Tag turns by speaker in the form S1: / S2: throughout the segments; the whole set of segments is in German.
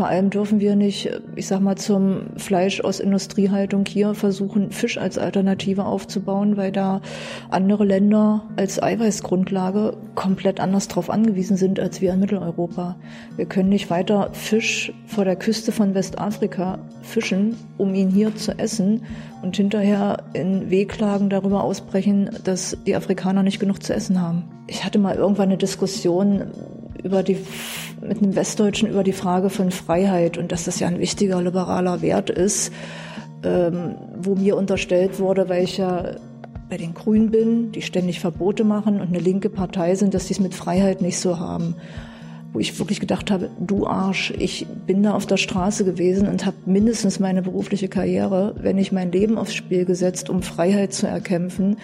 S1: vor allem dürfen wir nicht, ich sag mal, zum Fleisch aus Industriehaltung hier versuchen, Fisch als Alternative aufzubauen, weil da andere Länder als Eiweißgrundlage komplett anders drauf angewiesen sind als wir in Mitteleuropa. Wir können nicht weiter Fisch vor der Küste von Westafrika fischen, um ihn hier zu essen und hinterher in Wehklagen darüber ausbrechen, dass die Afrikaner nicht genug zu essen haben. Ich hatte mal irgendwann eine Diskussion über die, mit einem Westdeutschen über die Frage von Freiheit und dass das ja ein wichtiger liberaler Wert ist, ähm, wo mir unterstellt wurde, weil ich ja bei den Grünen bin, die ständig Verbote machen und eine linke Partei sind, dass die es mit Freiheit nicht so haben. Wo ich wirklich gedacht habe, du Arsch, ich bin da auf der Straße gewesen und habe mindestens meine berufliche Karriere, wenn ich mein Leben aufs Spiel gesetzt, um Freiheit zu erkämpfen,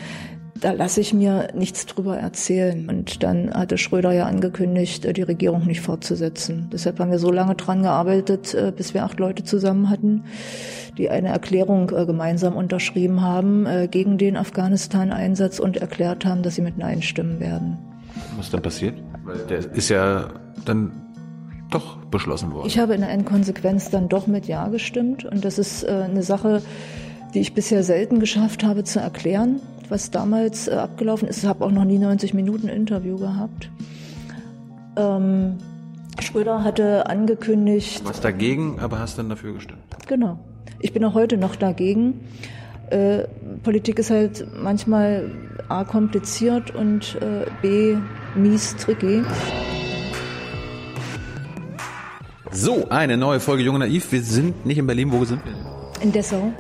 S1: da lasse ich mir nichts drüber erzählen. Und dann hatte Schröder ja angekündigt, äh, die Regierung nicht fortzusetzen. Deshalb haben wir so lange dran gearbeitet, äh, bis wir acht Leute zusammen hatten, die eine Erklärung äh, gemeinsam unterschrieben haben gegen den Afghanistan-Einsatz und erklärt haben, dass sie mit Nein stimmen werden.
S2: Was dann passiert? Weil der ist ja dann doch beschlossen worden.
S1: Ich habe in der Endkonsequenz dann doch mit Ja gestimmt. Und das ist eine Sache, die ich bisher selten geschafft habe zu erklären was damals äh, abgelaufen ist. Ich habe auch noch nie 90 Minuten Interview gehabt. Ähm, Schröder hatte angekündigt.
S2: Du warst dagegen, aber hast dann dafür gestimmt.
S1: Genau. Ich bin auch heute noch dagegen. Äh, Politik ist halt manchmal A kompliziert und äh, B mies tricky.
S2: So, eine neue Folge Junge Naiv. Wir sind nicht in Berlin, wo sind wir?
S1: In Dessau.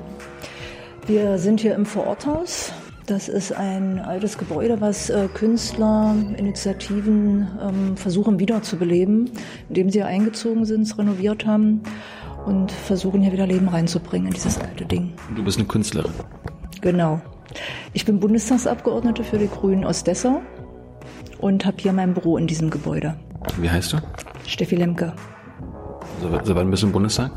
S1: Wir sind hier im Vororthaus das ist ein altes Gebäude, was äh, Künstler, Initiativen ähm, versuchen wiederzubeleben, indem sie eingezogen sind, es renoviert haben und versuchen hier wieder Leben reinzubringen in dieses alte Ding.
S2: Du bist eine Künstlerin.
S1: Genau. Ich bin Bundestagsabgeordnete für die Grünen aus Dessau und habe hier mein Büro in diesem Gebäude.
S2: Wie heißt du?
S1: Steffi Lemke.
S2: So, so wann bist du im Bundestag?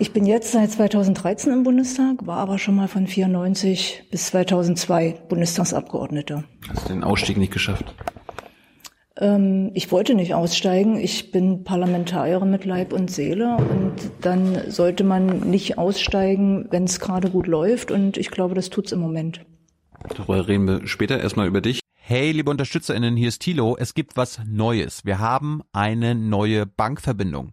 S1: Ich bin jetzt seit 2013 im Bundestag, war aber schon mal von 94 bis 2002 Bundestagsabgeordnete.
S2: Hast du den Ausstieg nicht geschafft?
S1: Ähm, ich wollte nicht aussteigen. Ich bin Parlamentarierin mit Leib und Seele und dann sollte man nicht aussteigen, wenn es gerade gut läuft und ich glaube, das tut's im Moment.
S2: Darüber reden wir später erstmal über dich. Hey, liebe UnterstützerInnen, hier ist Thilo. Es gibt was Neues. Wir haben eine neue Bankverbindung.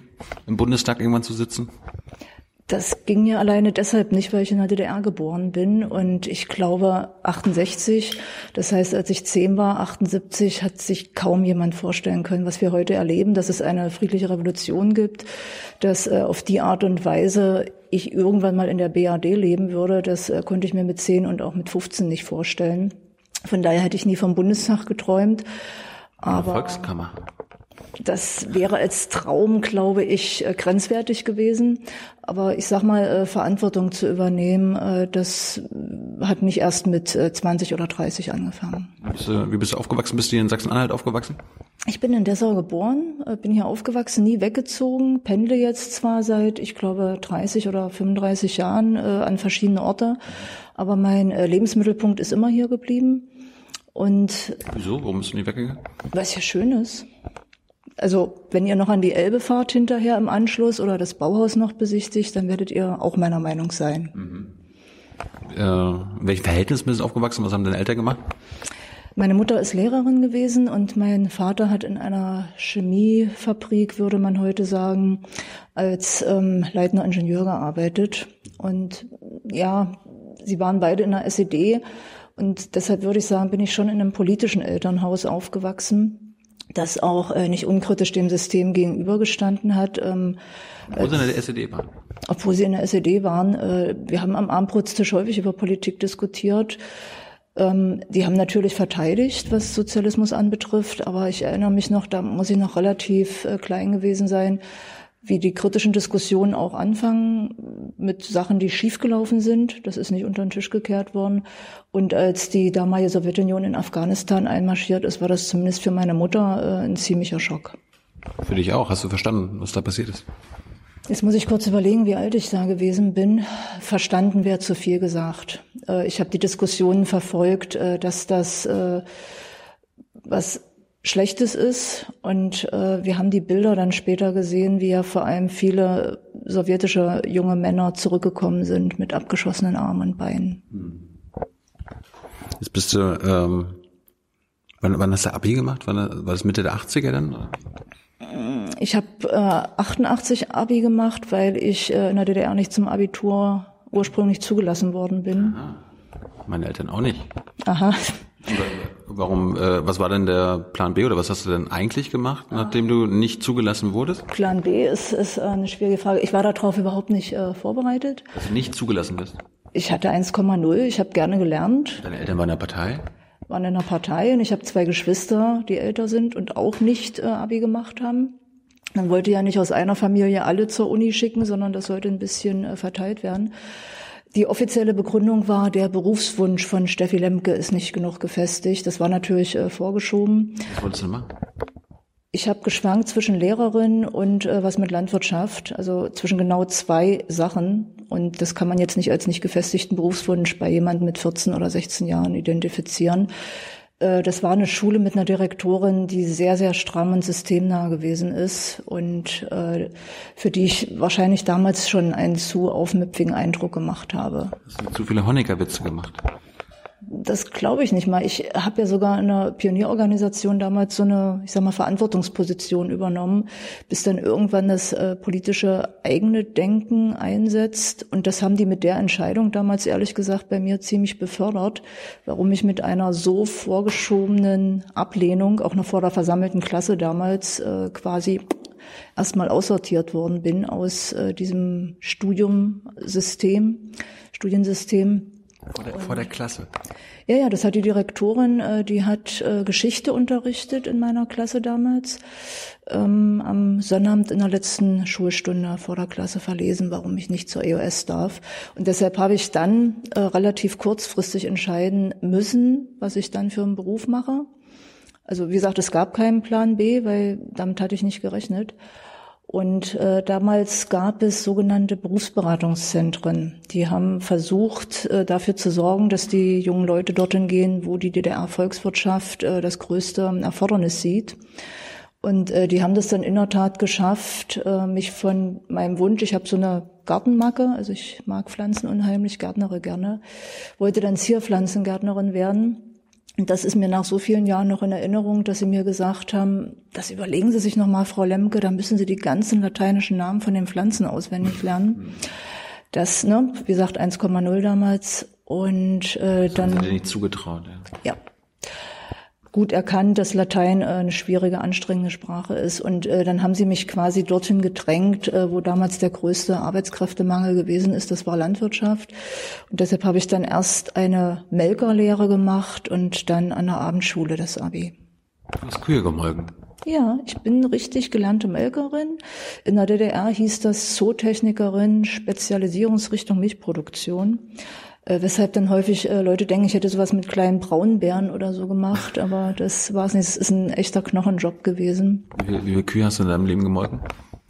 S2: im Bundestag irgendwann zu sitzen?
S1: Das ging ja alleine deshalb nicht, weil ich in der DDR geboren bin und ich glaube 68, das heißt, als ich zehn war, 78, hat sich kaum jemand vorstellen können, was wir heute erleben, dass es eine friedliche Revolution gibt, dass äh, auf die Art und Weise ich irgendwann mal in der BAD leben würde, das äh, konnte ich mir mit zehn und auch mit 15 nicht vorstellen. Von daher hätte ich nie vom Bundestag geträumt. Aber
S2: Volkskammer.
S1: Das wäre als Traum, glaube ich, äh, grenzwertig gewesen. Aber ich sag mal, äh, Verantwortung zu übernehmen, äh, das hat nicht erst mit 20 oder 30 angefangen.
S2: Wie bist du aufgewachsen? Bist du hier in Sachsen-Anhalt aufgewachsen?
S1: Ich bin in Dessau geboren, bin hier aufgewachsen, nie weggezogen, pendle jetzt zwar seit, ich glaube, 30 oder 35 Jahren an verschiedene Orte, aber mein Lebensmittelpunkt ist immer hier geblieben. Und
S2: Wieso? Warum bist du nicht weggegangen?
S1: Weil es ja schön ist. Also, wenn ihr noch an die Elbe fahrt hinterher im Anschluss oder das Bauhaus noch besichtigt, dann werdet ihr auch meiner Meinung sein.
S2: Mhm. Äh, in welchem Verhältnis bist du aufgewachsen? Was haben deine Eltern gemacht?
S1: Meine Mutter ist Lehrerin gewesen und mein Vater hat in einer Chemiefabrik, würde man heute sagen, als ähm, leitender Ingenieur gearbeitet. Und ja, sie waren beide in der SED und deshalb würde ich sagen, bin ich schon in einem politischen Elternhaus aufgewachsen, das auch äh, nicht unkritisch dem System gegenübergestanden hat. Ähm,
S2: obwohl sie in der SED waren.
S1: Obwohl sie in der SED waren. Äh, wir haben am Abendbrotstisch häufig über Politik diskutiert. Ähm, die haben natürlich verteidigt, was Sozialismus anbetrifft, aber ich erinnere mich noch, da muss ich noch relativ äh, klein gewesen sein, wie die kritischen Diskussionen auch anfangen mit Sachen, die schiefgelaufen sind. Das ist nicht unter den Tisch gekehrt worden. Und als die damalige Sowjetunion in Afghanistan einmarschiert ist, war das zumindest für meine Mutter äh, ein ziemlicher Schock.
S2: Für dich auch. Hast du verstanden, was da passiert ist?
S1: Jetzt muss ich kurz überlegen, wie alt ich da gewesen bin. Verstanden wäre zu viel gesagt. Äh, ich habe die Diskussionen verfolgt, äh, dass das äh, was Schlechtes ist. Und äh, wir haben die Bilder dann später gesehen, wie ja vor allem viele sowjetische junge Männer zurückgekommen sind mit abgeschossenen Armen und Beinen.
S2: Jetzt bist du, ähm, wann, wann hast du Abi gemacht? Wann, war das Mitte der 80er dann?
S1: Ich habe äh, 88 Abi gemacht, weil ich äh, in der DDR nicht zum Abitur ursprünglich zugelassen worden bin. Aha.
S2: Meine Eltern auch nicht.
S1: Aha.
S2: Warum, äh, was war denn der Plan B oder was hast du denn eigentlich gemacht, nachdem du nicht zugelassen wurdest?
S1: Plan B ist, ist eine schwierige Frage. Ich war darauf überhaupt nicht äh, vorbereitet.
S2: Dass du nicht zugelassen bist?
S1: Ich hatte 1,0, ich habe gerne gelernt.
S2: Deine Eltern waren in der Partei?
S1: Waren in der Partei und ich habe zwei Geschwister, die älter sind und auch nicht äh, Abi gemacht haben. Man wollte ja nicht aus einer Familie alle zur Uni schicken, sondern das sollte ein bisschen äh, verteilt werden. Die offizielle Begründung war, der Berufswunsch von Steffi Lemke ist nicht genug gefestigt. Das war natürlich äh, vorgeschoben.
S2: Was wolltest du machen?
S1: Ich habe geschwankt zwischen Lehrerin und äh, was mit Landwirtschaft, also zwischen genau zwei Sachen. Und das kann man jetzt nicht als nicht gefestigten Berufswunsch bei jemandem mit 14 oder 16 Jahren identifizieren. Äh, das war eine Schule mit einer Direktorin, die sehr, sehr stramm und systemnah gewesen ist und äh, für die ich wahrscheinlich damals schon einen zu aufmüpfigen Eindruck gemacht habe.
S2: Hast du zu viele Honecker-Witze gemacht?
S1: Das glaube ich nicht mal. Ich habe ja sogar in einer Pionierorganisation damals so eine, ich sag mal, Verantwortungsposition übernommen, bis dann irgendwann das äh, politische eigene Denken einsetzt. Und das haben die mit der Entscheidung damals ehrlich gesagt bei mir ziemlich befördert, warum ich mit einer so vorgeschobenen Ablehnung, auch noch vor der versammelten Klasse damals, äh, quasi erstmal aussortiert worden bin aus äh, diesem Studiumsystem, Studiensystem
S2: vor der, vor der Klasse.
S1: Ja, ja, das hat die Direktorin, äh, die hat äh, Geschichte unterrichtet in meiner Klasse damals. Ähm, am Sonnabend in der letzten Schulstunde vor der Klasse verlesen, warum ich nicht zur EOS darf. Und deshalb habe ich dann äh, relativ kurzfristig entscheiden müssen, was ich dann für einen Beruf mache. Also wie gesagt, es gab keinen Plan B, weil damit hatte ich nicht gerechnet. Und äh, damals gab es sogenannte Berufsberatungszentren. Die haben versucht, äh, dafür zu sorgen, dass die jungen Leute dorthin gehen, wo die DDR-Volkswirtschaft äh, das größte Erfordernis sieht. Und äh, die haben das dann in der Tat geschafft, äh, mich von meinem Wunsch, ich habe so eine Gartenmacke, also ich mag Pflanzen unheimlich, gärtnere gerne, wollte dann Zierpflanzengärtnerin werden das ist mir nach so vielen Jahren noch in Erinnerung, dass Sie mir gesagt haben, das überlegen Sie sich nochmal, Frau Lemke, da müssen Sie die ganzen lateinischen Namen von den Pflanzen auswendig lernen. Das, ne, wie gesagt, 1,0 damals. Und äh, das dann.
S2: Haben Sie nicht zugetraut,
S1: ja. Ja, gut erkannt, dass Latein äh, eine schwierige, anstrengende Sprache ist. Und äh, dann haben sie mich quasi dorthin gedrängt, äh, wo damals der größte Arbeitskräftemangel gewesen ist. Das war Landwirtschaft. Und deshalb habe ich dann erst eine Melkerlehre gemacht und dann an der Abendschule das Abi.
S2: Du hast Kühe gemolken.
S1: Ja, ich bin richtig gelernte Melkerin. In der DDR hieß das Zootechnikerin, Spezialisierungsrichtung Milchproduktion. Äh, weshalb dann häufig äh, Leute denken, ich hätte sowas mit kleinen Braunbären oder so gemacht, aber das war es nicht. Es ist ein echter Knochenjob gewesen.
S2: Wie, wie viele Kühe hast du in deinem Leben gemolken?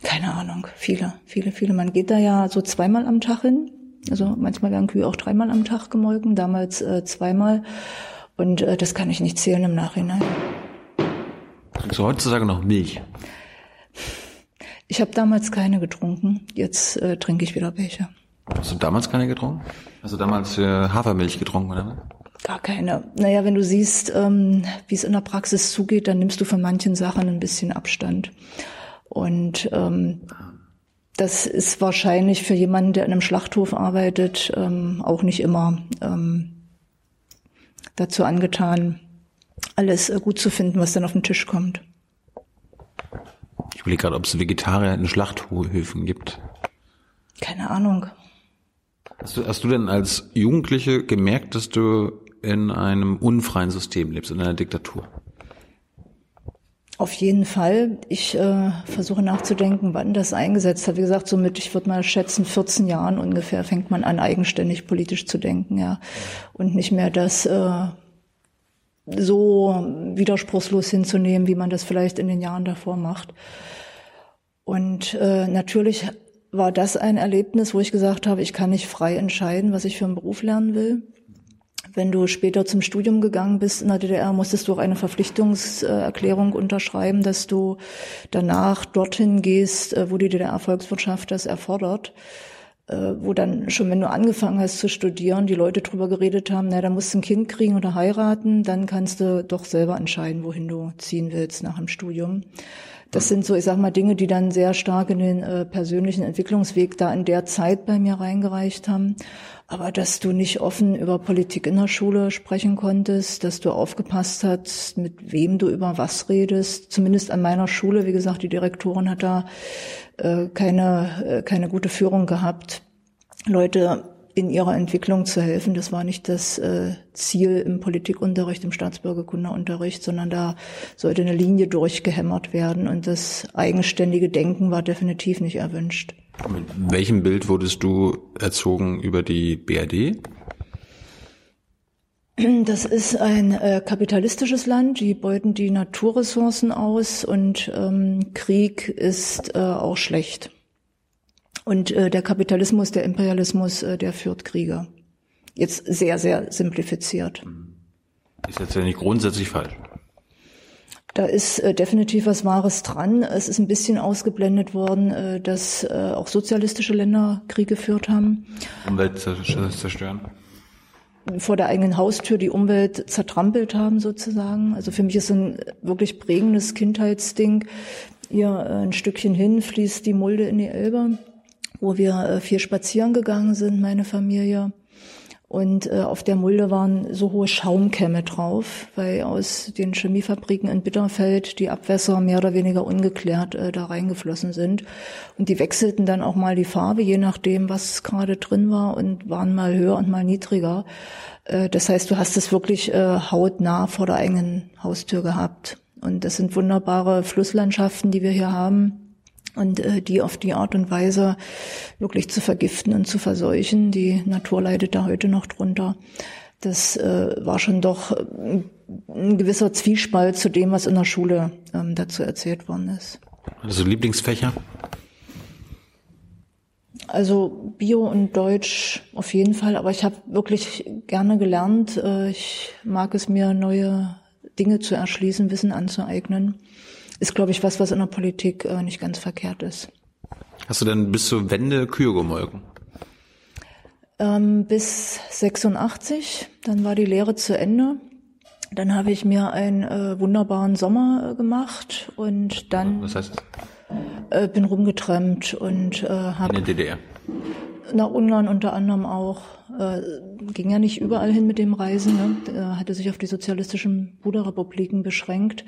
S1: Keine Ahnung, viele, viele, viele. Man geht da ja so zweimal am Tag hin. Also manchmal werden Kühe auch dreimal am Tag gemolken, damals äh, zweimal. Und äh, das kann ich nicht zählen im Nachhinein.
S2: Trinkst du heutzutage noch Milch?
S1: Ich habe damals keine getrunken. Jetzt äh, trinke ich wieder welche.
S2: Hast du damals keine getrunken? Hast du damals äh, Hafermilch getrunken, oder?
S1: Gar keine. Naja, wenn du siehst, ähm, wie es in der Praxis zugeht, dann nimmst du von manchen Sachen ein bisschen Abstand. Und ähm, das ist wahrscheinlich für jemanden, der in einem Schlachthof arbeitet, ähm, auch nicht immer ähm, dazu angetan, alles äh, gut zu finden, was dann auf den Tisch kommt.
S2: Ich überlege gerade, ob es Vegetarier in Schlachthöfen gibt.
S1: Keine Ahnung.
S2: Hast du, hast du denn als Jugendliche gemerkt, dass du in einem unfreien System lebst, in einer Diktatur?
S1: Auf jeden Fall. Ich äh, versuche nachzudenken, wann das eingesetzt hat. Wie gesagt, so mit, ich würde mal schätzen, 14 Jahren ungefähr fängt man an, eigenständig politisch zu denken, ja. Und nicht mehr das äh, so widerspruchslos hinzunehmen, wie man das vielleicht in den Jahren davor macht. Und äh, natürlich war das ein Erlebnis, wo ich gesagt habe, ich kann nicht frei entscheiden, was ich für einen Beruf lernen will. Wenn du später zum Studium gegangen bist in der DDR, musstest du auch eine Verpflichtungserklärung unterschreiben, dass du danach dorthin gehst, äh, wo die DDR-Volkswirtschaft das erfordert äh, wo dann schon, wenn du angefangen hast zu studieren, die Leute drüber geredet haben, na, da musst du ein Kind kriegen oder heiraten, dann kannst du doch selber entscheiden, wohin du ziehen willst nach dem Studium. Das sind so, ich sag mal, Dinge, die dann sehr stark in den äh, persönlichen Entwicklungsweg da in der Zeit bei mir reingereicht haben. Aber dass du nicht offen über Politik in der Schule sprechen konntest, dass du aufgepasst hast, mit wem du über was redest. Zumindest an meiner Schule, wie gesagt, die Direktorin hat da äh, keine, äh, keine gute Führung gehabt. Leute in ihrer Entwicklung zu helfen. Das war nicht das äh, Ziel im Politikunterricht, im Staatsbürgerkundeunterricht, sondern da sollte eine Linie durchgehämmert werden und das eigenständige Denken war definitiv nicht erwünscht.
S2: Mit welchem Bild wurdest du erzogen über die BRD?
S1: Das ist ein äh, kapitalistisches Land, die beuten die Naturressourcen aus und ähm, Krieg ist äh, auch schlecht. Und äh, der Kapitalismus, der Imperialismus, äh, der führt Kriege. Jetzt sehr, sehr simplifiziert.
S2: Ist jetzt ja nicht grundsätzlich falsch.
S1: Da ist äh, definitiv was Wahres dran. Es ist ein bisschen ausgeblendet worden, äh, dass äh, auch sozialistische Länder Krieg geführt haben.
S2: Umwelt zerstören.
S1: Vor der eigenen Haustür die Umwelt zertrampelt haben sozusagen. Also für mich ist ein wirklich prägendes Kindheitsding. Hier äh, ein Stückchen hin fließt die Mulde in die Elbe wo wir äh, viel spazieren gegangen sind, meine Familie. Und äh, auf der Mulde waren so hohe Schaumkämme drauf, weil aus den Chemiefabriken in Bitterfeld die Abwässer mehr oder weniger ungeklärt äh, da reingeflossen sind. Und die wechselten dann auch mal die Farbe, je nachdem, was gerade drin war und waren mal höher und mal niedriger. Das heißt, du hast es wirklich hautnah vor der eigenen Haustür gehabt. Und das sind wunderbare Flusslandschaften, die wir hier haben und äh, die auf die Art und Weise wirklich zu vergiften und zu verseuchen. Die Natur leidet da heute noch drunter. Das äh, war schon doch äh, ein gewisser Zwiespalt zu dem, was in der Schule ähm, dazu erzählt worden ist.
S2: Also Lieblingsfächer?
S1: Also Bio und Deutsch auf jeden Fall, aber ich habe wirklich gerne gelernt. Äh, ich mag es mir, neue Dinge zu erschließen, Wissen anzueignen ist, glaube ich, was, was in der Politik äh, nicht ganz verkehrt ist.
S2: Hast du denn bis zur Wende Kühe gemolken?
S1: Ähm, bis 86, dann war die Lehre zu Ende. Dann habe ich mir einen äh, wunderbaren Sommer äh, gemacht und dann
S2: Was heißt
S1: das? Äh, bin rumgetrennt und äh, habe
S2: in der DDR
S1: nach Ungarn unter anderem auch. Äh, ging ja nicht überall hin mit dem Reisen, ne? Er hatte sich auf die sozialistischen Bruderrepubliken beschränkt.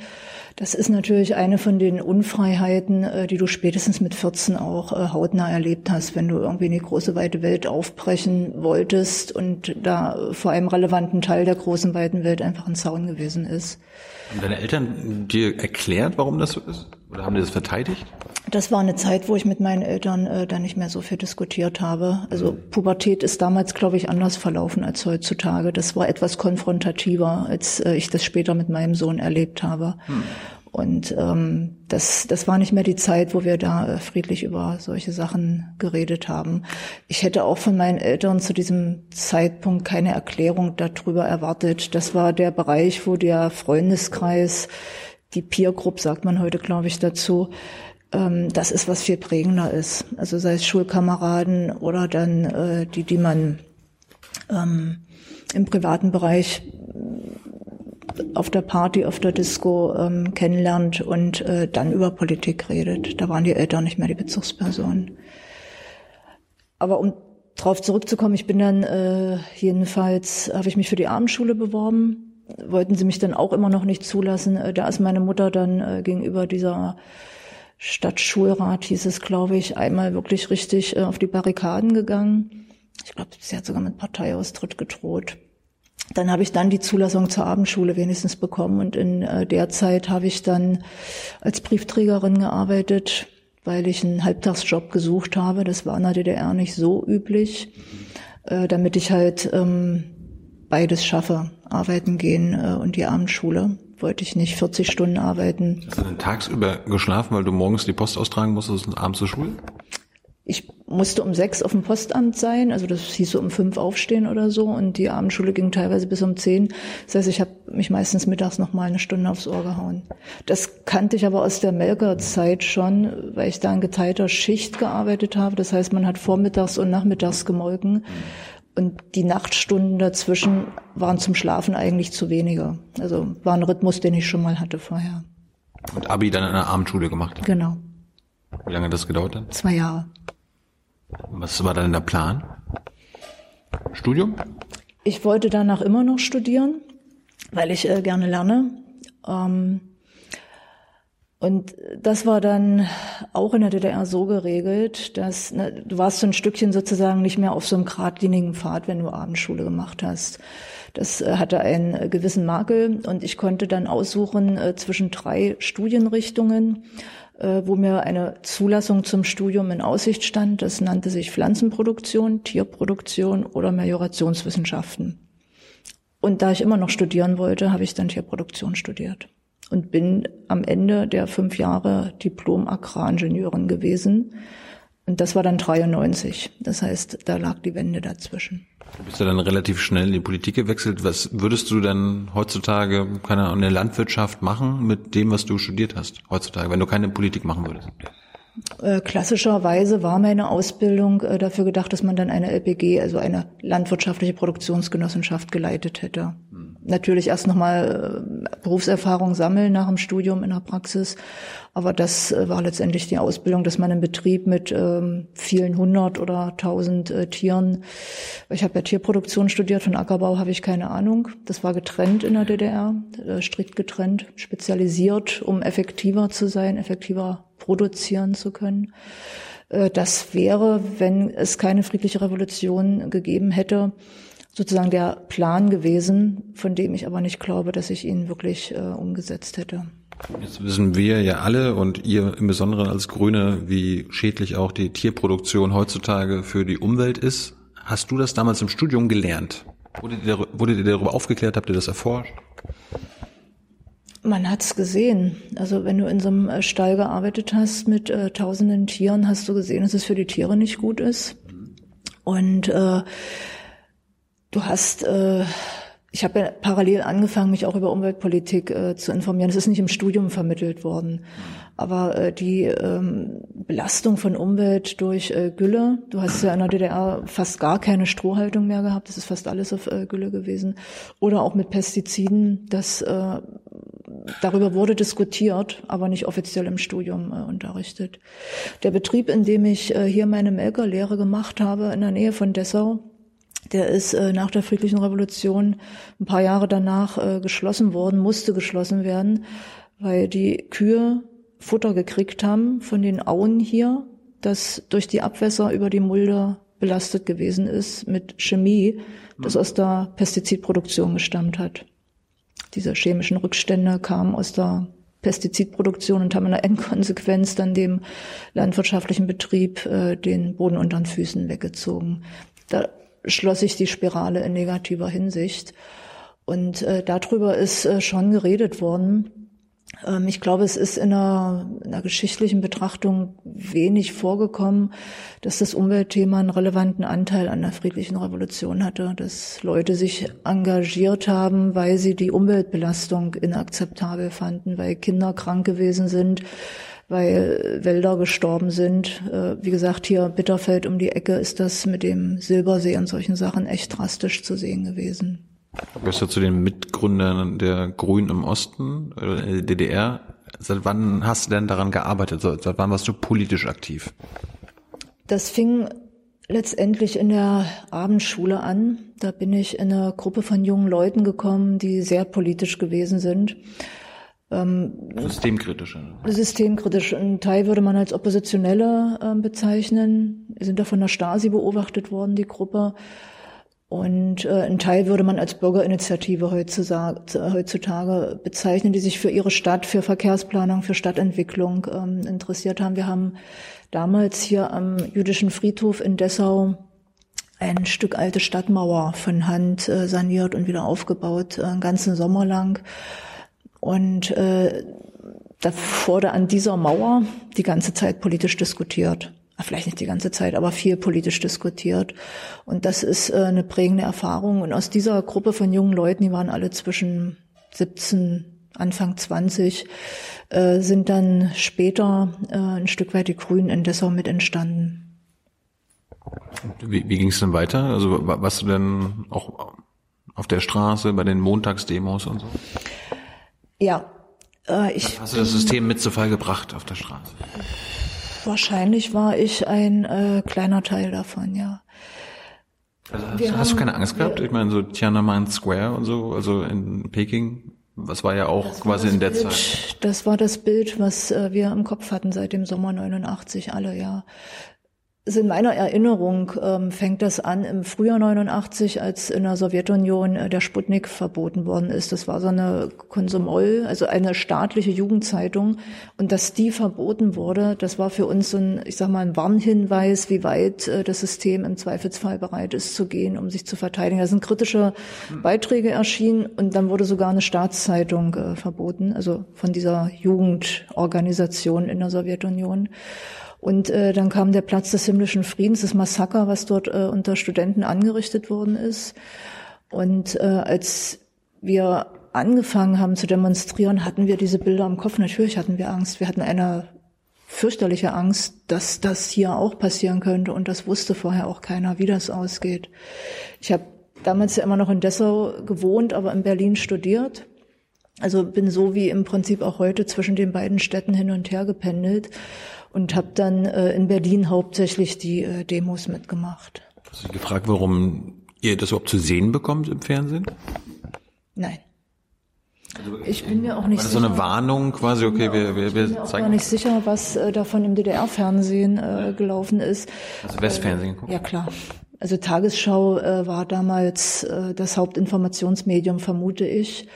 S1: Das ist natürlich eine von den Unfreiheiten, äh, die du spätestens mit 14 auch äh, hautnah erlebt hast, wenn du irgendwie in die große weite Welt aufbrechen wolltest und da vor einem relevanten Teil der großen weiten Welt einfach ein Zaun gewesen ist.
S2: Haben deine Eltern dir erklärt, warum das so ist? Oder haben die das verteidigt?
S1: Das war eine Zeit, wo ich mit meinen Eltern äh, da nicht mehr so viel diskutiert habe. Also Pubertät ist damals, glaube ich, anders verlaufen als heutzutage. Das war etwas konfrontativer, als äh, ich das später mit meinem Sohn erlebt habe. Hm. Und ähm, das, das war nicht mehr die Zeit, wo wir da äh, friedlich über solche Sachen geredet haben. Ich hätte auch von meinen Eltern zu diesem Zeitpunkt keine Erklärung darüber erwartet. Das war der Bereich, wo der Freundeskreis, die Peer Group sagt man heute, glaube ich, dazu, ähm, das ist was viel prägender ist. Also sei es Schulkameraden oder dann äh, die, die man ähm, im privaten Bereich auf der Party, auf der Disco ähm, kennenlernt und äh, dann über Politik redet. Da waren die Eltern nicht mehr die Bezugspersonen. Aber um darauf zurückzukommen, ich bin dann äh, jedenfalls, habe ich mich für die Abendschule beworben. Wollten sie mich dann auch immer noch nicht zulassen. Äh, da ist meine Mutter dann äh, gegenüber dieser Stadtschulrat, hieß es, glaube ich, einmal wirklich richtig äh, auf die Barrikaden gegangen. Ich glaube, sie hat sogar mit Parteiaustritt gedroht. dann habe ich dann die Zulassung zur Abendschule wenigstens bekommen und in äh, der Zeit habe ich dann als Briefträgerin gearbeitet, weil ich einen Halbtagsjob gesucht habe. Das war in der DDR nicht so üblich, äh, damit ich halt ähm, beides schaffe, arbeiten gehen äh, und die Abendschule. Wollte ich nicht 40 Stunden arbeiten.
S2: Hast du denn tagsüber geschlafen, weil du morgens die Post austragen musstest und abends zur Schule?
S1: ich musste um sechs auf dem Postamt sein, also das hieß so um fünf aufstehen oder so und die Abendschule ging teilweise bis um zehn. Das heißt, ich habe mich meistens mittags noch mal eine Stunde aufs Ohr gehauen. Das kannte ich aber aus der Melkerzeit schon, weil ich da in geteilter Schicht gearbeitet habe. Das heißt, man hat vormittags und nachmittags gemolken und die Nachtstunden dazwischen waren zum Schlafen eigentlich zu wenige. Also war ein Rhythmus, den ich schon mal hatte vorher.
S2: Und Abi dann in der Abendschule gemacht?
S1: Genau.
S2: Wie lange hat das gedauert dann?
S1: Zwei Jahre.
S2: Was war dann der Plan? Studium?
S1: Ich wollte danach immer noch studieren, weil ich äh, gerne lerne. Ähm, und das war dann auch in der DDR so geregelt, dass ne, du warst so ein Stückchen sozusagen nicht mehr auf so einem geradlinigen Pfad, wenn du Abendschule gemacht hast. Das äh, hatte einen äh, gewissen Makel und ich konnte dann aussuchen äh, zwischen drei Studienrichtungen äh, wo mir eine Zulassung zum Studium in Aussicht stand. Das nannte sich Pflanzenproduktion, Tierproduktion oder Meliorationswissenschaften. Und da ich immer noch studieren wollte, habe ich dann Tierproduktion studiert und bin am Ende der fünf Jahre Diplom-Agraringenieurin gewesen. Und das war dann 93. Das heißt, da lag die Wende dazwischen.
S2: Du bist ja dann relativ schnell in die Politik gewechselt. Was würdest du denn heutzutage keine Ahnung, in der Landwirtschaft machen mit dem, was du studiert hast heutzutage, wenn du keine Politik machen würdest?
S1: Äh, klassischerweise war meine Ausbildung äh, dafür gedacht, dass man dann eine LPG, also eine landwirtschaftliche Produktionsgenossenschaft geleitet hätte. Natürlich erst nochmal äh, Berufserfahrung sammeln nach dem Studium in der Praxis. Aber das war letztendlich die Ausbildung, dass man im Betrieb mit ähm, vielen hundert oder tausend äh, Tieren, ich habe ja Tierproduktion studiert, von Ackerbau habe ich keine Ahnung. Das war getrennt in der DDR, äh, strikt getrennt, spezialisiert, um effektiver zu sein, effektiver produzieren zu können. Äh, das wäre, wenn es keine friedliche Revolution gegeben hätte, sozusagen der Plan gewesen, von dem ich aber nicht glaube, dass ich ihn wirklich äh, umgesetzt hätte.
S2: Jetzt wissen wir ja alle und ihr im Besonderen als Grüne, wie schädlich auch die Tierproduktion heutzutage für die Umwelt ist. Hast du das damals im Studium gelernt? Wurde ihr, wurde ihr darüber aufgeklärt? Habt ihr das erforscht?
S1: Man hat's gesehen. Also wenn du in so einem äh, Stall gearbeitet hast mit äh, tausenden Tieren, hast du gesehen, dass es für die Tiere nicht gut ist. Und äh, du hast, äh, ich habe ja parallel angefangen, mich auch über Umweltpolitik äh, zu informieren. Es ist nicht im Studium vermittelt worden. Aber äh, die ähm, Belastung von Umwelt durch äh, Gülle, du hast ja in der DDR fast gar keine Strohhaltung mehr gehabt, das ist fast alles auf äh, Gülle gewesen. Oder auch mit Pestiziden, das äh, darüber wurde diskutiert, aber nicht offiziell im Studium äh, unterrichtet. Der Betrieb, in dem ich äh, hier meine Melkerlehre gemacht habe, in der Nähe von Dessau, der ist äh, nach der friedlichen Revolution ein paar Jahre danach äh, geschlossen worden, musste geschlossen werden, weil die Kühe Futter gekriegt haben von den Auen hier, das durch die Abwässer über die Mulde belastet gewesen ist mit Chemie, das aus der Pestizidproduktion gestammt hat diese chemischen Rückstände kamen aus der Pestizidproduktion und haben in der Endkonsequenz dann dem landwirtschaftlichen Betrieb äh, den Boden unter den Füßen weggezogen. Da schloss sich die Spirale in negativer Hinsicht. Und äh, darüber ist äh, schon geredet worden. Ähm, ich glaube, es ist in einer, in einer geschichtlichen Betrachtung wenig vorgekommen, dass das Umweltthema einen relevanten Anteil an der friedlichen Revolution hatte, dass Leute sich engagiert haben, weil sie die Umweltbelastung inakzeptabel fanden, weil Kinder krank gewesen sind, weil Wälder gestorben sind. Äh, wie gesagt, hier Bitterfeld um die Ecke ist das mit dem Silbersee und solchen Sachen echt drastisch zu sehen gewesen.
S2: Du gehörst ja zu den Mitgründern der Grünen im Osten, äh, DDR. Seit wann hast du denn daran gearbeitet? Seit wann warst du politisch aktiv?
S1: Das fing letztendlich in der Abendschule an. Da bin ich in eine Gruppe von jungen Leuten gekommen, die sehr politisch gewesen sind.
S2: Ähm, systemkritisch.
S1: Systemkritisch. Ein Teil würde man als Oppositionelle äh, bezeichnen. Wir sind da von der Stasi beobachtet worden, die Gruppe. Und äh, ein Teil würde man als Bürgerinitiative heutzutage bezeichnen, die sich für ihre Stadt, für Verkehrsplanung, für Stadtentwicklung ähm, interessiert haben. Wir haben damals hier am jüdischen Friedhof in Dessau ein Stück alte Stadtmauer von Hand äh, saniert und wieder aufgebaut, äh, einen ganzen Sommer lang. Und äh, da wurde an dieser Mauer die ganze Zeit politisch diskutiert vielleicht nicht die ganze Zeit, aber viel politisch diskutiert. Und das ist äh, eine prägende Erfahrung. Und aus dieser Gruppe von jungen Leuten, die waren alle zwischen 17, Anfang 20, äh, sind dann später äh, ein Stück weit die Grünen in Dessau mit entstanden.
S2: Wie, wie ging es denn weiter? Also warst du denn auch auf der Straße bei den Montagsdemos und so?
S1: Ja. Äh, ich
S2: Hast du das System mit zu Fall gebracht auf der Straße?
S1: Wahrscheinlich war ich ein äh, kleiner Teil davon, ja.
S2: Also hast, hast du keine Angst gehabt? Ich meine, so Tiananmen Square und so, also in Peking, was war ja auch quasi in der
S1: Bild,
S2: Zeit.
S1: Das war das Bild, was äh, wir im Kopf hatten seit dem Sommer 89 alle, ja. Also in meiner Erinnerung ähm, fängt das an im Frühjahr 89, als in der Sowjetunion äh, der Sputnik verboten worden ist. Das war so eine Konsumol, also eine staatliche Jugendzeitung. Und dass die verboten wurde, das war für uns so ein, ich sag mal, ein Warnhinweis, wie weit äh, das System im Zweifelsfall bereit ist zu gehen, um sich zu verteidigen. Da sind kritische Beiträge erschienen und dann wurde sogar eine Staatszeitung äh, verboten, also von dieser Jugendorganisation in der Sowjetunion. Und äh, dann kam der Platz des himmlischen Friedens, das Massaker, was dort äh, unter Studenten angerichtet worden ist. Und äh, als wir angefangen haben zu demonstrieren, hatten wir diese Bilder im Kopf. Natürlich hatten wir Angst. Wir hatten eine fürchterliche Angst, dass das hier auch passieren könnte. Und das wusste vorher auch keiner, wie das ausgeht. Ich habe damals ja immer noch in Dessau gewohnt, aber in Berlin studiert. Also bin so wie im Prinzip auch heute zwischen den beiden Städten hin und her gependelt und habe dann äh, in Berlin hauptsächlich die äh, Demos mitgemacht.
S2: Hast du gefragt, warum ihr das überhaupt zu sehen bekommt im Fernsehen?
S1: Nein. Also ich bin mir auch nicht
S2: war das
S1: sicher.
S2: so eine Warnung quasi, okay, wir, wir, wir
S1: ich bin mir auch gar nicht sicher, was äh, davon im DDR-Fernsehen äh, gelaufen ist.
S2: Also Westfernsehen geguckt?
S1: Ja, klar. Also Tagesschau äh, war damals äh, das Hauptinformationsmedium, vermute ich.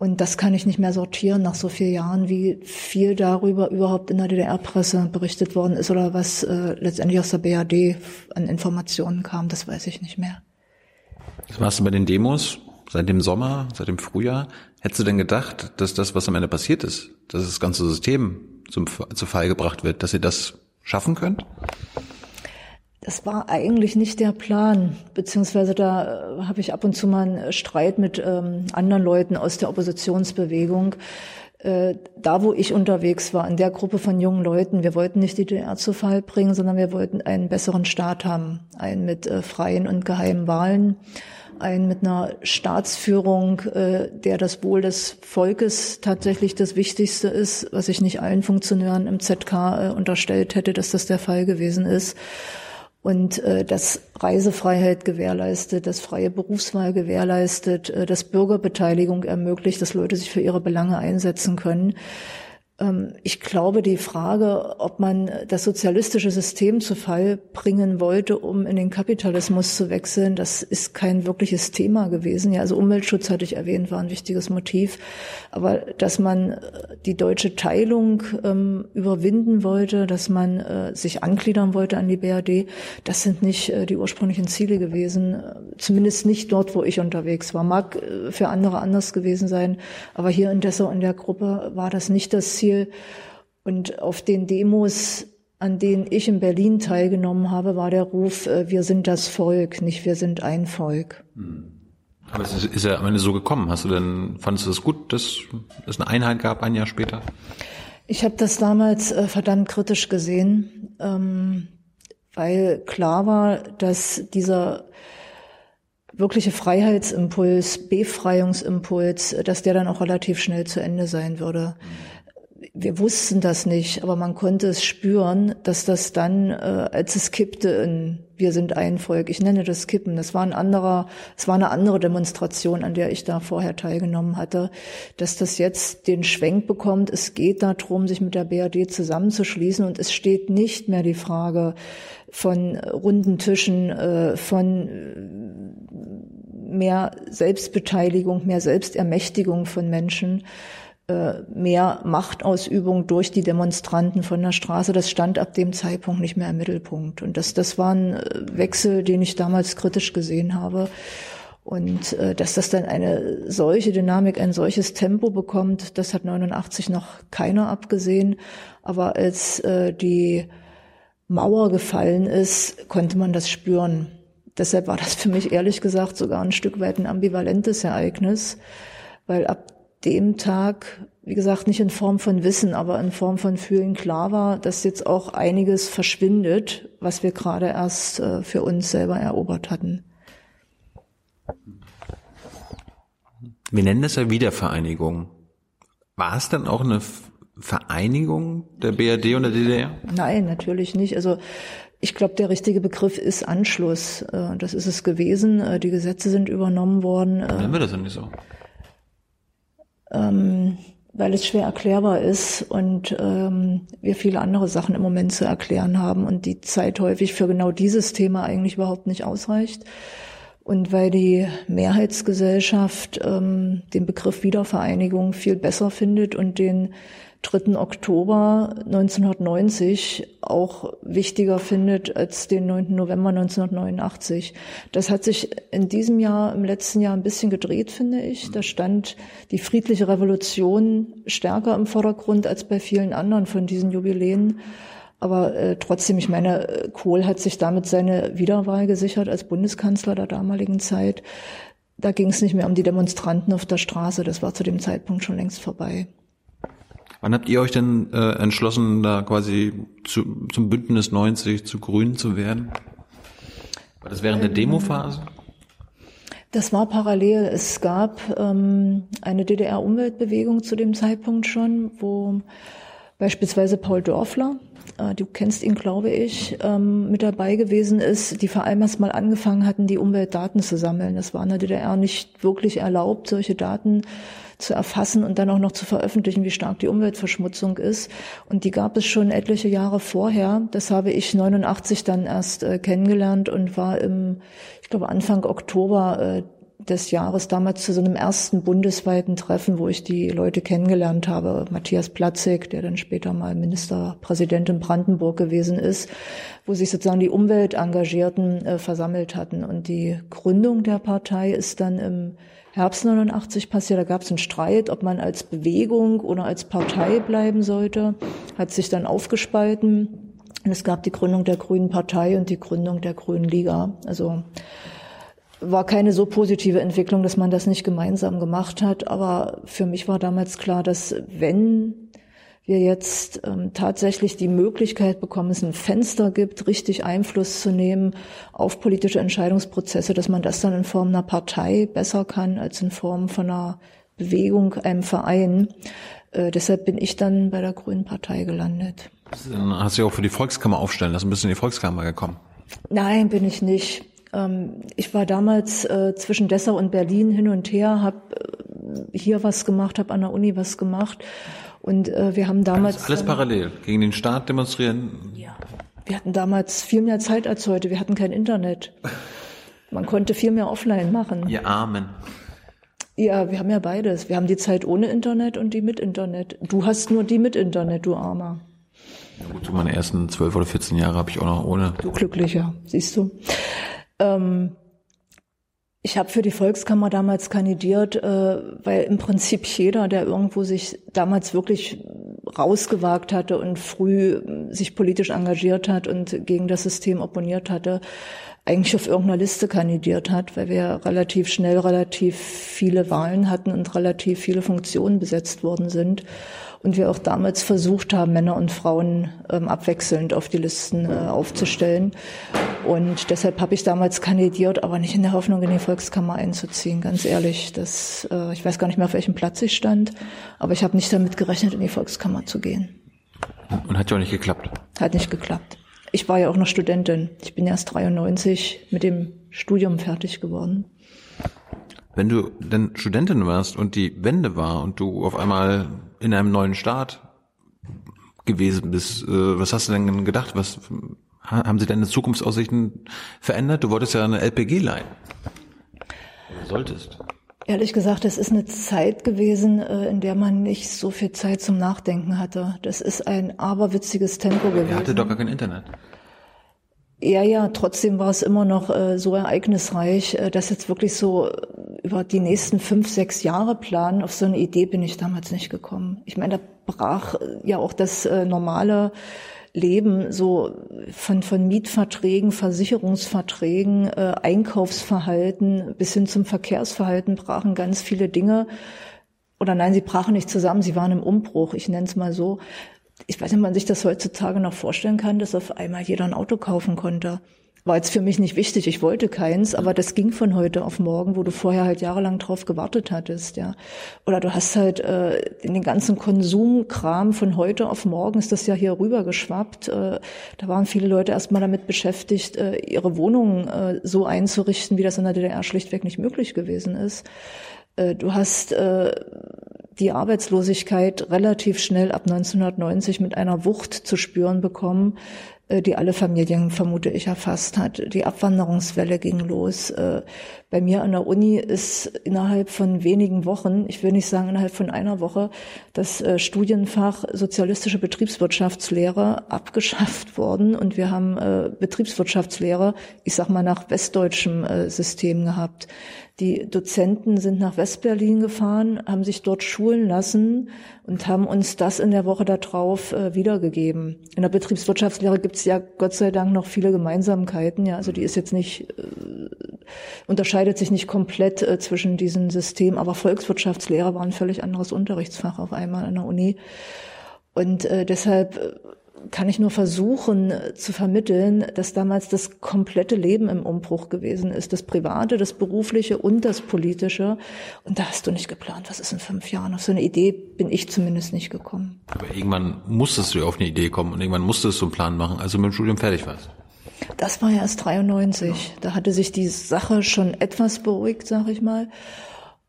S1: Und das kann ich nicht mehr sortieren nach so vielen Jahren, wie viel darüber überhaupt in der DDR-Presse berichtet worden ist oder was äh, letztendlich aus der BAD an Informationen kam, das weiß ich nicht mehr.
S2: Was warst du bei den Demos seit dem Sommer, seit dem Frühjahr? Hättest du denn gedacht, dass das, was am Ende passiert ist, dass das ganze System zum, zu Fall gebracht wird, dass ihr das schaffen könnt?
S1: Das war eigentlich nicht der Plan, beziehungsweise da äh, habe ich ab und zu mal einen Streit mit ähm, anderen Leuten aus der Oppositionsbewegung. Äh, da, wo ich unterwegs war, in der Gruppe von jungen Leuten, wir wollten nicht die DDR zu Fall bringen, sondern wir wollten einen besseren Staat haben, einen mit äh, freien und geheimen Wahlen, einen mit einer Staatsführung, äh, der das Wohl des Volkes tatsächlich das Wichtigste ist, was ich nicht allen Funktionären im ZK äh, unterstellt hätte, dass das der Fall gewesen ist und äh, das Reisefreiheit gewährleistet, das freie Berufswahl gewährleistet, äh, das Bürgerbeteiligung ermöglicht, dass Leute sich für ihre Belange einsetzen können. Ähm, ich glaube, die Frage, ob man das sozialistische System zu Fall bringen wollte, um in den Kapitalismus zu wechseln, das ist kein wirkliches Thema gewesen. Ja, also Umweltschutz hatte ich erwähnt, war ein wichtiges Motiv. Aber dass man äh, die deutsche Teilung ähm, überwinden wollte, dass man äh, sich angliedern wollte an die BRD, das sind nicht äh, die ursprünglichen Ziele gewesen. Äh, zumindest nicht dort, wo ich unterwegs war. Mag äh, für andere anders gewesen sein. Aber hier in Dessau in der Gruppe war das nicht das Ziel viel. Und auf den Demos, an denen ich in Berlin teilgenommen habe, war der Ruf, äh, wir sind das Volk, nicht wir sind ein Volk.
S2: Hm. Aber es ist ja am Ende so gekommen. Hast du denn, fandest du das gut, dass es eine Einheit gab ein Jahr später?
S1: Ich habe das damals äh, verdammt kritisch gesehen, ähm, weil klar war, dass dieser wirkliche Freiheitsimpuls, Befreiungsimpuls, dass der dann auch relativ schnell zu Ende sein würde. Wir wussten das nicht, aber man konnte es spüren, dass das dann, äh, als es kippte, in Wir sind ein Volk, ich nenne das Kippen, das war ein anderer, es war eine andere Demonstration, an der ich da vorher teilgenommen hatte, dass das jetzt den Schwenk bekommt, es geht darum, sich mit der BRD zusammenzuschließen und es steht nicht mehr die Frage von runden Tischen, äh, von mehr Selbstbeteiligung, mehr Selbstermächtigung von Menschen, äh, mehr Machtausübung durch die Demonstranten von der Straße, das stand ab dem Zeitpunkt nicht mehr im Mittelpunkt. Und das, das war ein äh, Wechsel, den ich damals kritisch gesehen habe. Und äh, dass das dann eine solche Dynamik, ein solches Tempo bekommt, das hat 89 noch keiner abgesehen. Aber als äh, die Mauer gefallen ist, konnte man das spüren. Deshalb war das für mich ehrlich gesagt sogar ein Stück weit ein ambivalentes Ereignis, weil ab dem Tag, wie gesagt, nicht in Form von Wissen, aber in Form von Fühlen klar war, dass jetzt auch einiges verschwindet, was wir gerade erst äh, für uns selber erobert hatten.
S2: Wir nennen das ja Wiedervereinigung. War es dann auch eine Vereinigung der BRD und der DDR?
S1: Nein, natürlich nicht. Also ich glaube, der richtige Begriff ist Anschluss. Äh, das ist es gewesen. Äh, die Gesetze sind übernommen worden.
S2: Nennen wir das denn nicht so?
S1: Ähm, weil es schwer erklärbar ist und ähm, wir viele andere Sachen im Moment zu erklären haben und die Zeit häufig für genau dieses Thema eigentlich überhaupt nicht ausreicht. Und weil die Mehrheitsgesellschaft ähm, den Begriff Wiedervereinigung viel besser findet und den 3. Oktober 1990 auch wichtiger findet als den 9. November 1989. Das hat sich in diesem Jahr, im letzten Jahr ein bisschen gedreht, finde ich. Da stand die friedliche Revolution stärker im Vordergrund als bei vielen anderen von diesen Jubiläen. Aber äh, trotzdem, ich meine, Kohl hat sich damit seine Wiederwahl gesichert als Bundeskanzler der damaligen Zeit. Da ging es nicht mehr um die Demonstranten auf der Straße. Das war zu dem Zeitpunkt schon längst vorbei.
S2: Wann habt ihr euch denn äh, entschlossen, da quasi zu, zum Bündnis 90 zu Grün zu werden? War das während der Demophase?
S1: Das war parallel. Es gab ähm, eine DDR-Umweltbewegung zu dem Zeitpunkt schon, wo beispielsweise Paul Dörfler, äh, du kennst ihn, glaube ich, ähm, mit dabei gewesen ist, die vor allem erst mal angefangen hatten, die Umweltdaten zu sammeln. Das war in der DDR nicht wirklich erlaubt, solche Daten zu erfassen und dann auch noch zu veröffentlichen, wie stark die Umweltverschmutzung ist. Und die gab es schon etliche Jahre vorher. Das habe ich 89 dann erst äh, kennengelernt und war im, ich glaube, Anfang Oktober äh, des Jahres damals zu so einem ersten bundesweiten Treffen, wo ich die Leute kennengelernt habe. Matthias Platzek, der dann später mal Ministerpräsident in Brandenburg gewesen ist, wo sich sozusagen die Umweltengagierten äh, versammelt hatten. Und die Gründung der Partei ist dann im Herbst 89 passiert. Da gab es einen Streit, ob man als Bewegung oder als Partei bleiben sollte. Hat sich dann aufgespalten. Und es gab die Gründung der Grünen Partei und die Gründung der Grünen Liga. Also war keine so positive Entwicklung, dass man das nicht gemeinsam gemacht hat. Aber für mich war damals klar, dass wenn wir jetzt ähm, tatsächlich die Möglichkeit bekommen, es ein Fenster gibt, richtig Einfluss zu nehmen auf politische Entscheidungsprozesse, dass man das dann in Form einer Partei besser kann als in Form von einer Bewegung, einem Verein. Äh, deshalb bin ich dann bei der Grünen Partei gelandet.
S2: Dann hast du ja auch für die Volkskammer aufstellen lassen, bist du in die Volkskammer gekommen?
S1: Nein, bin ich nicht. Ähm, ich war damals äh, zwischen Dessau und Berlin hin und her, habe äh, hier was gemacht, habe an der Uni was gemacht und äh, wir haben damals.
S2: Also alles parallel. Gegen den Staat demonstrieren?
S1: Ja. Wir hatten damals viel mehr Zeit als heute. Wir hatten kein Internet. Man konnte viel mehr offline machen.
S2: Ihr Armen.
S1: Ja, wir haben ja beides. Wir haben die Zeit ohne Internet und die mit Internet. Du hast nur die mit Internet, du Armer.
S2: Ja gut, meine ersten zwölf oder 14 Jahre habe ich auch noch ohne.
S1: Du glücklicher, siehst du. Ähm, ich habe für die Volkskammer damals kandidiert, äh, weil im Prinzip jeder, der irgendwo sich damals wirklich rausgewagt hatte und früh äh, sich politisch engagiert hat und gegen das System opponiert hatte, eigentlich auf irgendeiner Liste kandidiert hat, weil wir relativ schnell relativ viele Wahlen hatten und relativ viele Funktionen besetzt worden sind und wir auch damals versucht haben, Männer und Frauen ähm, abwechselnd auf die Listen äh, aufzustellen. Und deshalb habe ich damals kandidiert, aber nicht in der Hoffnung, in die Volkskammer einzuziehen, ganz ehrlich. Das, äh, ich weiß gar nicht mehr, auf welchem Platz ich stand, aber ich habe nicht damit gerechnet, in die Volkskammer zu gehen.
S2: Und hat ja auch nicht geklappt.
S1: Hat nicht geklappt. Ich war ja auch noch Studentin. Ich bin erst 93 mit dem Studium fertig geworden.
S2: Wenn du denn Studentin warst und die Wende war und du auf einmal in einem neuen Staat gewesen bist, äh, was hast du denn gedacht? Was haben sich deine Zukunftsaussichten verändert? Du wolltest ja eine LPG leihen. solltest?
S1: Ehrlich gesagt, es ist eine Zeit gewesen, äh, in der man nicht so viel Zeit zum Nachdenken hatte. Das ist ein aberwitziges Tempo gewesen.
S2: Er hatte doch gar kein Internet.
S1: Ja, ja, trotzdem war es immer noch äh, so ereignisreich, äh, dass jetzt wirklich so über die nächsten fünf, sechs Jahre planen, auf so eine Idee bin ich damals nicht gekommen. Ich meine, da brach ja auch das äh, normale Leben so von, von Mietverträgen, Versicherungsverträgen, äh, Einkaufsverhalten bis hin zum Verkehrsverhalten brachen ganz viele Dinge. Oder nein, sie brachen nicht zusammen, sie waren im Umbruch, ich nenne es mal so. Ich weiß nicht, ob man sich das heutzutage noch vorstellen kann, dass auf einmal jeder ein Auto kaufen konnte war jetzt für mich nicht wichtig, ich wollte keins, aber das ging von heute auf morgen, wo du vorher halt jahrelang drauf gewartet hattest, ja. Oder du hast halt äh, in den ganzen Konsumkram von heute auf morgen ist das ja hier rüber geschwappt. Äh, da waren viele Leute erstmal damit beschäftigt, äh, ihre Wohnungen äh, so einzurichten, wie das in der DDR schlichtweg nicht möglich gewesen ist. Äh, du hast äh, die Arbeitslosigkeit relativ schnell ab 1990 mit einer Wucht zu spüren bekommen, äh, die alle Familien, vermute ich, erfasst hat. Die Abwanderungswelle ging los. Äh, bei mir an der Uni ist innerhalb von wenigen Wochen, ich will nicht sagen innerhalb von einer Woche, das äh, Studienfach Sozialistische Betriebswirtschaftslehre abgeschafft worden und wir haben Betriebswirtschaftslehre, ich sag mal nach westdeutschem System gehabt. Die Dozenten sind nach Westberlin gefahren, haben sich dort schulen lassen und haben uns das in der Woche darauf äh, wiedergegeben. In der Betriebswirtschaftslehre gibt es ja Gott sei Dank noch viele Gemeinsamkeiten. Ja, also die ist jetzt nicht äh, unterscheidet sich nicht komplett äh, zwischen diesen Systemen, aber Volkswirtschaftslehre war ein völlig anderes Unterrichtsfach auf einmal an der Uni. Und äh, deshalb äh, kann ich nur versuchen zu vermitteln, dass damals das komplette Leben im Umbruch gewesen ist. Das Private, das Berufliche und das Politische. Und da hast du nicht geplant, was ist in fünf Jahren. Auf so eine Idee bin ich zumindest nicht gekommen.
S2: Aber irgendwann musstest du auf eine Idee kommen und irgendwann musstest du einen Plan machen, also mit dem Studium fertig warst.
S1: Das war ja erst 93. Genau. Da hatte sich die Sache schon etwas beruhigt, sag ich mal.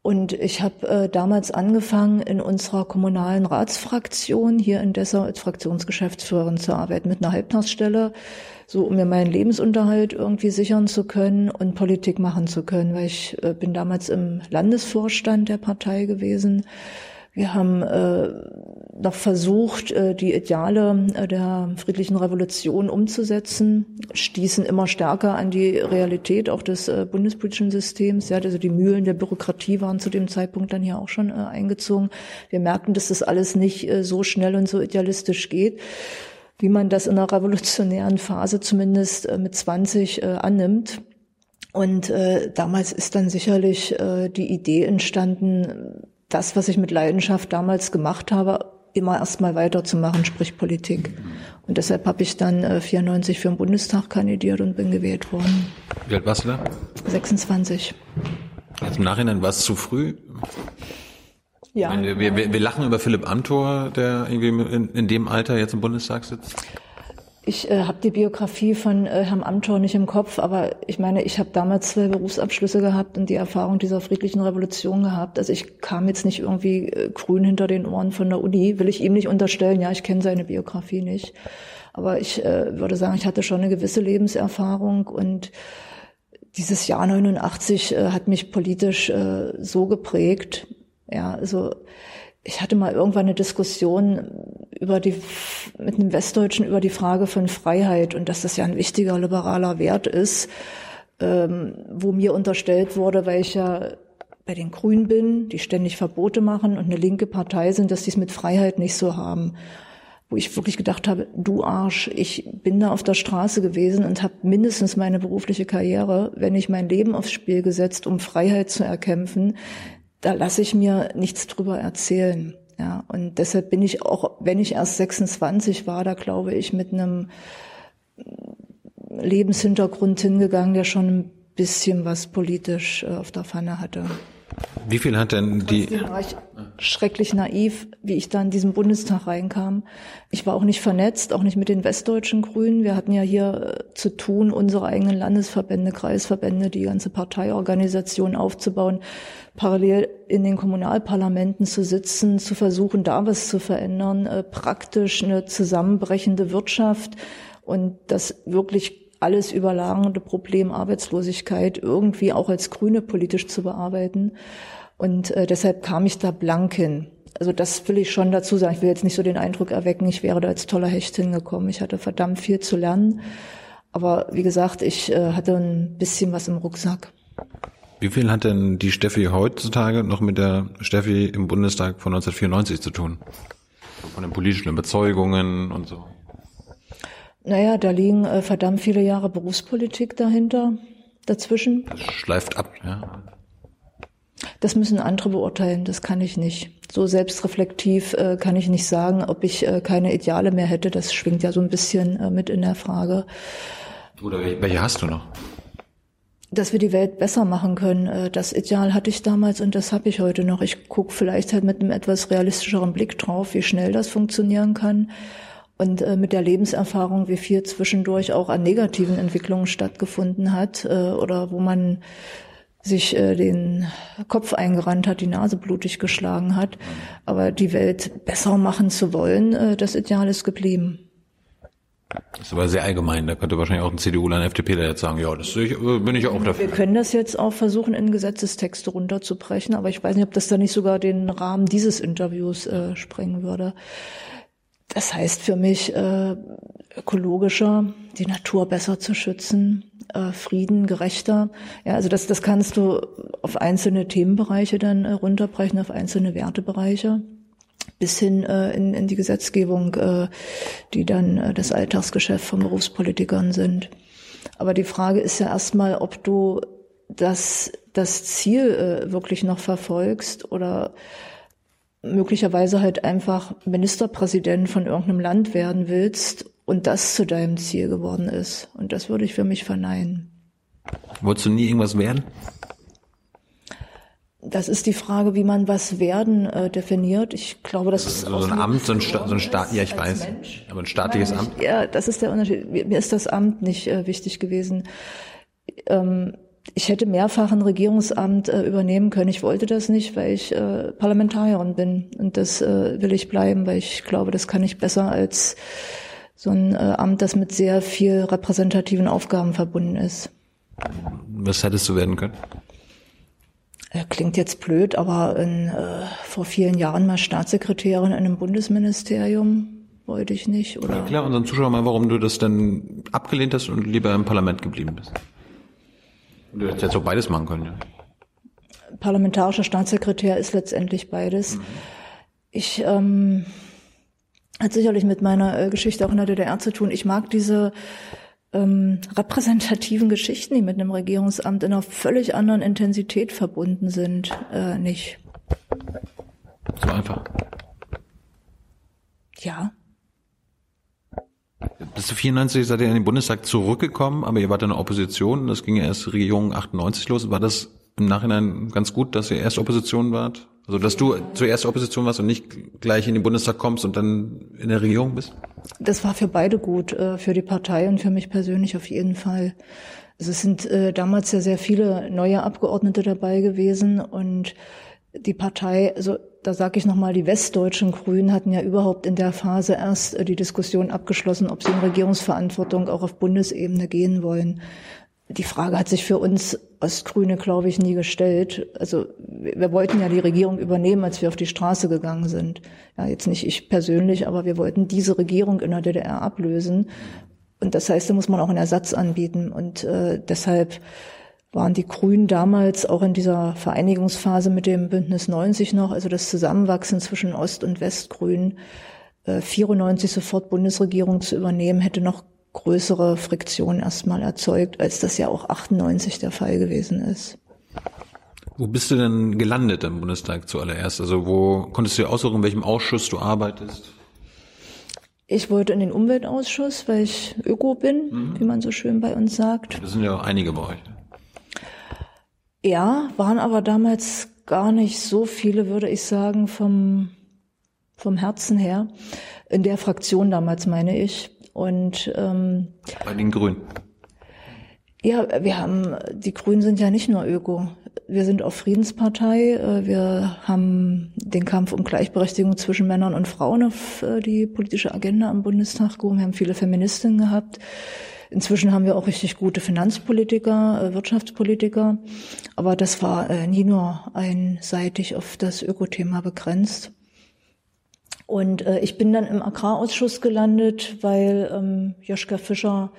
S1: Und ich habe äh, damals angefangen, in unserer kommunalen Ratsfraktion hier in Dessau als Fraktionsgeschäftsführerin zu arbeiten mit einer Halbtagsstelle, so um mir meinen Lebensunterhalt irgendwie sichern zu können und Politik machen zu können, weil ich äh, bin damals im Landesvorstand der Partei gewesen wir haben äh, noch versucht, äh, die Ideale äh, der friedlichen Revolution umzusetzen, stießen immer stärker an die Realität auch des äh, bundespolitischen Systems. Ja, also die Mühlen der Bürokratie waren zu dem Zeitpunkt dann hier auch schon äh, eingezogen. Wir merkten, dass das alles nicht äh, so schnell und so idealistisch geht wie man das in einer revolutionären Phase zumindest äh, mit 20 äh, annimmt. Und äh, damals ist dann sicherlich äh, die Idee entstanden, das, was ich mit Leidenschaft damals gemacht habe, immer erstmal weiterzumachen, sprich Politik. Und deshalb habe ich dann äh, 94 für den Bundestag kandidiert und bin gewählt worden.
S2: Wie alt warst du da?
S1: 26.
S2: Jetzt im Nachhinein war es zu früh? Ja. Meine, wir, wir, wir lachen über Philipp Amthor, der irgendwie in, in dem Alter jetzt im Bundestag sitzt.
S1: Ich äh, habe die Biografie von äh, Herrn Amthor nicht im Kopf, aber ich meine, ich habe damals zwei Berufsabschlüsse gehabt und die Erfahrung dieser friedlichen Revolution gehabt. Also ich kam jetzt nicht irgendwie äh, grün hinter den Ohren von der Uni, will ich ihm nicht unterstellen. Ja, ich kenne seine Biografie nicht. Aber ich äh, würde sagen, ich hatte schon eine gewisse Lebenserfahrung und dieses Jahr 89 äh, hat mich politisch äh, so geprägt. Ja, also ich hatte mal irgendwann eine Diskussion über die, mit einem Westdeutschen über die Frage von Freiheit und dass das ja ein wichtiger liberaler Wert ist, ähm, wo mir unterstellt wurde, weil ich ja bei den Grünen bin, die ständig Verbote machen und eine linke Partei sind, dass die es mit Freiheit nicht so haben. Wo ich wirklich gedacht habe, du Arsch, ich bin da auf der Straße gewesen und habe mindestens meine berufliche Karriere, wenn ich mein Leben aufs Spiel gesetzt, um Freiheit zu erkämpfen, da lasse ich mir nichts drüber erzählen. Ja, und deshalb bin ich auch, wenn ich erst 26 war, da glaube ich mit einem Lebenshintergrund hingegangen, der schon ein bisschen was politisch äh, auf der Pfanne hatte.
S2: Wie viel hat denn die?
S1: War ich schrecklich naiv, wie ich da in diesen Bundestag reinkam. Ich war auch nicht vernetzt, auch nicht mit den westdeutschen Grünen. Wir hatten ja hier äh, zu tun, unsere eigenen Landesverbände, Kreisverbände, die ganze Parteiorganisation aufzubauen, parallel in den Kommunalparlamenten zu sitzen, zu versuchen, da was zu verändern, äh, praktisch eine zusammenbrechende Wirtschaft und das wirklich alles überlagernde Problem Arbeitslosigkeit irgendwie auch als Grüne politisch zu bearbeiten. Und äh, deshalb kam ich da blank hin. Also das will ich schon dazu sagen. Ich will jetzt nicht so den Eindruck erwecken, ich wäre da als toller Hecht hingekommen. Ich hatte verdammt viel zu lernen. Aber wie gesagt, ich äh, hatte ein bisschen was im Rucksack.
S2: Wie viel hat denn die Steffi heutzutage noch mit der Steffi im Bundestag von 1994 zu tun? Von den politischen Überzeugungen und so.
S1: Naja, da liegen äh, verdammt viele Jahre Berufspolitik dahinter, dazwischen.
S2: Das schleift ab, ja.
S1: Das müssen andere beurteilen, das kann ich nicht. So selbstreflektiv äh, kann ich nicht sagen, ob ich äh, keine Ideale mehr hätte. Das schwingt ja so ein bisschen äh, mit in der Frage.
S2: Oder welche hast du noch?
S1: Dass wir die Welt besser machen können, äh, das Ideal hatte ich damals und das habe ich heute noch. Ich gucke vielleicht halt mit einem etwas realistischeren Blick drauf, wie schnell das funktionieren kann und äh, mit der Lebenserfahrung, wie viel zwischendurch auch an negativen Entwicklungen stattgefunden hat äh, oder wo man sich den Kopf eingerannt hat, die Nase blutig geschlagen hat. Aber die Welt besser machen zu wollen, das Ideal ist geblieben.
S2: Das ist aber sehr allgemein. Da könnte wahrscheinlich auch ein CDU oder ein FDP da jetzt sagen, ja, das äh, bin ich auch dafür.
S1: Wir können das jetzt auch versuchen, in Gesetzestexte runterzubrechen, aber ich weiß nicht, ob das da nicht sogar den Rahmen dieses Interviews äh, sprengen würde. Das heißt für mich, äh, ökologischer, die Natur besser zu schützen, äh, Frieden, gerechter. Ja, also das, das kannst du auf einzelne Themenbereiche dann äh, runterbrechen, auf einzelne Wertebereiche bis hin äh, in, in die Gesetzgebung, äh, die dann äh, das Alltagsgeschäft von Berufspolitikern sind. Aber die Frage ist ja erstmal, ob du das, das Ziel äh, wirklich noch verfolgst oder möglicherweise halt einfach Ministerpräsident von irgendeinem Land werden willst und das zu deinem Ziel geworden ist. Und das würde ich für mich verneinen.
S2: Wolltest du nie irgendwas werden?
S1: Das ist die Frage, wie man was werden äh, definiert. Ich glaube, das ist
S2: so ein Amt, so ein, Sta so ein Staat, ja, ich weiß, Mensch. aber ein staatliches Amt.
S1: Ja, das ist der Unterschied. Mir ist das Amt nicht äh, wichtig gewesen. Ähm, ich hätte mehrfach ein Regierungsamt äh, übernehmen können. Ich wollte das nicht, weil ich äh, Parlamentarierin bin. Und das äh, will ich bleiben, weil ich glaube, das kann ich besser als so ein äh, Amt, das mit sehr viel repräsentativen Aufgaben verbunden ist.
S2: Was hättest du werden können?
S1: Klingt jetzt blöd, aber in, äh, vor vielen Jahren mal Staatssekretärin in einem Bundesministerium wollte ich nicht. Oder? Ja,
S2: klar, unseren Zuschauern mal, warum du das denn abgelehnt hast und lieber im Parlament geblieben bist. Du hättest jetzt auch beides machen können, ja.
S1: Parlamentarischer Staatssekretär ist letztendlich beides. Mhm. Ich ähm, hat sicherlich mit meiner äh, Geschichte auch in der DDR zu tun. Ich mag diese ähm, repräsentativen Geschichten, die mit einem Regierungsamt in einer völlig anderen Intensität verbunden sind, äh, nicht.
S2: So einfach.
S1: Ja.
S2: Bis zu 94 seid ihr in den Bundestag zurückgekommen, aber ihr wart in der Opposition. Das ging ja erst Regierung 98 los. War das im Nachhinein ganz gut, dass ihr erst Opposition wart? Also, dass du zuerst Opposition warst und nicht gleich in den Bundestag kommst und dann in der Regierung bist?
S1: Das war für beide gut, äh, für die Partei und für mich persönlich auf jeden Fall. Also es sind äh, damals ja sehr viele neue Abgeordnete dabei gewesen und die Partei, also da sage ich nochmal, die westdeutschen Grünen hatten ja überhaupt in der Phase erst äh, die Diskussion abgeschlossen, ob sie in Regierungsverantwortung auch auf Bundesebene gehen wollen. Die Frage hat sich für uns Ostgrüne, glaube ich, nie gestellt. Also wir wollten ja die Regierung übernehmen, als wir auf die Straße gegangen sind. Ja, jetzt nicht ich persönlich, aber wir wollten diese Regierung in der DDR ablösen. Und das heißt, da muss man auch einen Ersatz anbieten. Und äh, deshalb waren die Grünen damals auch in dieser Vereinigungsphase mit dem Bündnis 90 noch, also das Zusammenwachsen zwischen Ost- und Westgrünen, äh, 94 sofort Bundesregierung zu übernehmen, hätte noch größere Friktion erstmal erzeugt, als das ja auch 98 der Fall gewesen ist.
S2: Wo bist du denn gelandet im Bundestag zuallererst? Also wo konntest du dir aussuchen, in welchem Ausschuss du arbeitest?
S1: Ich wollte in den Umweltausschuss, weil ich Öko bin, mhm. wie man so schön bei uns sagt.
S2: Das sind ja auch einige bei euch.
S1: Ja, waren aber damals gar nicht so viele, würde ich sagen, vom, vom Herzen her. In der Fraktion damals meine ich. Und ähm,
S2: bei den Grünen.
S1: Ja, wir haben, die Grünen sind ja nicht nur Öko. Wir sind auch Friedenspartei. Äh, wir haben den Kampf um Gleichberechtigung zwischen Männern und Frauen auf äh, die politische Agenda am Bundestag gehoben. Wir haben viele Feministinnen gehabt. Inzwischen haben wir auch richtig gute Finanzpolitiker, äh, Wirtschaftspolitiker, aber das war nie nur einseitig auf das Ökothema begrenzt. Und äh, ich bin dann im Agrarausschuss gelandet, weil ähm, Joschka Fischer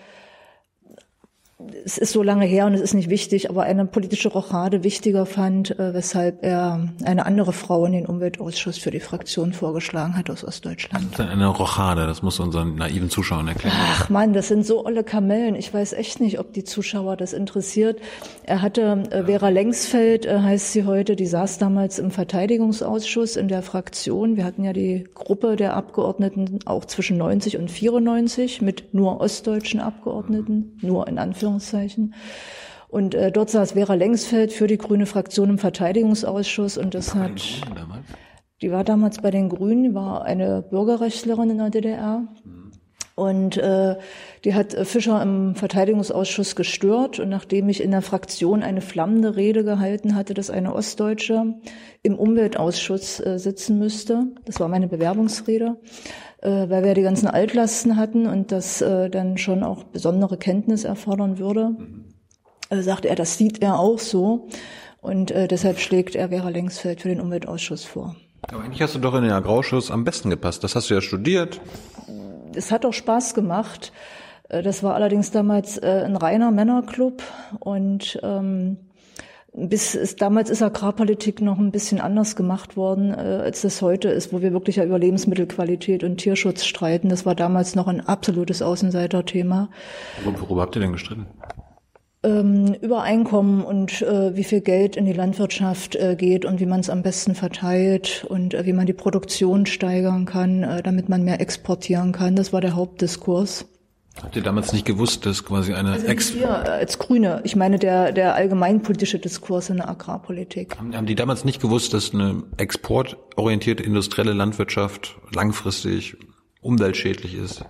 S1: es ist so lange her und es ist nicht wichtig, aber eine politische Rochade wichtiger fand, äh, weshalb er eine andere Frau in den Umweltausschuss für die Fraktion vorgeschlagen hat aus Ostdeutschland.
S2: Was ist eine Rochade? Das muss unseren naiven Zuschauern erklären.
S1: Ach Mann, das sind so olle Kamellen. Ich weiß echt nicht, ob die Zuschauer das interessiert. Er hatte, äh, Vera Lengsfeld äh, heißt sie heute, die saß damals im Verteidigungsausschuss in der Fraktion. Wir hatten ja die Gruppe der Abgeordneten auch zwischen 90 und 94 mit nur ostdeutschen Abgeordneten, nur in Anführungszeichen. Anführungszeichen. Und äh, dort saß Vera Lengsfeld für die grüne Fraktion im Verteidigungsausschuss und das hat, die war damals bei den Grünen, war eine Bürgerrechtlerin in der DDR. Und äh, die hat Fischer im Verteidigungsausschuss gestört. Und nachdem ich in der Fraktion eine flammende Rede gehalten hatte, dass eine Ostdeutsche im Umweltausschuss äh, sitzen müsste, das war meine Bewerbungsrede, äh, weil wir die ganzen Altlasten hatten und das äh, dann schon auch besondere Kenntnis erfordern würde, äh, sagt er, das sieht er auch so und äh, deshalb schlägt er Vera Lengsfeld für den Umweltausschuss vor.
S2: Aber eigentlich hast du doch in den Agrarausschuss am besten gepasst. Das hast du ja studiert.
S1: Es hat auch Spaß gemacht. Äh, das war allerdings damals äh, ein reiner Männerclub und ähm, bis ist, damals ist Agrarpolitik noch ein bisschen anders gemacht worden, äh, als das heute ist, wo wir wirklich ja über Lebensmittelqualität und Tierschutz streiten. Das war damals noch ein absolutes Außenseiterthema.
S2: Worüber habt ihr denn gestritten?
S1: Ähm, über Einkommen und äh, wie viel Geld in die Landwirtschaft äh, geht und wie man es am besten verteilt und äh, wie man die Produktion steigern kann, äh, damit man mehr exportieren kann. Das war der Hauptdiskurs.
S2: Habt ihr damals nicht gewusst, dass quasi eine
S1: also
S2: Ex
S1: wir als Grüne, ich meine der der allgemeinpolitische Diskurs in der Agrarpolitik.
S2: Haben, haben die damals nicht gewusst, dass eine exportorientierte industrielle Landwirtschaft langfristig umweltschädlich ist?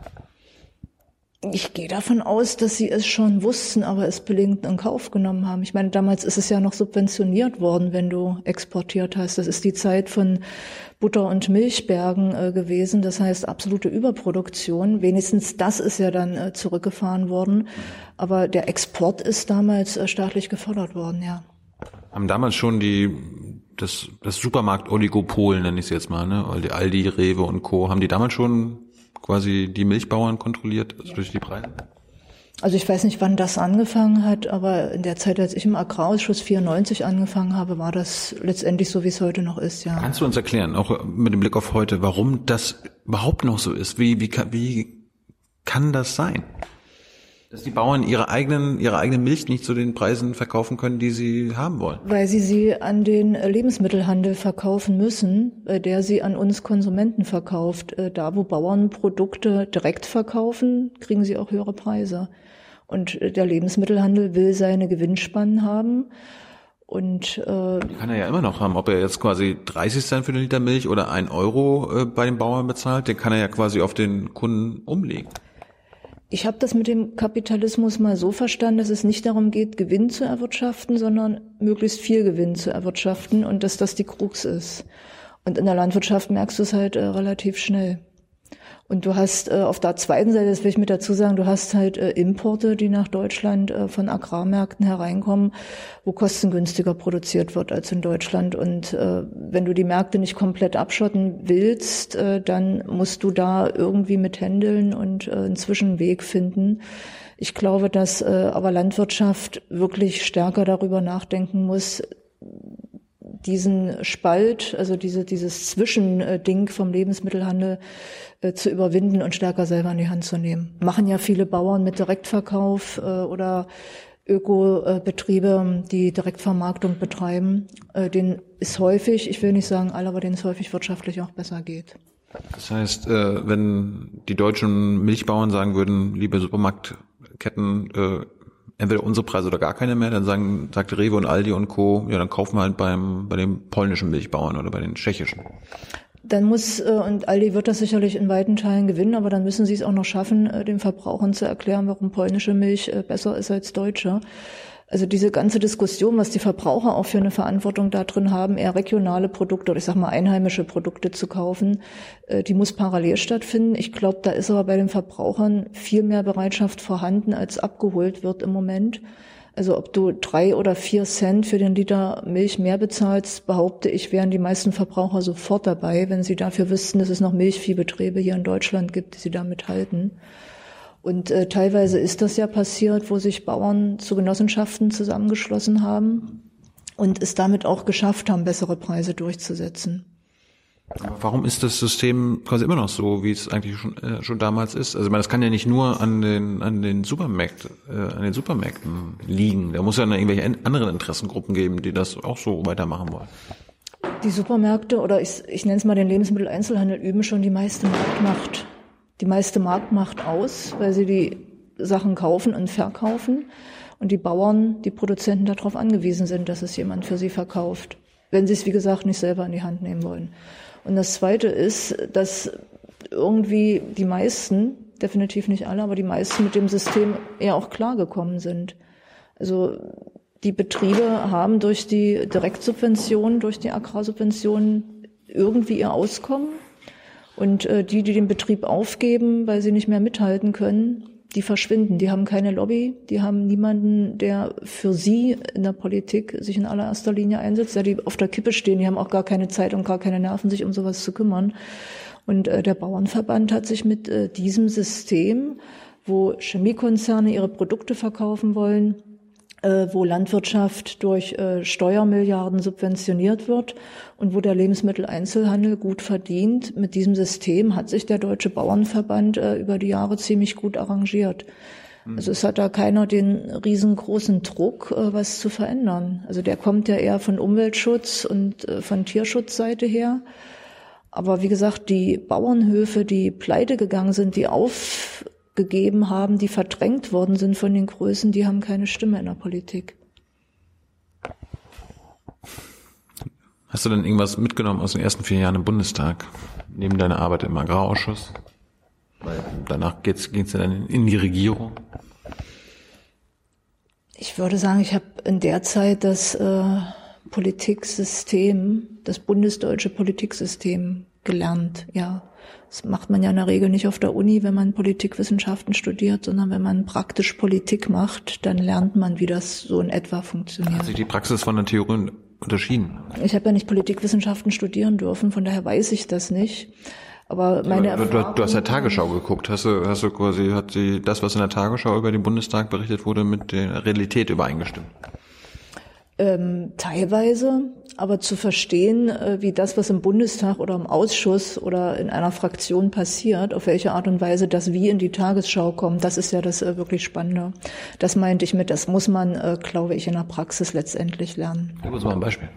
S1: Ich gehe davon aus, dass sie es schon wussten, aber es billigend in Kauf genommen haben. Ich meine, damals ist es ja noch subventioniert worden, wenn du exportiert hast. Das ist die Zeit von Butter- und Milchbergen äh, gewesen. Das heißt absolute Überproduktion. Wenigstens das ist ja dann äh, zurückgefahren worden. Aber der Export ist damals äh, staatlich gefördert worden, ja.
S2: Haben damals schon die das, das Supermarkt-Oligopol, nenne ich es jetzt mal, ne? Aldi, Rewe und Co. Haben die damals schon quasi die Milchbauern kontrolliert also durch die Preise?
S1: Also ich weiß nicht, wann das angefangen hat, aber in der Zeit, als ich im Agrarausschuss 94 angefangen habe, war das letztendlich so, wie es heute noch ist, ja.
S2: Kannst du uns erklären, auch mit dem Blick auf heute, warum das überhaupt noch so ist? Wie, wie, wie kann das sein? Dass die Bauern ihre eigenen, ihre eigene Milch nicht zu den Preisen verkaufen können, die sie haben wollen.
S1: Weil sie sie an den Lebensmittelhandel verkaufen müssen, der sie an uns Konsumenten verkauft. Äh, da, wo Bauern Produkte direkt verkaufen, kriegen sie auch höhere Preise. Und äh, der Lebensmittelhandel will seine Gewinnspannen haben. Und
S2: äh, die kann er ja immer noch haben. Ob er jetzt quasi 30 Cent für den Liter Milch oder ein Euro äh, bei den Bauern bezahlt, den kann er ja quasi auf den Kunden umlegen.
S1: Ich habe das mit dem Kapitalismus mal so verstanden, dass es nicht darum geht, Gewinn zu erwirtschaften, sondern möglichst viel Gewinn zu erwirtschaften und dass das die Krux ist. Und in der Landwirtschaft merkst du es halt äh, relativ schnell. Und du hast äh, auf der zweiten Seite, das will ich mit dazu sagen, du hast halt äh, Importe, die nach Deutschland äh, von Agrarmärkten hereinkommen, wo kostengünstiger produziert wird als in Deutschland. Und äh, wenn du die Märkte nicht komplett abschotten willst, äh, dann musst du da irgendwie mit händeln und äh, einen Zwischenweg finden. Ich glaube, dass aber Landwirtschaft wirklich stärker darüber nachdenken muss, diesen Spalt, also diese, dieses Zwischending vom Lebensmittelhandel äh, zu überwinden und stärker selber in die Hand zu nehmen. Machen ja viele Bauern mit Direktverkauf äh, oder Ökobetriebe, die Direktvermarktung betreiben. Äh, denen ist häufig, ich will nicht sagen alle, aber denen es häufig wirtschaftlich auch besser geht.
S2: Das heißt, äh, wenn die deutschen Milchbauern sagen würden, liebe Supermarktketten, äh, entweder unsere Preise oder gar keine mehr, dann sagen, sagt Rewe und Aldi und Co., ja, dann kaufen wir halt beim, bei den polnischen Milchbauern oder bei den tschechischen.
S1: Dann muss, äh, und Aldi wird das sicherlich in weiten Teilen gewinnen, aber dann müssen sie es auch noch schaffen, äh, den Verbrauchern zu erklären, warum polnische Milch äh, besser ist als deutsche. Also diese ganze Diskussion, was die Verbraucher auch für eine Verantwortung da drin haben, eher regionale Produkte oder ich sag mal einheimische Produkte zu kaufen, äh, die muss parallel stattfinden. Ich glaube, da ist aber bei den Verbrauchern viel mehr Bereitschaft vorhanden, als abgeholt wird im Moment. Also ob du drei oder vier Cent für den Liter Milch mehr bezahlst, behaupte ich, wären die meisten Verbraucher sofort dabei, wenn sie dafür wüssten, dass es noch Milchviehbetriebe hier in Deutschland gibt, die sie damit halten. Und äh, teilweise ist das ja passiert, wo sich Bauern zu Genossenschaften zusammengeschlossen haben und es damit auch geschafft haben, bessere Preise durchzusetzen.
S2: Aber warum ist das System quasi immer noch so, wie es eigentlich schon, äh, schon damals ist? Also ich meine, das kann ja nicht nur an den an den Supermärkten äh, an den Supermärkten liegen. Da muss ja irgendwelche anderen Interessengruppen geben, die das auch so weitermachen wollen.
S1: Die Supermärkte oder ich, ich nenne es mal den Lebensmitteleinzelhandel üben schon die meiste Marktmacht die meiste Marktmacht aus, weil sie die Sachen kaufen und verkaufen und die Bauern, die Produzenten darauf angewiesen sind, dass es jemand für sie verkauft, wenn sie es, wie gesagt, nicht selber in die Hand nehmen wollen. Und das Zweite ist, dass irgendwie die meisten, definitiv nicht alle, aber die meisten mit dem System eher auch klargekommen sind. Also die Betriebe haben durch die Direktsubventionen, durch die Agrarsubventionen irgendwie ihr Auskommen und äh, die, die den Betrieb aufgeben, weil sie nicht mehr mithalten können, die verschwinden. Die haben keine Lobby, die haben niemanden, der für sie in der Politik sich in allererster Linie einsetzt, der die auf der Kippe stehen. Die haben auch gar keine Zeit und gar keine Nerven, sich um sowas zu kümmern. Und äh, der Bauernverband hat sich mit äh, diesem System, wo Chemiekonzerne ihre Produkte verkaufen wollen, wo Landwirtschaft durch äh, Steuermilliarden subventioniert wird und wo der Lebensmitteleinzelhandel gut verdient. Mit diesem System hat sich der Deutsche Bauernverband äh, über die Jahre ziemlich gut arrangiert. Hm. Also es hat da keiner den riesengroßen Druck, was zu verändern. Also der kommt ja eher von Umweltschutz und von Tierschutzseite her. Aber wie gesagt, die Bauernhöfe, die pleite gegangen sind, die auf gegeben haben, die verdrängt worden sind von den Größen, die haben keine Stimme in der Politik.
S2: Hast du denn irgendwas mitgenommen aus den ersten vier Jahren im Bundestag, neben deiner Arbeit im Agrarausschuss? Weil danach ging es ja dann in die Regierung.
S1: Ich würde sagen, ich habe in der Zeit das äh, Politiksystem, das bundesdeutsche Politiksystem gelernt, ja. Das macht man ja in der Regel nicht auf der Uni, wenn man Politikwissenschaften studiert, sondern wenn man praktisch Politik macht, dann lernt man, wie das so in etwa funktioniert.
S2: Hat sich die Praxis von der Theorie unterschieden?
S1: Ich habe ja nicht Politikwissenschaften studieren dürfen, von daher weiß ich das nicht. Aber meine
S2: ja, du, du, hast ja Tagesschau geguckt. Hast du, hast du quasi, hat sie das, was in der Tagesschau über den Bundestag berichtet wurde, mit der Realität übereingestimmt?
S1: Ähm, teilweise, aber zu verstehen, äh, wie das, was im Bundestag oder im Ausschuss oder in einer Fraktion passiert, auf welche Art und Weise das wie in die Tagesschau kommt, das ist ja das äh, wirklich Spannende. Das meinte ich mit, das muss man, äh, glaube ich, in der Praxis letztendlich lernen.
S2: Gib uns mal ein Beispiel.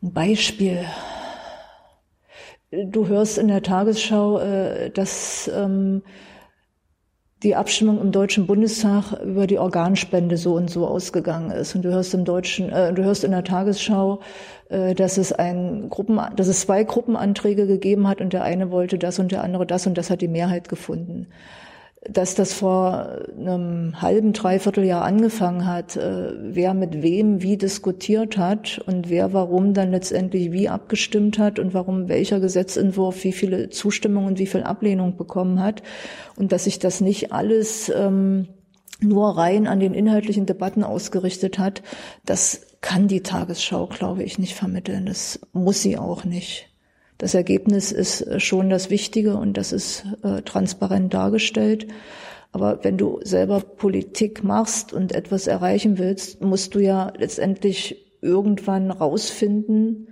S1: Ein Beispiel. Du hörst in der Tagesschau, äh, dass ähm, die Abstimmung im Deutschen Bundestag über die Organspende so und so ausgegangen ist. Und du hörst im Deutschen, äh, du hörst in der Tagesschau, äh, dass es ein Gruppen, dass es zwei Gruppenanträge gegeben hat und der eine wollte das und der andere das und das hat die Mehrheit gefunden dass das vor einem halben, dreiviertel Jahr angefangen hat, äh, wer mit wem wie diskutiert hat und wer warum dann letztendlich wie abgestimmt hat und warum welcher Gesetzentwurf wie viele Zustimmung und wie viel Ablehnung bekommen hat und dass sich das nicht alles ähm, nur rein an den inhaltlichen Debatten ausgerichtet hat, das kann die Tagesschau, glaube ich, nicht vermitteln. Das muss sie auch nicht. Das Ergebnis ist äh, schon das Wichtige und das ist äh, transparent dargestellt. Aber wenn du selber Politik machst und etwas erreichen willst, musst du ja letztendlich irgendwann rausfinden,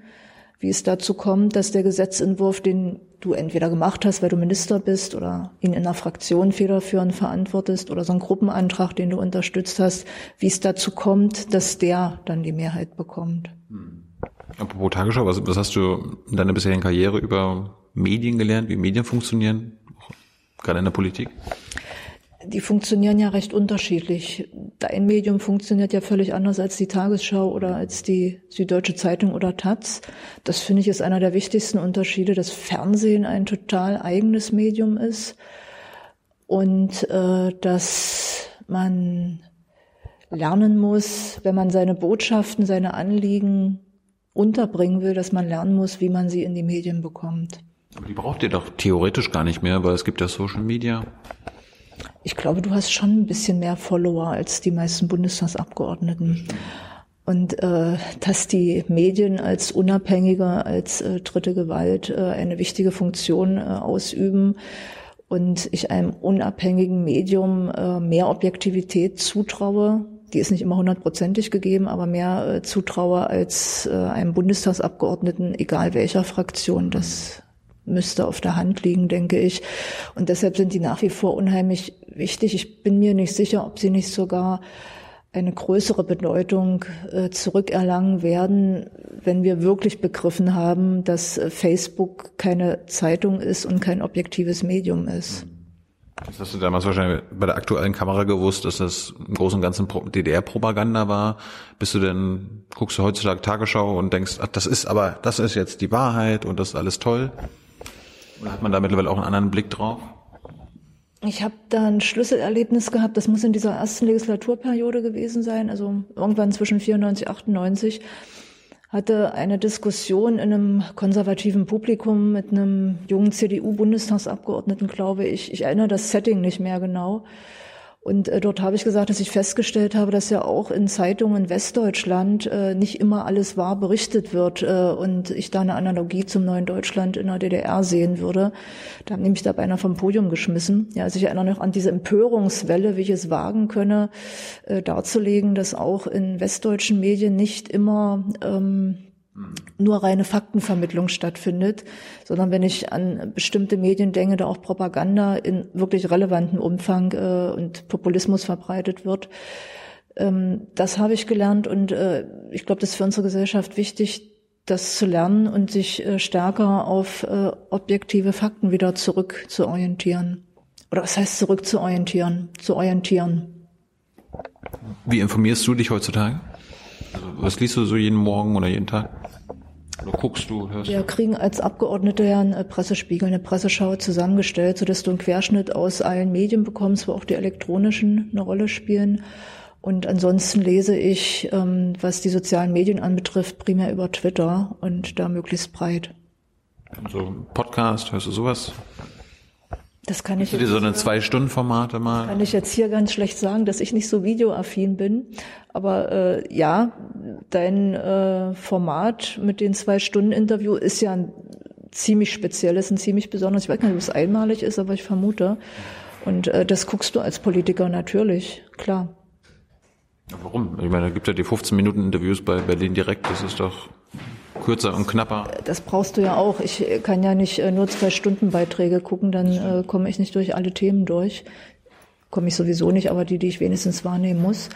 S1: wie es dazu kommt, dass der Gesetzentwurf, den du entweder gemacht hast, weil du Minister bist oder ihn in einer Fraktion federführend verantwortest oder so einen Gruppenantrag, den du unterstützt hast, wie es dazu kommt, dass der dann die Mehrheit bekommt. Hm.
S2: Apropos Tagesschau, was, was hast du in deiner bisherigen Karriere über Medien gelernt, wie Medien funktionieren, gerade in der Politik?
S1: Die funktionieren ja recht unterschiedlich. Dein Medium funktioniert ja völlig anders als die Tagesschau oder als die Süddeutsche Zeitung oder Taz. Das finde ich ist einer der wichtigsten Unterschiede, dass Fernsehen ein total eigenes Medium ist und äh, dass man lernen muss, wenn man seine Botschaften, seine Anliegen unterbringen will, dass man lernen muss, wie man sie in die Medien bekommt.
S2: Aber die braucht ihr doch theoretisch gar nicht mehr, weil es gibt ja Social Media.
S1: Ich glaube, du hast schon ein bisschen mehr Follower als die meisten Bundestagsabgeordneten. Und äh, dass die Medien als unabhängiger, als äh, dritte Gewalt äh, eine wichtige Funktion äh, ausüben und ich einem unabhängigen Medium äh, mehr Objektivität zutraue, die ist nicht immer hundertprozentig gegeben, aber mehr äh, zutraue als äh, einem Bundestagsabgeordneten, egal welcher Fraktion. Das müsste auf der Hand liegen, denke ich. Und deshalb sind die nach wie vor unheimlich wichtig. Ich bin mir nicht sicher, ob sie nicht sogar eine größere Bedeutung äh, zurückerlangen werden, wenn wir wirklich begriffen haben, dass äh, Facebook keine Zeitung ist und kein objektives Medium ist.
S2: Das hast du damals wahrscheinlich bei der aktuellen Kamera gewusst, dass das im Großen und Ganzen DDR-Propaganda war. Bist du denn, guckst du heutzutage Tagesschau und denkst, ach, das ist aber, das ist jetzt die Wahrheit und das ist alles toll? Oder hat man da mittlerweile auch einen anderen Blick drauf?
S1: Ich habe da ein Schlüsselerlebnis gehabt, das muss in dieser ersten Legislaturperiode gewesen sein, also irgendwann zwischen 94 und 98 hatte eine Diskussion in einem konservativen Publikum mit einem jungen CDU-Bundestagsabgeordneten, glaube ich. Ich erinnere das Setting nicht mehr genau. Und äh, dort habe ich gesagt, dass ich festgestellt habe, dass ja auch in Zeitungen Westdeutschland äh, nicht immer alles wahr berichtet wird äh, und ich da eine Analogie zum neuen Deutschland in der DDR sehen würde. Da haben nämlich da beinahe vom Podium geschmissen. Ja, also ich erinnere noch an diese Empörungswelle, wie ich es wagen könne, äh, darzulegen, dass auch in westdeutschen Medien nicht immer ähm, nur reine Faktenvermittlung stattfindet, sondern wenn ich an bestimmte Medien denke, da auch Propaganda in wirklich relevantem Umfang äh, und Populismus verbreitet wird. Ähm, das habe ich gelernt und äh, ich glaube, das ist für unsere Gesellschaft wichtig, das zu lernen und sich äh, stärker auf äh, objektive Fakten wieder zurück zu orientieren. Oder was heißt zurück zu orientieren? Zu orientieren.
S2: Wie informierst du dich heutzutage? Also, was liest du so jeden Morgen oder jeden Tag? Oder guckst du,
S1: hörst Wir du? kriegen als Abgeordnete ja einen Pressespiegel, eine Presseschau zusammengestellt, sodass du einen Querschnitt aus allen Medien bekommst, wo auch die elektronischen eine Rolle spielen. Und ansonsten lese ich, ähm, was die sozialen Medien anbetrifft, primär über Twitter und da möglichst breit.
S2: So Podcast, hörst du sowas?
S1: Das kann ich
S2: jetzt, dir so eine Zwei-Stunden-Formate mal?
S1: Kann ich jetzt hier ganz schlecht sagen, dass ich nicht so videoaffin bin. Aber äh, ja, dein äh, Format mit den Zwei-Stunden-Interview ist ja ein ziemlich spezielles, ein ziemlich besonderes. Ich weiß nicht, ob es einmalig ist, aber ich vermute. Und äh, das guckst du als Politiker natürlich, klar.
S2: Warum? Ich meine, da gibt ja die 15 Minuten Interviews bei Berlin direkt. Das ist doch kürzer und knapper.
S1: Das brauchst du ja auch. Ich kann ja nicht äh, nur zwei Stunden Beiträge gucken, dann äh, komme ich nicht durch alle Themen durch. Komme ich sowieso nicht, aber die, die ich wenigstens wahrnehmen muss.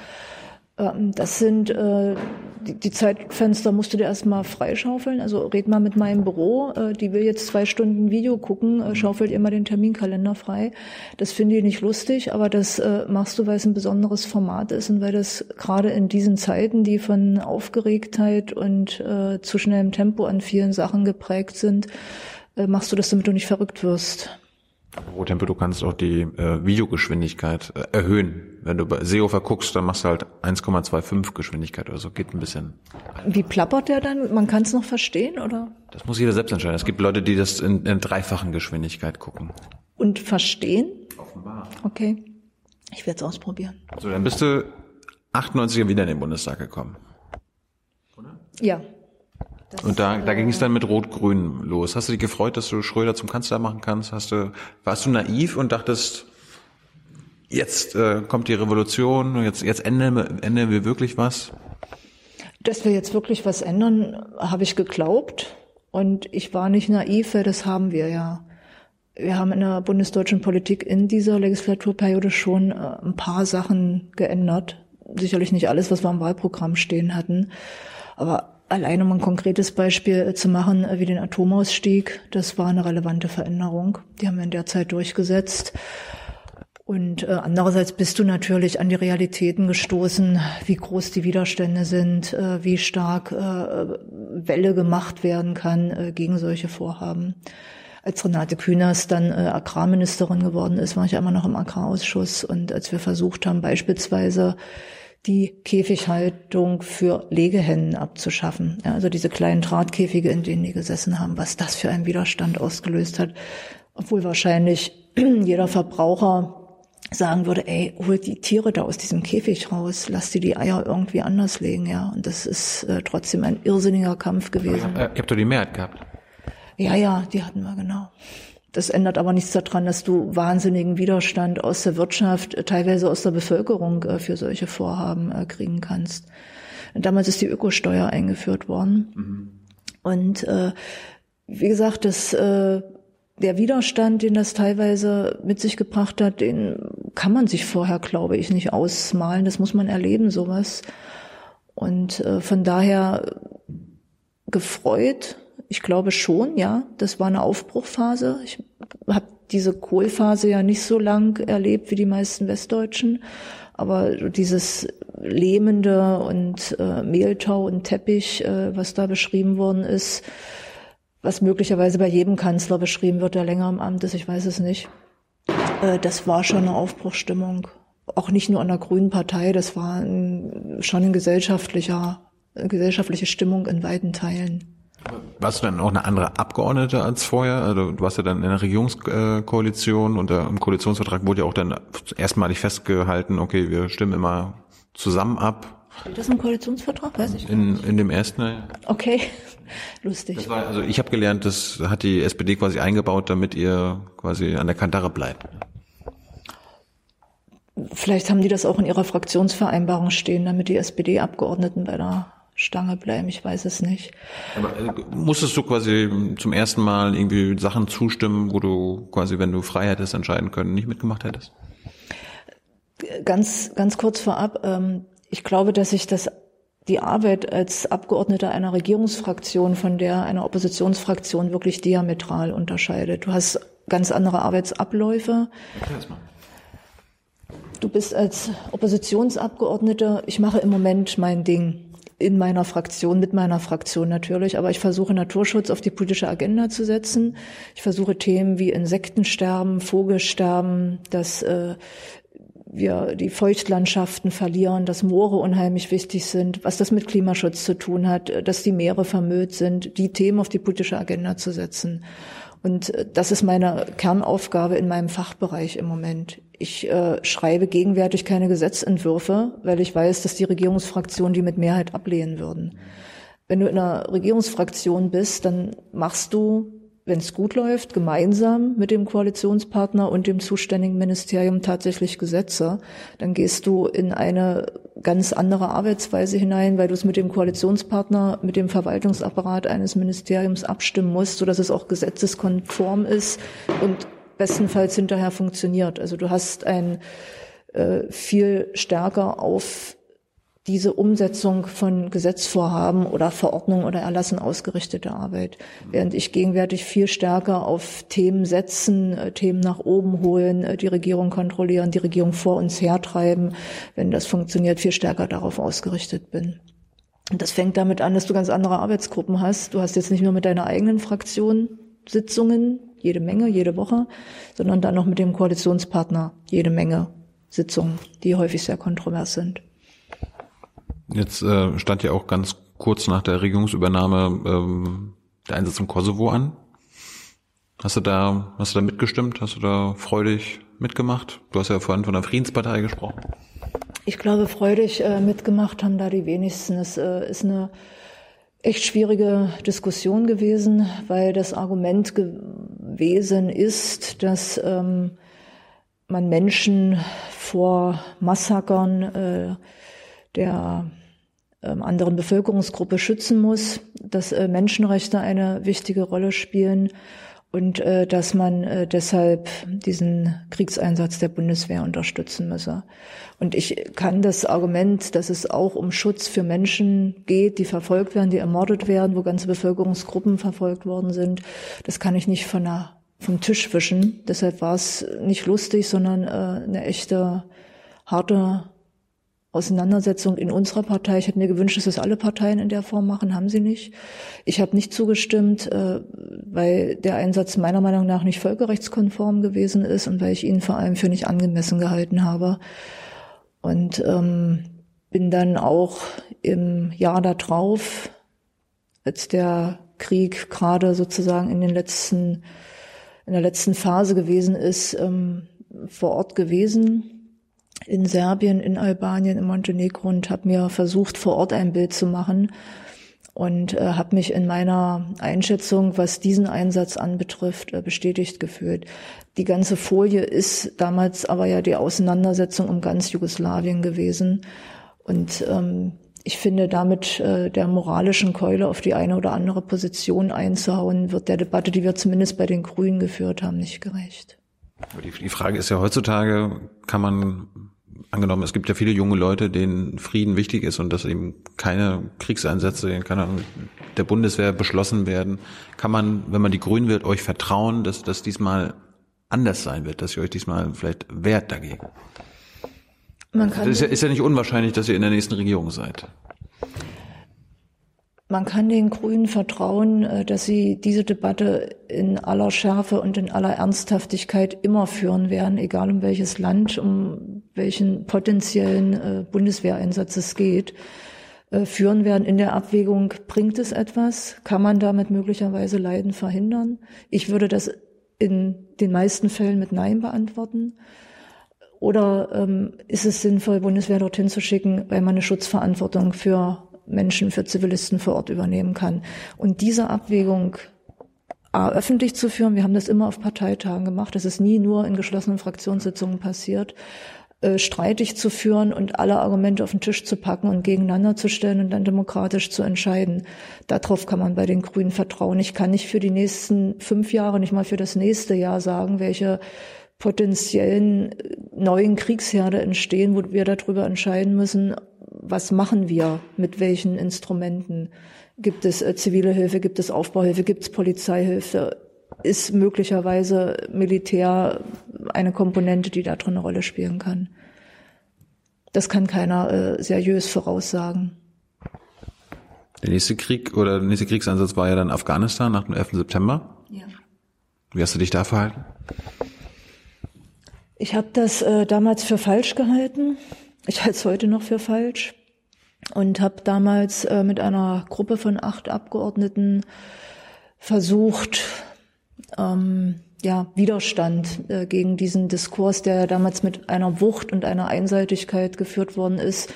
S1: Ähm, das sind äh, die, Zeitfenster musst du dir erstmal freischaufeln. Also red mal mit meinem Büro, äh, die will jetzt zwei Stunden Video gucken, äh, schaufelt ihr mal den Terminkalender frei. Das finde ich nicht lustig, aber das machst du, weil es ein besonderes Format ist und weil das gerade in diesen Zeiten, die von Aufgeregtheit und zu schnellem Tempo an vielen Sachen geprägt sind, machst du das, damit du nicht verrückt wirst.
S2: Rohtempo, du kannst auch die äh, Videogeschwindigkeit äh, erhöhen. Wenn du bei Seehofer guckst, dann machst du halt 1,25 Geschwindigkeit oder so. Geht ein bisschen.
S1: Wie plappert der dann? Man kann es noch verstehen, oder?
S2: Das muss jeder selbst entscheiden. Es gibt Leute, die das in, in dreifachen Geschwindigkeit gucken.
S1: Und verstehen? Offenbar. Okay. Ich werde es ausprobieren.
S2: So, dann bist du 98er wieder in den Bundestag gekommen.
S1: Oder? Ja.
S2: Das und da, da ging es dann mit Rot-Grün los. Hast du dich gefreut, dass du Schröder zum Kanzler machen kannst? Hast du, warst du naiv und dachtest, jetzt äh, kommt die Revolution, jetzt, jetzt ändern, ändern wir wirklich was?
S1: Dass wir jetzt wirklich was ändern, habe ich geglaubt. Und ich war nicht naiv, weil das haben wir ja. Wir haben in der bundesdeutschen Politik in dieser Legislaturperiode schon äh, ein paar Sachen geändert. Sicherlich nicht alles, was wir im Wahlprogramm stehen hatten. Aber Allein um ein konkretes Beispiel zu machen, äh, wie den Atomausstieg, das war eine relevante Veränderung. Die haben wir in der Zeit durchgesetzt. Und äh, andererseits bist du natürlich an die Realitäten gestoßen, wie groß die Widerstände sind, äh, wie stark äh, Welle gemacht werden kann äh, gegen solche Vorhaben. Als Renate Künast dann äh, Agrarministerin geworden ist, war ich immer noch im Agrarausschuss. Und als wir versucht haben, beispielsweise die Käfighaltung für Legehennen abzuschaffen. Ja, also diese kleinen Drahtkäfige, in denen die gesessen haben, was das für einen Widerstand ausgelöst hat. Obwohl wahrscheinlich jeder Verbraucher sagen würde, ey, hol die Tiere da aus diesem Käfig raus, lass die die Eier irgendwie anders legen, ja. Und das ist äh, trotzdem ein irrsinniger Kampf gewesen.
S2: Ihr habt doch die Mehrheit gehabt.
S1: Ja, ja, die hatten wir genau. Das ändert aber nichts daran, dass du wahnsinnigen Widerstand aus der Wirtschaft, teilweise aus der Bevölkerung äh, für solche Vorhaben äh, kriegen kannst. Damals ist die Ökosteuer eingeführt worden. Mhm. Und äh, wie gesagt, das äh, der Widerstand, den das teilweise mit sich gebracht hat, den kann man sich vorher, glaube ich, nicht ausmalen. Das muss man erleben, sowas. Und äh, von daher gefreut, ich glaube schon, ja, das war eine Aufbruchphase. Ich habe diese Kohlphase ja nicht so lang erlebt wie die meisten Westdeutschen, aber dieses lähmende und äh, Mehltau und Teppich, äh, was da beschrieben worden ist, was möglicherweise bei jedem Kanzler beschrieben wird, der länger im Amt ist, ich weiß es nicht. Äh, das war schon eine Aufbruchsstimmung. Auch nicht nur an der Grünen Partei, das war ein, schon ein gesellschaftlicher, eine gesellschaftliche Stimmung in weiten Teilen.
S2: Warst du dann auch eine andere Abgeordnete als vorher? Also du warst ja dann in der Regierungskoalition und im Koalitionsvertrag wurde ja auch dann erstmalig festgehalten, okay, wir stimmen immer zusammen ab.
S1: Ist das ein Koalitionsvertrag? Weiß ich
S2: in, in dem ersten.
S1: Okay, lustig.
S2: War, also ich habe gelernt, das hat die SPD quasi eingebaut, damit ihr quasi an der Kantare bleibt.
S1: Vielleicht haben die das auch in ihrer Fraktionsvereinbarung stehen, damit die SPD-Abgeordneten bei der Stange bleiben. Ich weiß es nicht.
S2: Aber äh, musstest du quasi zum ersten Mal irgendwie Sachen zustimmen, wo du quasi, wenn du frei hättest entscheiden können, nicht mitgemacht hättest?
S1: Ganz, ganz kurz vorab. Ähm, ich glaube, dass sich das die Arbeit als Abgeordneter einer Regierungsfraktion von der einer Oppositionsfraktion wirklich diametral unterscheidet. Du hast ganz andere Arbeitsabläufe. Du bist als Oppositionsabgeordneter, ich mache im Moment mein Ding in meiner Fraktion, mit meiner Fraktion natürlich, aber ich versuche Naturschutz auf die politische Agenda zu setzen. Ich versuche Themen wie Insektensterben, Vogelsterben, das äh, wir die Feuchtlandschaften verlieren, dass Moore unheimlich wichtig sind, was das mit Klimaschutz zu tun hat, dass die Meere vermüllt sind, die Themen auf die politische Agenda zu setzen. Und äh, das ist meine Kernaufgabe in meinem Fachbereich im Moment. Ich äh, schreibe gegenwärtig keine Gesetzentwürfe, weil ich weiß, dass die Regierungsfraktionen die mit Mehrheit ablehnen würden. Wenn du in einer Regierungsfraktion bist, dann machst du wenn es gut läuft, gemeinsam mit dem Koalitionspartner und dem zuständigen Ministerium tatsächlich Gesetze, dann gehst du in eine ganz andere Arbeitsweise hinein, weil du es mit dem Koalitionspartner, mit dem Verwaltungsapparat eines Ministeriums abstimmen musst, sodass es auch gesetzeskonform ist und bestenfalls hinterher funktioniert. Also du hast ein äh, viel stärker auf diese Umsetzung von Gesetzvorhaben oder Verordnungen oder Erlassen ausgerichtete Arbeit. Während ich gegenwärtig viel stärker auf Themen setzen, äh, Themen nach oben holen, äh, die Regierung kontrollieren, die Regierung vor uns hertreiben, wenn das funktioniert, viel stärker darauf ausgerichtet bin. Und das fängt damit an, dass du ganz andere Arbeitsgruppen hast. Du hast jetzt nicht nur mit deiner eigenen Fraktion Sitzungen, jede Menge, jede Woche, sondern dann noch mit dem Koalitionspartner jede Menge Sitzungen, die häufig sehr kontrovers sind.
S2: Jetzt äh, stand ja auch ganz kurz nach der Regierungsübernahme ähm, der Einsatz im Kosovo an. Hast du da, hast du da mitgestimmt? Hast du da freudig mitgemacht? Du hast ja vorhin von der Friedenspartei gesprochen.
S1: Ich glaube, freudig äh, mitgemacht haben da die wenigsten. Es äh, ist eine echt schwierige Diskussion gewesen, weil das Argument gewesen ist, dass ähm, man Menschen vor Massakern äh, der ähm, anderen Bevölkerungsgruppe schützen muss, dass äh, Menschenrechte eine wichtige Rolle spielen und äh, dass man äh, deshalb diesen Kriegseinsatz der Bundeswehr unterstützen müsse. Und ich kann das Argument, dass es auch um Schutz für Menschen geht, die verfolgt werden, die ermordet werden, wo ganze Bevölkerungsgruppen verfolgt worden sind, das kann ich nicht von der, vom Tisch wischen. Deshalb war es nicht lustig, sondern äh, eine echte harte Auseinandersetzung in unserer Partei. Ich hätte mir gewünscht, dass das alle Parteien in der Form machen, haben sie nicht. Ich habe nicht zugestimmt, äh, weil der Einsatz meiner Meinung nach nicht völkerrechtskonform gewesen ist und weil ich ihn vor allem für nicht angemessen gehalten habe. Und ähm, bin dann auch im Jahr darauf, als der Krieg gerade sozusagen in den letzten, in der letzten Phase gewesen ist, ähm, vor Ort gewesen in Serbien, in Albanien, in Montenegro und habe mir versucht, vor Ort ein Bild zu machen und äh, habe mich in meiner Einschätzung, was diesen Einsatz anbetrifft, äh, bestätigt gefühlt. Die ganze Folie ist damals aber ja die Auseinandersetzung um ganz Jugoslawien gewesen. Und ähm, ich finde, damit äh, der moralischen Keule auf die eine oder andere Position einzuhauen, wird der Debatte, die wir zumindest bei den Grünen geführt haben, nicht gerecht.
S2: Die, die Frage ist ja heutzutage, kann man angenommen, es gibt ja viele junge Leute, denen Frieden wichtig ist und dass eben keine Kriegseinsätze, keine der Bundeswehr beschlossen werden. Kann man, wenn man die Grünen wird, euch vertrauen, dass das diesmal anders sein wird, dass ihr euch diesmal vielleicht wehrt dagegen? Man kann ist, ja, ist ja nicht unwahrscheinlich, dass ihr in der nächsten Regierung seid.
S1: Man kann den Grünen vertrauen, äh, dass sie diese Debatte in aller Schärfe und in aller Ernsthaftigkeit immer führen werden, egal um welches Land, um welchen potenziellen äh, Bundeswehreinsatz es geht, äh, führen werden in der Abwägung, bringt es etwas? Kann man damit möglicherweise Leiden verhindern? Ich würde das in den meisten Fällen mit Nein beantworten. Oder ähm, ist es sinnvoll, Bundeswehr dorthin zu schicken, weil man eine Schutzverantwortung für Menschen, für Zivilisten vor Ort übernehmen kann? Und diese Abwägung A, öffentlich zu führen, wir haben das immer auf Parteitagen gemacht, das ist nie nur in geschlossenen Fraktionssitzungen passiert, äh, streitig zu führen und alle Argumente auf den Tisch zu packen und gegeneinander zu stellen und dann demokratisch zu entscheiden. Darauf kann man bei den Grünen vertrauen. Ich kann nicht für die nächsten fünf Jahre, nicht mal für das nächste Jahr sagen, welche potenziellen äh, neuen Kriegsherde entstehen, wo wir darüber entscheiden müssen, was machen wir mit welchen Instrumenten. Gibt es äh, zivile Hilfe, gibt es Aufbauhilfe, gibt es Polizeihilfe? Ist möglicherweise Militär eine Komponente, die da drin eine Rolle spielen kann? Das kann keiner äh, seriös voraussagen.
S2: Der nächste Krieg oder der nächste Kriegseinsatz war ja dann Afghanistan nach dem 11. September. Ja. Wie hast du dich da verhalten?
S1: Ich habe das äh, damals für falsch gehalten. Ich halte es heute noch für falsch und habe damals äh, mit einer Gruppe von acht Abgeordneten versucht, ähm, ja, Widerstand äh, gegen diesen Diskurs, der damals mit einer Wucht und einer Einseitigkeit geführt worden ist,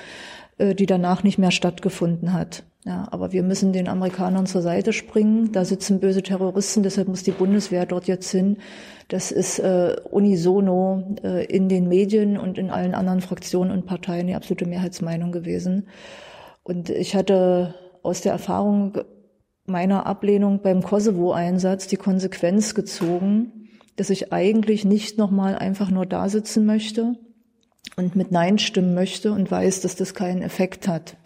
S1: äh, die danach nicht mehr stattgefunden hat. Ja, aber wir müssen den Amerikanern zur Seite springen. Da sitzen böse Terroristen, deshalb muss die Bundeswehr dort jetzt hin. Das ist äh, unisono äh, in den Medien und in allen anderen Fraktionen und Parteien die absolute Mehrheitsmeinung gewesen. Und ich hatte aus der Erfahrung meiner Ablehnung beim Kosovo-Einsatz die Konsequenz gezogen, dass ich eigentlich nicht nochmal einfach nur da sitzen möchte und mit Nein stimmen möchte und weiß, dass das keinen Effekt hat.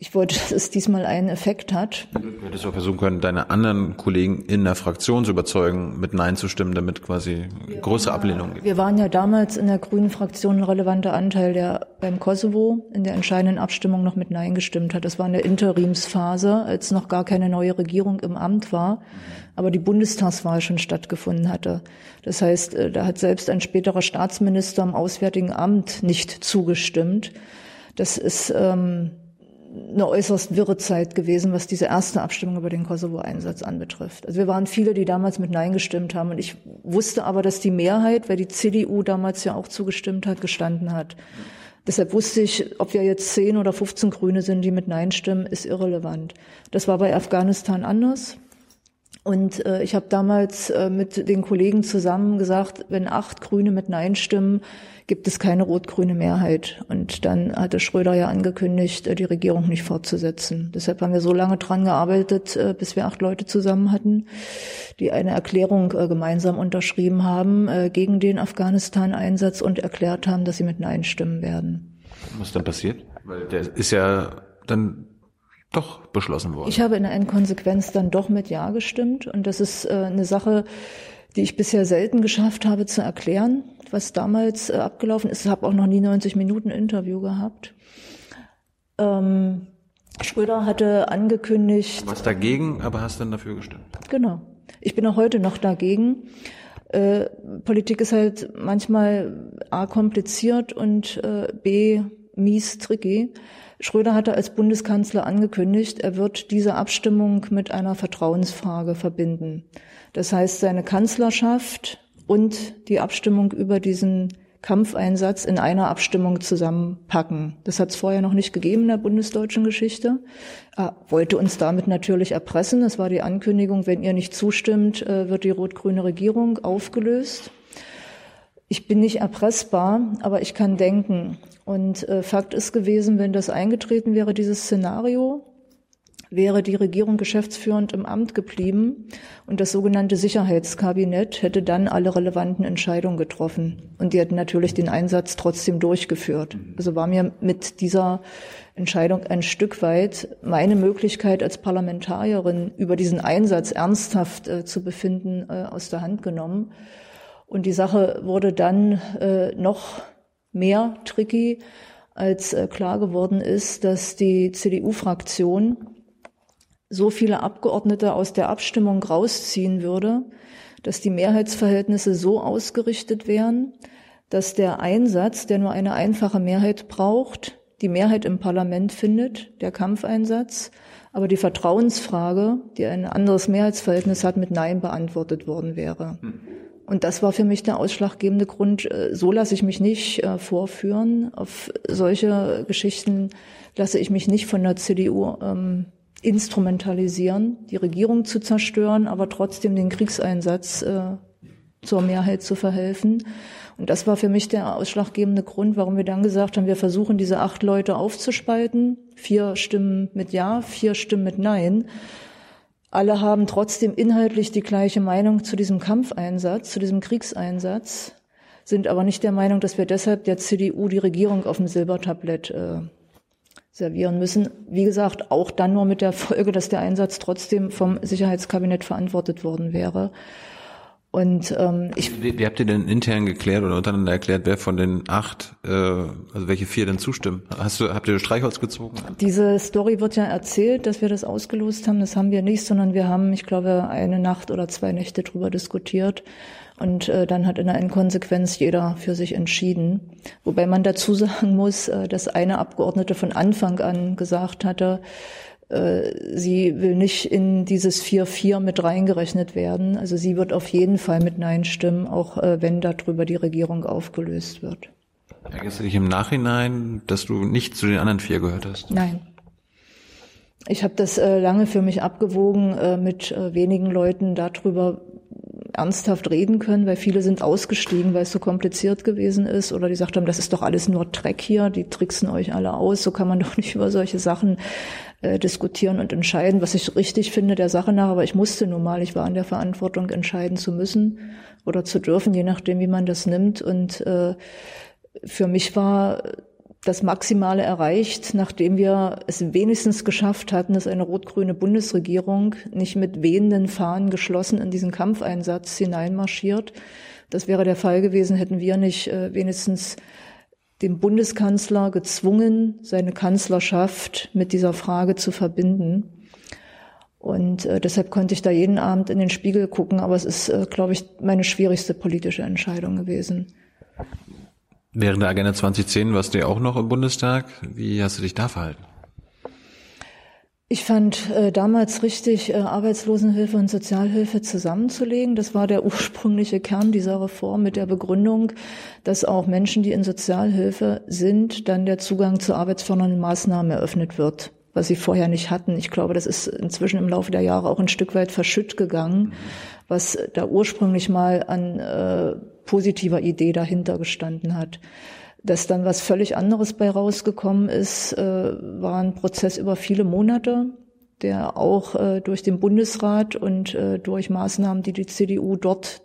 S1: Ich wollte, dass es diesmal einen Effekt hat.
S2: Du hättest auch versuchen können, deine anderen Kollegen in der Fraktion zu überzeugen, mit Nein zu stimmen, damit quasi wir größere Ablehnung gibt.
S1: Wir waren ja damals in der grünen Fraktion ein relevanter Anteil, der beim Kosovo in der entscheidenden Abstimmung noch mit Nein gestimmt hat. Das war in der Interimsphase, als noch gar keine neue Regierung im Amt war, aber die Bundestagswahl schon stattgefunden hatte. Das heißt, äh, da hat selbst ein späterer Staatsminister im Auswärtigen Amt nicht zugestimmt. Das ist ähm, eine äußerst wirre Zeit gewesen, was diese erste Abstimmung über den Kosovo-Einsatz anbetrifft. Also wir waren viele, die damals mit Nein gestimmt haben. Und ich wusste aber, dass die Mehrheit, weil die CDU damals ja auch zugestimmt hat, gestanden hat. Deshalb wusste ich, ob wir jetzt 10 oder 15 Grüne sind, die mit Nein stimmen, ist irrelevant. Das war bei Afghanistan anders. Und äh, ich habe damals äh, mit den Kollegen zusammen gesagt, wenn acht Grüne mit Nein stimmen, gibt es keine rot-grüne Mehrheit. Und dann hatte Schröder ja angekündigt, äh, die Regierung nicht fortzusetzen. Deshalb haben wir so lange dran gearbeitet, äh, bis wir acht Leute zusammen hatten, die eine Erklärung äh, gemeinsam unterschrieben haben gegen den Afghanistan-Einsatz und erklärt haben, dass sie mit Nein stimmen werden.
S2: Was dann passiert? Weil der ist ja dann doch beschlossen worden.
S1: Ich habe in der Endkonsequenz dann doch mit Ja gestimmt. Und das ist eine Sache, die ich bisher selten geschafft habe zu erklären was damals äh, abgelaufen ist. Ich habe auch noch nie 90 Minuten Interview gehabt. Ähm, Schröder hatte angekündigt.
S2: Du warst dagegen, aber hast dann dafür gestimmt.
S1: Genau. Ich bin auch heute noch dagegen. Äh, Politik ist halt manchmal A kompliziert und äh, B mies tricky. Schröder hatte als Bundeskanzler angekündigt, er wird diese Abstimmung mit einer Vertrauensfrage verbinden. Das heißt, seine Kanzlerschaft und die Abstimmung über diesen Kampfeinsatz in einer Abstimmung zusammenpacken. Das hat es vorher noch nicht gegeben in der bundesdeutschen Geschichte. Er wollte uns damit natürlich erpressen. Das war die Ankündigung, wenn ihr nicht zustimmt, äh, wird die rot-grüne Regierung aufgelöst. Ich bin nicht erpressbar, aber ich kann denken. Und äh, Fakt ist gewesen, wenn das eingetreten wäre, dieses Szenario, wäre die Regierung geschäftsführend im Amt geblieben und das sogenannte Sicherheitskabinett hätte dann alle relevanten Entscheidungen getroffen. Und die hätten natürlich den Einsatz trotzdem durchgeführt. Also war mir mit dieser Entscheidung ein Stück weit meine Möglichkeit als Parlamentarierin über diesen Einsatz ernsthaft äh, zu befinden äh, aus der Hand genommen. Und die Sache wurde dann äh, noch mehr tricky, als äh, klar geworden ist, dass die CDU-Fraktion so viele Abgeordnete aus der Abstimmung rausziehen würde, dass die Mehrheitsverhältnisse so ausgerichtet wären, dass der Einsatz, der nur eine einfache Mehrheit braucht, die Mehrheit im Parlament findet, der Kampfeinsatz, aber die Vertrauensfrage, die ein anderes Mehrheitsverhältnis hat, mit Nein beantwortet worden wäre. Und das war für mich der ausschlaggebende Grund. Äh, so lasse ich mich nicht äh, vorführen. Auf solche Geschichten lasse ich mich nicht von der CDU ähm, instrumentalisieren, die Regierung zu zerstören, aber trotzdem den Kriegseinsatz äh, zur Mehrheit zu verhelfen. Und das war für mich der ausschlaggebende Grund, warum wir dann gesagt haben, wir versuchen diese acht Leute aufzuspalten. Vier Stimmen mit Ja, vier Stimmen mit Nein. Alle haben trotzdem inhaltlich die gleiche Meinung zu diesem Kampfeinsatz, zu diesem Kriegseinsatz, sind aber nicht der Meinung, dass wir deshalb der CDU die Regierung auf dem Silbertablett äh, servieren müssen. Wie gesagt, auch dann nur mit der Folge, dass der Einsatz trotzdem vom Sicherheitskabinett verantwortet worden wäre. Und ähm, ich.
S2: Wie, wie habt ihr denn intern geklärt oder untereinander erklärt, wer von den acht, äh, also welche vier denn zustimmen? Hast du, habt ihr Streichholz gezogen?
S1: Diese Story wird ja erzählt, dass wir das ausgelost haben. Das haben wir nicht, sondern wir haben, ich glaube, eine Nacht oder zwei Nächte drüber diskutiert. Und äh, dann hat in der Endkonsequenz jeder für sich entschieden. Wobei man dazu sagen muss, äh, dass eine Abgeordnete von Anfang an gesagt hatte, sie will nicht in dieses 4-4 mit reingerechnet werden. Also sie wird auf jeden Fall mit Nein stimmen, auch äh, wenn darüber die Regierung aufgelöst wird.
S2: Ärgerst du dich im Nachhinein, dass du nicht zu den anderen vier gehört hast?
S1: Nein. Ich habe das äh, lange für mich abgewogen, äh, mit äh, wenigen Leuten darüber ernsthaft reden können, weil viele sind ausgestiegen, weil es so kompliziert gewesen ist oder die gesagt haben, das ist doch alles nur Dreck hier, die tricksen euch alle aus, so kann man doch nicht über solche Sachen äh, diskutieren und entscheiden, was ich richtig finde der Sache nach, aber ich musste nun mal, ich war in der Verantwortung, entscheiden zu müssen oder zu dürfen, je nachdem, wie man das nimmt und äh, für mich war das Maximale erreicht, nachdem wir es wenigstens geschafft hatten, dass eine rot-grüne Bundesregierung nicht mit wehenden Fahnen geschlossen in diesen Kampfeinsatz hineinmarschiert. Das wäre der Fall gewesen, hätten wir nicht äh, wenigstens den Bundeskanzler gezwungen, seine Kanzlerschaft mit dieser Frage zu verbinden. Und äh, deshalb konnte ich da jeden Abend in den Spiegel gucken, aber es ist, äh, glaube ich, meine schwierigste politische Entscheidung gewesen.
S2: Während der Agenda 2010 warst du ja auch noch im Bundestag. Wie hast du dich da verhalten?
S1: Ich fand äh, damals richtig, äh, Arbeitslosenhilfe und Sozialhilfe zusammenzulegen. Das war der ursprüngliche Kern dieser Reform mit der Begründung, dass auch Menschen, die in Sozialhilfe sind, dann der Zugang zu arbeitsfördernden Maßnahmen eröffnet wird, was sie vorher nicht hatten. Ich glaube, das ist inzwischen im Laufe der Jahre auch ein Stück weit verschütt gegangen, was da ursprünglich mal an äh, positiver Idee dahinter gestanden hat. Dass dann was völlig anderes bei rausgekommen ist, äh, war ein Prozess über viele Monate, der auch äh, durch den Bundesrat und äh, durch Maßnahmen, die die CDU dort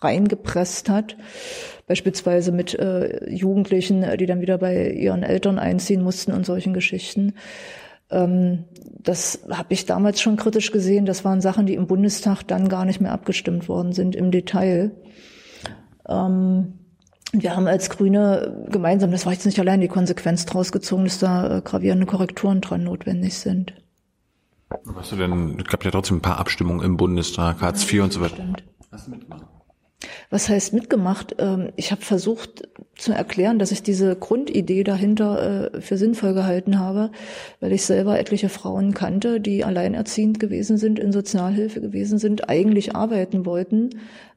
S1: reingepresst hat, beispielsweise mit Jugendlichen, die dann wieder bei ihren Eltern einziehen mussten und solchen Geschichten. Ähm, das habe ich damals schon kritisch gesehen. Das waren Sachen, die im Bundestag dann gar nicht mehr abgestimmt worden sind im Detail. Ähm, wir haben als Grüne gemeinsam, das war jetzt nicht allein die Konsequenz draus gezogen, dass da äh, gravierende Korrekturen dran notwendig sind.
S2: Hast du denn, es gab ja trotzdem ein paar Abstimmungen im Bundestag, Hartz IV und so weiter. Stimmt. Hast du mitgemacht?
S1: Was heißt mitgemacht? Ähm, ich habe versucht zu erklären, dass ich diese Grundidee dahinter äh, für sinnvoll gehalten habe, weil ich selber etliche Frauen kannte, die alleinerziehend gewesen sind, in Sozialhilfe gewesen sind, eigentlich arbeiten wollten,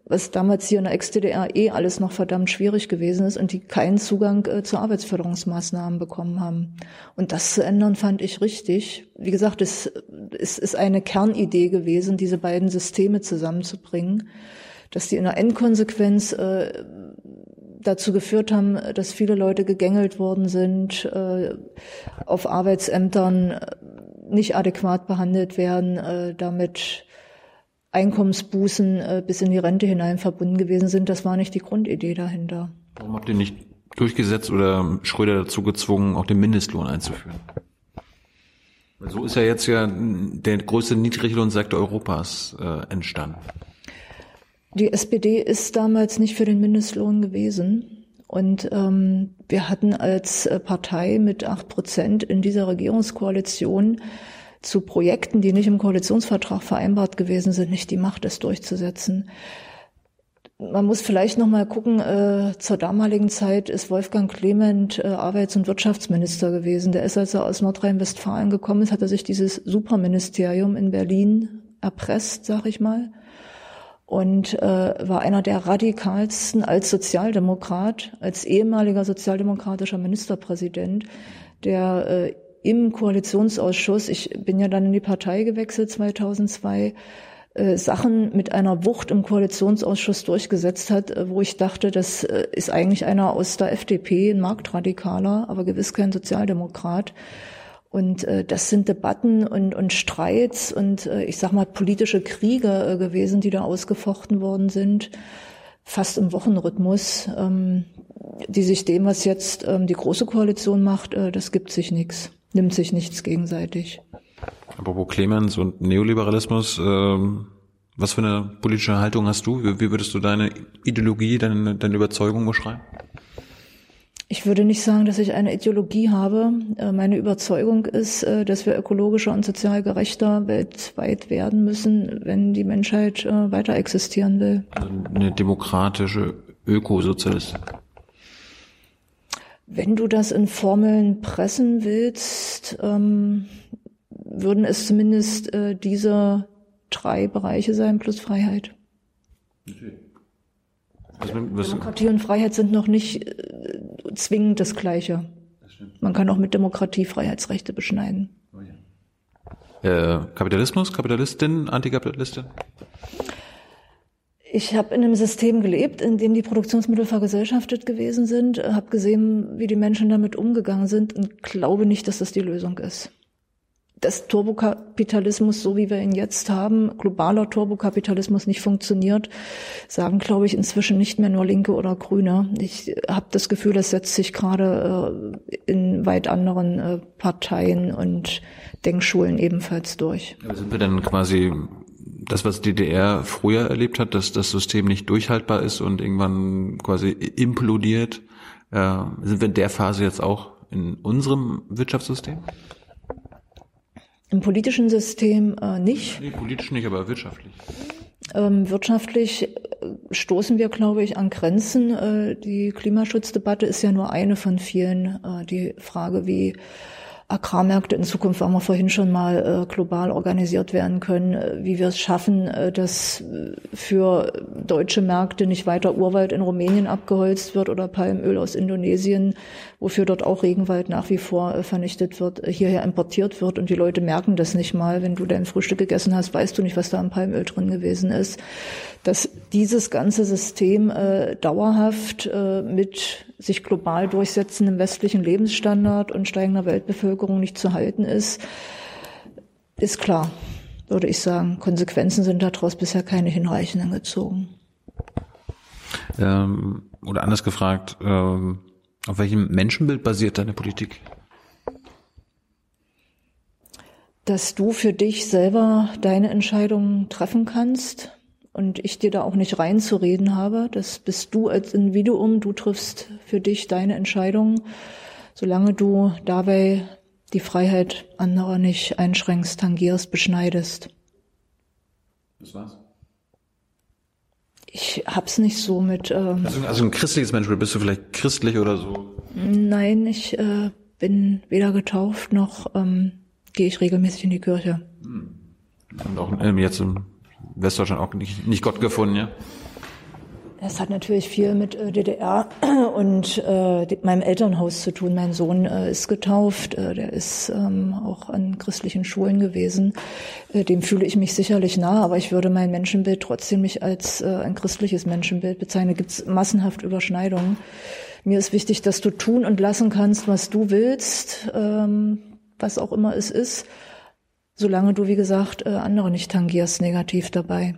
S1: was damals hier in der Ex-DDR eh alles noch verdammt schwierig gewesen ist und die keinen Zugang äh, zu Arbeitsförderungsmaßnahmen bekommen haben. Und das zu ändern, fand ich richtig. Wie gesagt, es, es ist eine Kernidee gewesen, diese beiden Systeme zusammenzubringen, dass die in der Endkonsequenz äh, dazu geführt haben, dass viele Leute gegängelt worden sind, äh, auf Arbeitsämtern äh, nicht adäquat behandelt werden, äh, damit Einkommensbußen äh, bis in die Rente hinein verbunden gewesen sind. Das war nicht die Grundidee dahinter.
S2: Warum habt ihr nicht durchgesetzt oder Schröder dazu gezwungen, auch den Mindestlohn einzuführen? So ist ja jetzt ja der größte Niedriglohnsektor Europas äh, entstanden.
S1: Die SPD ist damals nicht für den Mindestlohn gewesen. Und ähm, wir hatten als äh, Partei mit acht Prozent in dieser Regierungskoalition zu Projekten, die nicht im Koalitionsvertrag vereinbart gewesen sind, nicht die Macht, es durchzusetzen. Man muss vielleicht noch mal gucken, äh, zur damaligen Zeit ist Wolfgang Clement äh, Arbeits- und Wirtschaftsminister gewesen. Der ist, als er aus Nordrhein-Westfalen gekommen ist, hat er sich dieses Superministerium in Berlin erpresst, sag ich mal. Und äh, war einer der radikalsten als Sozialdemokrat, als ehemaliger sozialdemokratischer Ministerpräsident, der äh, im Koalitionsausschuss, ich bin ja dann in die Partei gewechselt 2002, äh, Sachen mit einer Wucht im Koalitionsausschuss durchgesetzt hat, äh, wo ich dachte, das äh, ist eigentlich einer aus der FDP, ein Marktradikaler, aber gewiss kein Sozialdemokrat. Und äh, das sind Debatten und, und Streits und äh, ich sag mal politische Kriege äh, gewesen, die da ausgefochten worden sind, fast im Wochenrhythmus, ähm, die sich dem, was jetzt ähm, die große Koalition macht, äh, das gibt sich nichts nimmt sich nichts gegenseitig.
S2: Apropos Clemens und Neoliberalismus, ähm, was für eine politische Haltung hast du? Wie, würdest du deine Ideologie, deine, deine Überzeugung beschreiben?
S1: Ich würde nicht sagen, dass ich eine Ideologie habe. Äh, meine Überzeugung ist, äh, dass wir ökologischer und sozial gerechter weltweit werden müssen, wenn die Menschheit äh, weiter existieren will.
S2: Also eine demokratische Ökosozialistin.
S1: Wenn du das in Formeln pressen willst, ähm, würden es zumindest äh, diese drei Bereiche sein plus Freiheit. Also, Demokratie und Freiheit sind noch nicht äh, zwingend das Gleiche. Man kann auch mit Demokratie Freiheitsrechte beschneiden. Oh
S2: ja. äh, Kapitalismus, Kapitalistin, Antikapitalistin?
S1: Ich habe in einem System gelebt, in dem die Produktionsmittel vergesellschaftet gewesen sind, habe gesehen, wie die Menschen damit umgegangen sind und glaube nicht, dass das die Lösung ist. Dass Turbokapitalismus, so wie wir ihn jetzt haben, globaler Turbokapitalismus nicht funktioniert, sagen, glaube ich, inzwischen nicht mehr nur Linke oder Grüne. Ich habe das Gefühl, das setzt sich gerade äh, in weit anderen äh, Parteien und Denkschulen ebenfalls durch.
S2: Aber sind wir dann quasi das, was DDR früher erlebt hat, dass das System nicht durchhaltbar ist und irgendwann quasi implodiert, äh, sind wir in der Phase jetzt auch in unserem Wirtschaftssystem?
S1: Im politischen System äh, nicht.
S2: Nee, politisch nicht, aber wirtschaftlich.
S1: Ähm, wirtschaftlich äh, stoßen wir, glaube ich, an Grenzen. Äh, die Klimaschutzdebatte ist ja nur eine von vielen. Äh, die Frage, wie Agrarmärkte in Zukunft, haben wir vorhin schon mal äh, global organisiert werden können, äh, wie wir es schaffen, äh, dass für deutsche Märkte nicht weiter Urwald in Rumänien abgeholzt wird oder Palmöl aus Indonesien, wofür dort auch Regenwald nach wie vor vernichtet wird, hierher importiert wird und die Leute merken das nicht mal. Wenn du dein Frühstück gegessen hast, weißt du nicht, was da am Palmöl drin gewesen ist. Dass dieses ganze System äh, dauerhaft äh, mit sich global durchsetzendem westlichen Lebensstandard und steigender Weltbevölkerung nicht zu halten ist, ist klar, würde ich sagen. Konsequenzen sind daraus bisher keine hinreichenden gezogen.
S2: Ähm, oder anders gefragt, ähm, auf welchem Menschenbild basiert deine Politik?
S1: Dass du für dich selber deine Entscheidungen treffen kannst und ich dir da auch nicht reinzureden habe. Das bist du als Individuum, du triffst für dich deine Entscheidungen, solange du dabei die Freiheit anderer nicht einschränkst, tangierst, beschneidest.
S2: Das war's.
S1: Ich hab's nicht so mit. Ähm,
S2: also, also ein christliches Menschenbild, bist du vielleicht christlich oder so?
S1: Nein, ich äh, bin weder getauft noch ähm, gehe ich regelmäßig in die Kirche.
S2: Und auch ähm, jetzt im Westdeutschland auch nicht, nicht Gott gefunden, ja?
S1: Es hat natürlich viel mit äh, DDR und äh, meinem Elternhaus zu tun. Mein Sohn äh, ist getauft, äh, der ist ähm, auch an christlichen Schulen gewesen. Äh, dem fühle ich mich sicherlich nah, aber ich würde mein Menschenbild trotzdem nicht als äh, ein christliches Menschenbild bezeichnen. Da gibt es massenhaft Überschneidungen. Mir ist wichtig, dass du tun und lassen kannst, was du willst, ähm, was auch immer es ist, solange du, wie gesagt, äh, andere nicht tangierst negativ dabei.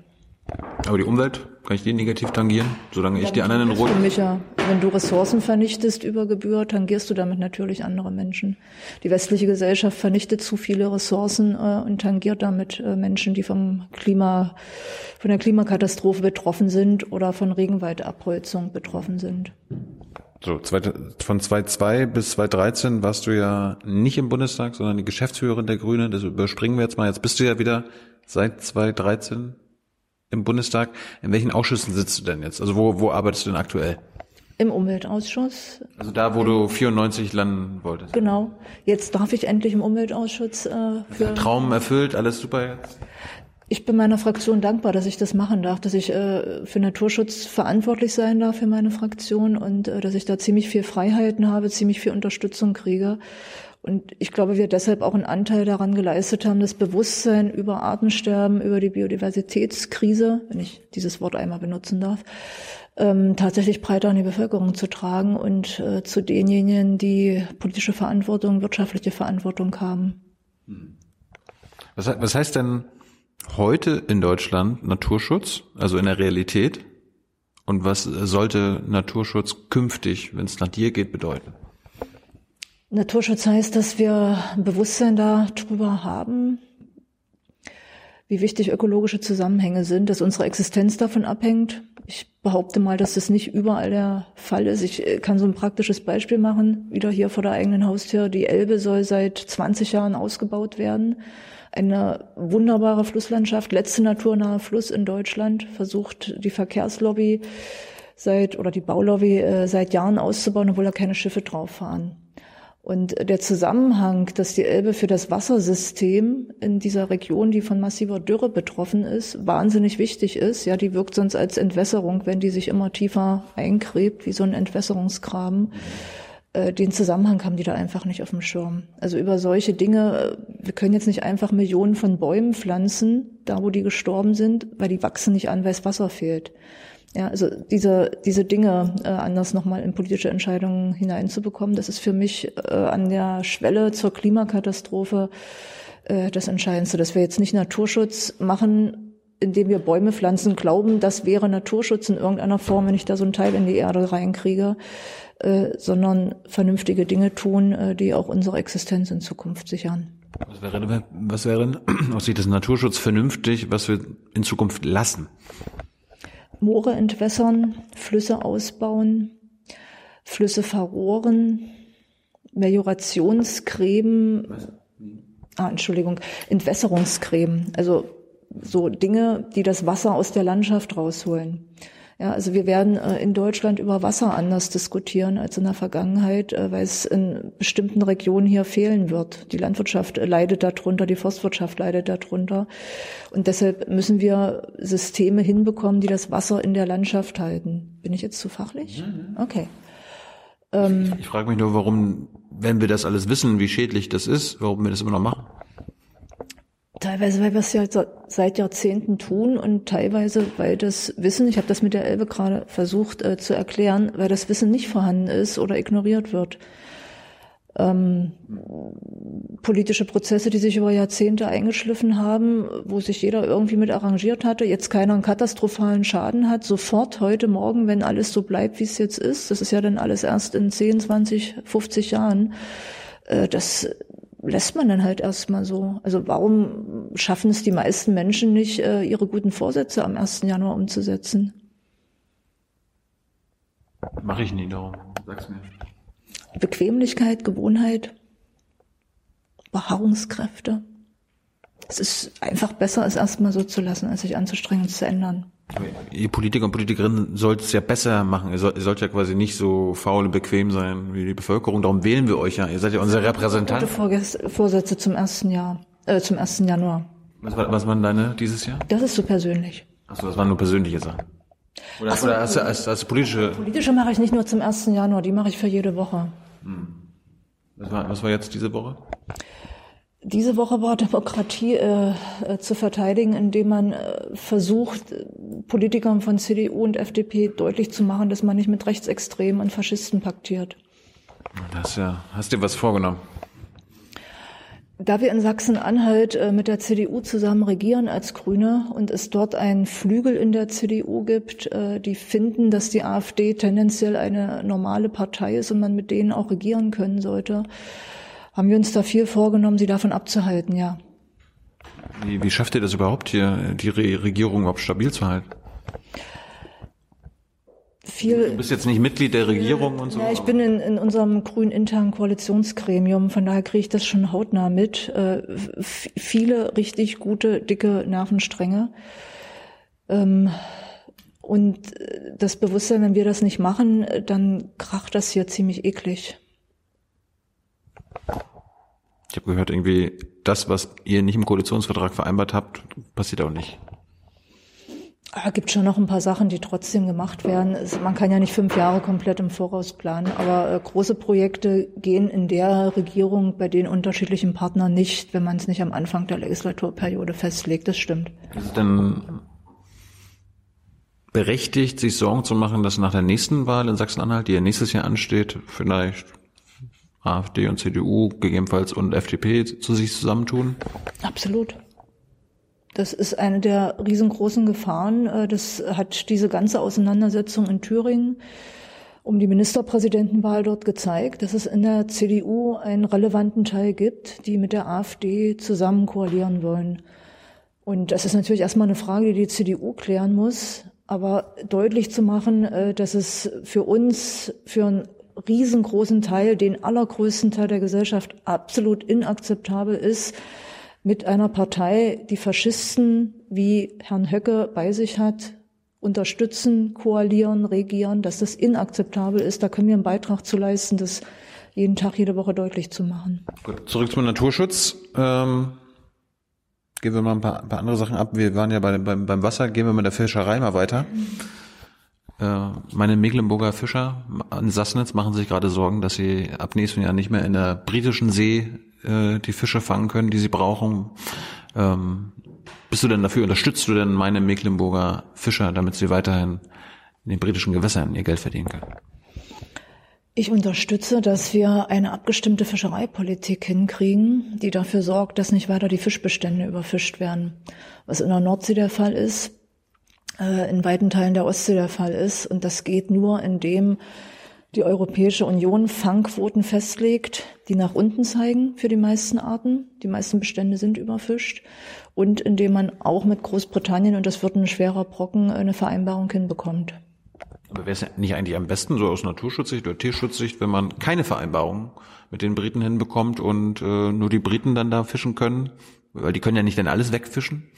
S2: Aber die Umwelt, kann ich die negativ tangieren, solange ich die anderen in Ruhe...
S1: Ja, wenn du Ressourcen vernichtest über Gebühr, tangierst du damit natürlich andere Menschen. Die westliche Gesellschaft vernichtet zu viele Ressourcen äh, und tangiert damit äh, Menschen, die vom Klima, von der Klimakatastrophe betroffen sind oder von Regenwaldabholzung betroffen sind.
S2: So, von 2002 bis 2013 warst du ja nicht im Bundestag, sondern die Geschäftsführerin der Grünen. Das überspringen wir jetzt mal. Jetzt bist du ja wieder seit 2013 im Bundestag. In welchen Ausschüssen sitzt du denn jetzt? Also wo, wo arbeitest du denn aktuell?
S1: Im Umweltausschuss.
S2: Also da, wo du 94 landen wolltest.
S1: Genau. Jetzt darf ich endlich im Umweltausschuss äh,
S2: für. Traum erfüllt, alles super jetzt?
S1: Ich bin meiner Fraktion dankbar, dass ich das machen darf, dass ich äh, für Naturschutz verantwortlich sein darf für meine Fraktion und äh, dass ich da ziemlich viel Freiheiten habe, ziemlich viel Unterstützung kriege. Und ich glaube, wir deshalb auch einen Anteil daran geleistet haben, das Bewusstsein über Artensterben, über die Biodiversitätskrise, wenn ich dieses Wort einmal benutzen darf, ähm, tatsächlich breiter in die Bevölkerung zu tragen und äh, zu denjenigen, die politische Verantwortung, wirtschaftliche Verantwortung haben.
S2: Was, was heißt denn heute in Deutschland Naturschutz, also in der Realität? Und was sollte Naturschutz künftig, wenn es nach dir geht, bedeuten?
S1: Naturschutz heißt, dass wir ein Bewusstsein darüber haben, wie wichtig ökologische Zusammenhänge sind, dass unsere Existenz davon abhängt. Ich behaupte mal, dass das nicht überall der Fall ist. Ich äh, kann so ein praktisches Beispiel machen, wieder hier vor der eigenen Haustür. Die Elbe soll seit 20 Jahren ausgebaut werden. Eine wunderbare Flusslandschaft, letzte naturnahe Fluss in Deutschland, versucht die Verkehrslobby seit oder die Baulobby äh, seit Jahren auszubauen, obwohl da keine Schiffe drauf fahren. Und der Zusammenhang, dass die Elbe für das Wassersystem in dieser Region, die von massiver Dürre betroffen ist, wahnsinnig wichtig ist. Ja, die wirkt sonst als Entwässerung, wenn die sich immer tiefer eingräbt, wie so ein Entwässerungsgraben. Äh, den Zusammenhang haben die da einfach nicht auf dem Schirm. Also über solche Dinge, äh, wir können jetzt nicht einfach Millionen von Bäumen pflanzen, da wo die gestorben sind, weil die wachsen nicht an, weil es Wasser fehlt. Ja, also diese, diese Dinge äh, anders nochmal in politische Entscheidungen hineinzubekommen, das ist für mich äh, an der Schwelle zur Klimakatastrophe äh, das Entscheidendste, dass wir jetzt nicht Naturschutz machen, indem wir Bäume pflanzen, glauben, das wäre Naturschutz in irgendeiner Form, wenn ich da so ein Teil in die Erde reinkriege, äh, sondern vernünftige Dinge tun, äh, die auch unsere Existenz in Zukunft sichern.
S2: Was wäre, was wäre aus Sicht des Naturschutz vernünftig, was wir in Zukunft lassen?
S1: Moore entwässern, Flüsse ausbauen, Flüsse verrohren, Meliorationsgräben, ah, Entschuldigung, Entwässerungsgräben, also so Dinge, die das Wasser aus der Landschaft rausholen. Ja, also wir werden äh, in Deutschland über Wasser anders diskutieren als in der Vergangenheit, äh, weil es in bestimmten Regionen hier fehlen wird. Die Landwirtschaft leidet darunter, die Forstwirtschaft leidet darunter. Und deshalb müssen wir Systeme hinbekommen, die das Wasser in der Landschaft halten. Bin ich jetzt zu fachlich? Okay.
S2: Ähm, ich frage mich nur, warum, wenn wir das alles wissen, wie schädlich das ist, warum wir das immer noch machen.
S1: Teilweise, weil wir es ja seit Jahrzehnten tun und teilweise, weil das Wissen, ich habe das mit der Elbe gerade versucht äh, zu erklären, weil das Wissen nicht vorhanden ist oder ignoriert wird. Ähm, politische Prozesse, die sich über Jahrzehnte eingeschliffen haben, wo sich jeder irgendwie mit arrangiert hatte, jetzt keiner einen katastrophalen Schaden hat, sofort heute Morgen, wenn alles so bleibt, wie es jetzt ist, das ist ja dann alles erst in 10, 20, 50 Jahren, äh, das lässt man dann halt erstmal so. Also warum schaffen es die meisten Menschen nicht, äh, ihre guten Vorsätze am 1. Januar umzusetzen?
S2: Mache ich nie darum. Sag's mir.
S1: Bequemlichkeit, Gewohnheit, Beharrungskräfte. Es ist einfach besser, es erstmal so zu lassen, als sich anzustrengen und zu ändern.
S2: Ihr Politiker und Politikerinnen sollt es ja besser machen. Ihr, soll, ihr sollt ja quasi nicht so faul und bequem sein wie die Bevölkerung. Darum wählen wir euch ja. Ihr seid ja unser Repräsentant.
S1: Vorsätze zum ersten Jahr, äh, zum ersten Januar.
S2: Was, was waren deine dieses Jahr?
S1: Das ist so persönlich.
S2: Achso, das waren nur persönliche Sachen. Oder, so, oder hast, du, hast, hast du politische?
S1: Politische mache ich nicht nur zum ersten Januar, die mache ich für jede Woche. Hm.
S2: Was war, was war jetzt diese Woche?
S1: Diese Woche war Demokratie äh, äh, zu verteidigen, indem man äh, versucht, Politikern von CDU und FDP deutlich zu machen, dass man nicht mit Rechtsextremen und Faschisten paktiert.
S2: Das ja, hast dir was vorgenommen?
S1: Da wir in Sachsen-Anhalt äh, mit der CDU zusammen regieren als Grüne und es dort einen Flügel in der CDU gibt, äh, die finden, dass die AfD tendenziell eine normale Partei ist und man mit denen auch regieren können sollte, haben wir uns da viel vorgenommen, sie davon abzuhalten, ja.
S2: Wie, wie schafft ihr das überhaupt hier, die Re Regierung überhaupt stabil zu halten? Viel, du bist jetzt nicht Mitglied der Regierung und so?
S1: Ja, ich bin in, in unserem grünen internen Koalitionsgremium, von daher kriege ich das schon hautnah mit. Äh, viele richtig gute, dicke Nervenstränge. Ähm, und das Bewusstsein, wenn wir das nicht machen, dann kracht das hier ziemlich eklig.
S2: Ich habe gehört, irgendwie das, was ihr nicht im Koalitionsvertrag vereinbart habt, passiert auch nicht.
S1: Es ah, gibt schon noch ein paar Sachen, die trotzdem gemacht werden. Man kann ja nicht fünf Jahre komplett im Voraus planen, aber äh, große Projekte gehen in der Regierung bei den unterschiedlichen Partnern nicht, wenn man es nicht am Anfang der Legislaturperiode festlegt. Das stimmt.
S2: Ist es denn berechtigt, sich Sorgen zu machen, dass nach der nächsten Wahl in Sachsen-Anhalt, die ja nächstes Jahr ansteht, vielleicht AfD und CDU gegebenenfalls und FDP zu sich zusammentun?
S1: Absolut. Das ist eine der riesengroßen Gefahren. Äh, das hat diese ganze Auseinandersetzung in Thüringen um die Ministerpräsidentenwahl dort gezeigt, dass es in der CDU einen relevanten Teil gibt, die mit der AfD zusammen koalieren wollen. Und das ist natürlich erstmal eine Frage, die die CDU klären muss. Aber deutlich zu machen, äh, dass es für uns, für einen riesengroßen Teil, den allergrößten Teil der Gesellschaft absolut inakzeptabel ist, mit einer Partei, die Faschisten wie Herrn Höcke bei sich hat, unterstützen, koalieren, regieren, dass das inakzeptabel ist. Da können wir einen Beitrag zu leisten, das jeden Tag, jede Woche deutlich zu machen.
S2: Gut, zurück zum Naturschutz. Ähm, gehen wir mal ein paar, ein paar andere Sachen ab. Wir waren ja bei, beim, beim Wasser, gehen wir mit der Fischerei mal weiter. Mhm. Äh, meine Mecklenburger Fischer an Sassnitz machen sich gerade Sorgen, dass sie ab nächstem Jahr nicht mehr in der britischen See äh, die Fische fangen können, die sie brauchen. Ähm, bist du denn dafür, unterstützt du denn meine Mecklenburger Fischer, damit sie weiterhin in den britischen Gewässern ihr Geld verdienen können?
S1: Ich unterstütze, dass wir eine abgestimmte Fischereipolitik hinkriegen, die dafür sorgt, dass nicht weiter die Fischbestände überfischt werden. Was in der Nordsee der Fall ist, äh, in weiten Teilen der Ostsee der Fall ist. Und das geht nur, indem die Europäische Union Fangquoten festlegt, die nach unten zeigen für die meisten Arten. Die meisten Bestände sind überfischt. Und indem man auch mit Großbritannien, und das wird ein schwerer Brocken, eine Vereinbarung hinbekommt.
S2: Aber wäre es nicht eigentlich am besten, so aus Naturschutzsicht oder Tierschutzsicht, wenn man keine Vereinbarung mit den Briten hinbekommt und äh, nur die Briten dann da fischen können? Weil die können ja nicht dann alles wegfischen.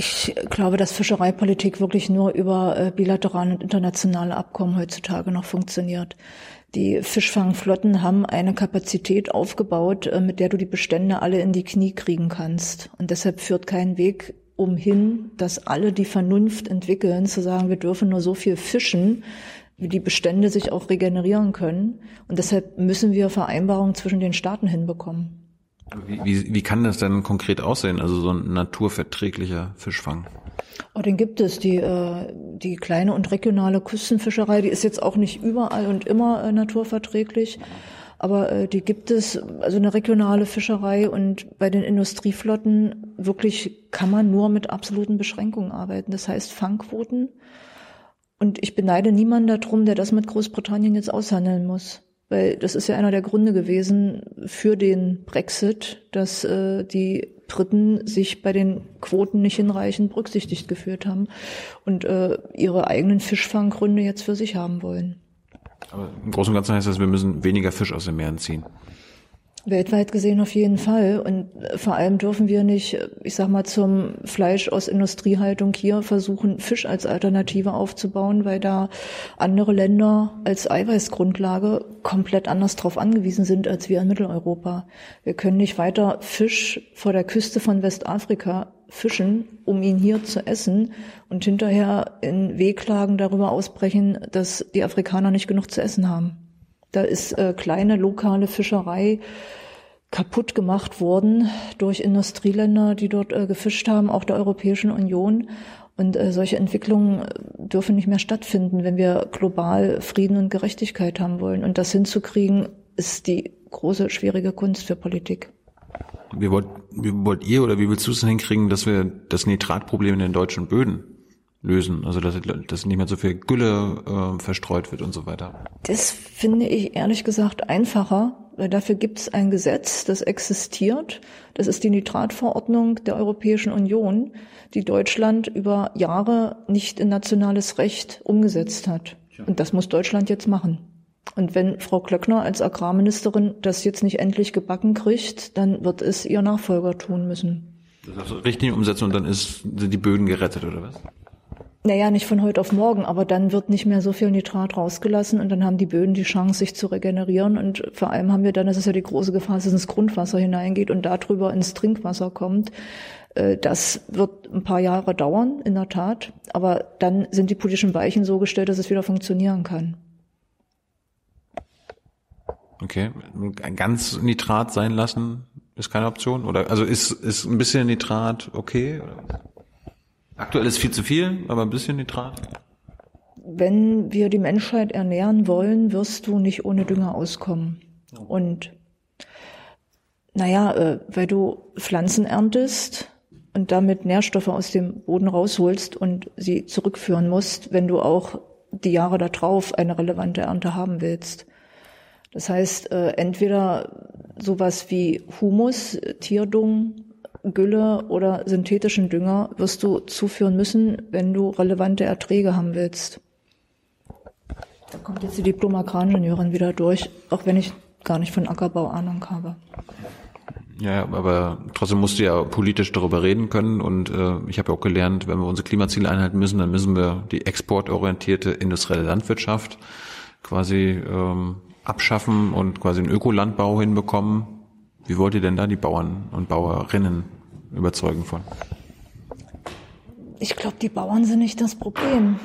S1: Ich glaube, dass Fischereipolitik wirklich nur über äh, bilaterale und internationale Abkommen heutzutage noch funktioniert. Die Fischfangflotten haben eine Kapazität aufgebaut, äh, mit der du die Bestände alle in die Knie kriegen kannst. Und deshalb führt kein Weg umhin, dass alle die Vernunft entwickeln, zu sagen, wir dürfen nur so viel fischen, wie die Bestände sich auch regenerieren können. Und deshalb müssen wir Vereinbarungen zwischen den Staaten hinbekommen.
S2: Wie, wie, kann das denn konkret aussehen, also so ein naturverträglicher Fischfang?
S1: Oh, den gibt es. Die, äh, die kleine und regionale Küstenfischerei, die ist jetzt auch nicht überall und immer äh, naturverträglich. Aber äh, die gibt es, also eine regionale Fischerei und bei den Industrieflotten wirklich kann man nur mit absoluten Beschränkungen arbeiten. Das heißt Fangquoten. Und ich beneide niemanden darum, der das mit Großbritannien jetzt aushandeln muss. Weil das ist ja einer der Gründe gewesen für den Brexit, dass äh, die Briten sich bei den Quoten nicht hinreichend berücksichtigt geführt haben und äh, ihre eigenen Fischfanggründe jetzt für sich haben wollen.
S2: Aber im Großen und Ganzen heißt das, wir müssen weniger Fisch aus den Meeren ziehen.
S1: Weltweit gesehen auf jeden Fall. Und vor allem dürfen wir nicht, ich sag mal, zum Fleisch aus Industriehaltung hier versuchen, Fisch als Alternative aufzubauen, weil da andere Länder als Eiweißgrundlage komplett anders drauf angewiesen sind als wir in Mitteleuropa. Wir können nicht weiter Fisch vor der Küste von Westafrika fischen, um ihn hier zu essen und hinterher in Wehklagen darüber ausbrechen, dass die Afrikaner nicht genug zu essen haben. Da ist äh, kleine lokale Fischerei kaputt gemacht worden durch Industrieländer, die dort äh, gefischt haben, auch der Europäischen Union. Und äh, solche Entwicklungen äh, dürfen nicht mehr stattfinden, wenn wir global Frieden und Gerechtigkeit haben wollen. Und das hinzukriegen, ist die große, schwierige Kunst für Politik.
S2: Wie wollt, wie wollt ihr oder wie willst du es hinkriegen, dass wir das Nitratproblem in den deutschen Böden lösen? Also dass, dass nicht mehr so viel Gülle äh, verstreut wird und so weiter.
S1: Das finde ich ehrlich gesagt einfacher, weil dafür gibt es ein Gesetz, das existiert. Das ist die Nitratverordnung der Europäischen Union, die Deutschland über Jahre nicht in nationales Recht umgesetzt hat. Und das muss Deutschland jetzt machen. Und wenn Frau Klöckner als Agrarministerin das jetzt nicht endlich gebacken kriegt, dann wird es ihr Nachfolger tun müssen.
S2: Das ist richtig umsetzen und dann ist, sind die Böden gerettet, oder was?
S1: Naja, nicht von heute auf morgen, aber dann wird nicht mehr so viel Nitrat rausgelassen und dann haben die Böden die Chance, sich zu regenerieren. Und vor allem haben wir dann, das ist ja die große Gefahr, dass es ins Grundwasser hineingeht und darüber ins Trinkwasser kommt. Äh, das wird ein paar Jahre dauern, in der Tat. Aber dann sind die politischen Weichen so gestellt, dass es wieder funktionieren kann.
S2: Okay, ganz Nitrat sein lassen ist keine Option? Oder also ist, ist ein bisschen Nitrat okay? Oder? Aktuell ist viel zu viel, aber ein bisschen Nitrat.
S1: Wenn wir die Menschheit ernähren wollen, wirst du nicht ohne Dünger auskommen. Und naja, äh, weil du Pflanzen erntest und damit Nährstoffe aus dem Boden rausholst und sie zurückführen musst, wenn du auch die Jahre darauf eine relevante Ernte haben willst. Das heißt, äh, entweder sowas wie Humus, Tierdung, Gülle oder synthetischen Dünger wirst du zuführen müssen, wenn du relevante Erträge haben willst. Da kommt jetzt die Diplom-Agraringenieurin wieder durch, auch wenn ich gar nicht von Ackerbau Ahnung habe.
S2: Ja, aber trotzdem musst du ja politisch darüber reden können und äh, ich habe ja auch gelernt, wenn wir unsere Klimaziele einhalten müssen, dann müssen wir die exportorientierte industrielle Landwirtschaft quasi ähm, abschaffen und quasi einen Ökolandbau hinbekommen. Wie wollt ihr denn da die Bauern und Bauerinnen überzeugen von?
S1: Ich glaube, die Bauern sind nicht das Problem.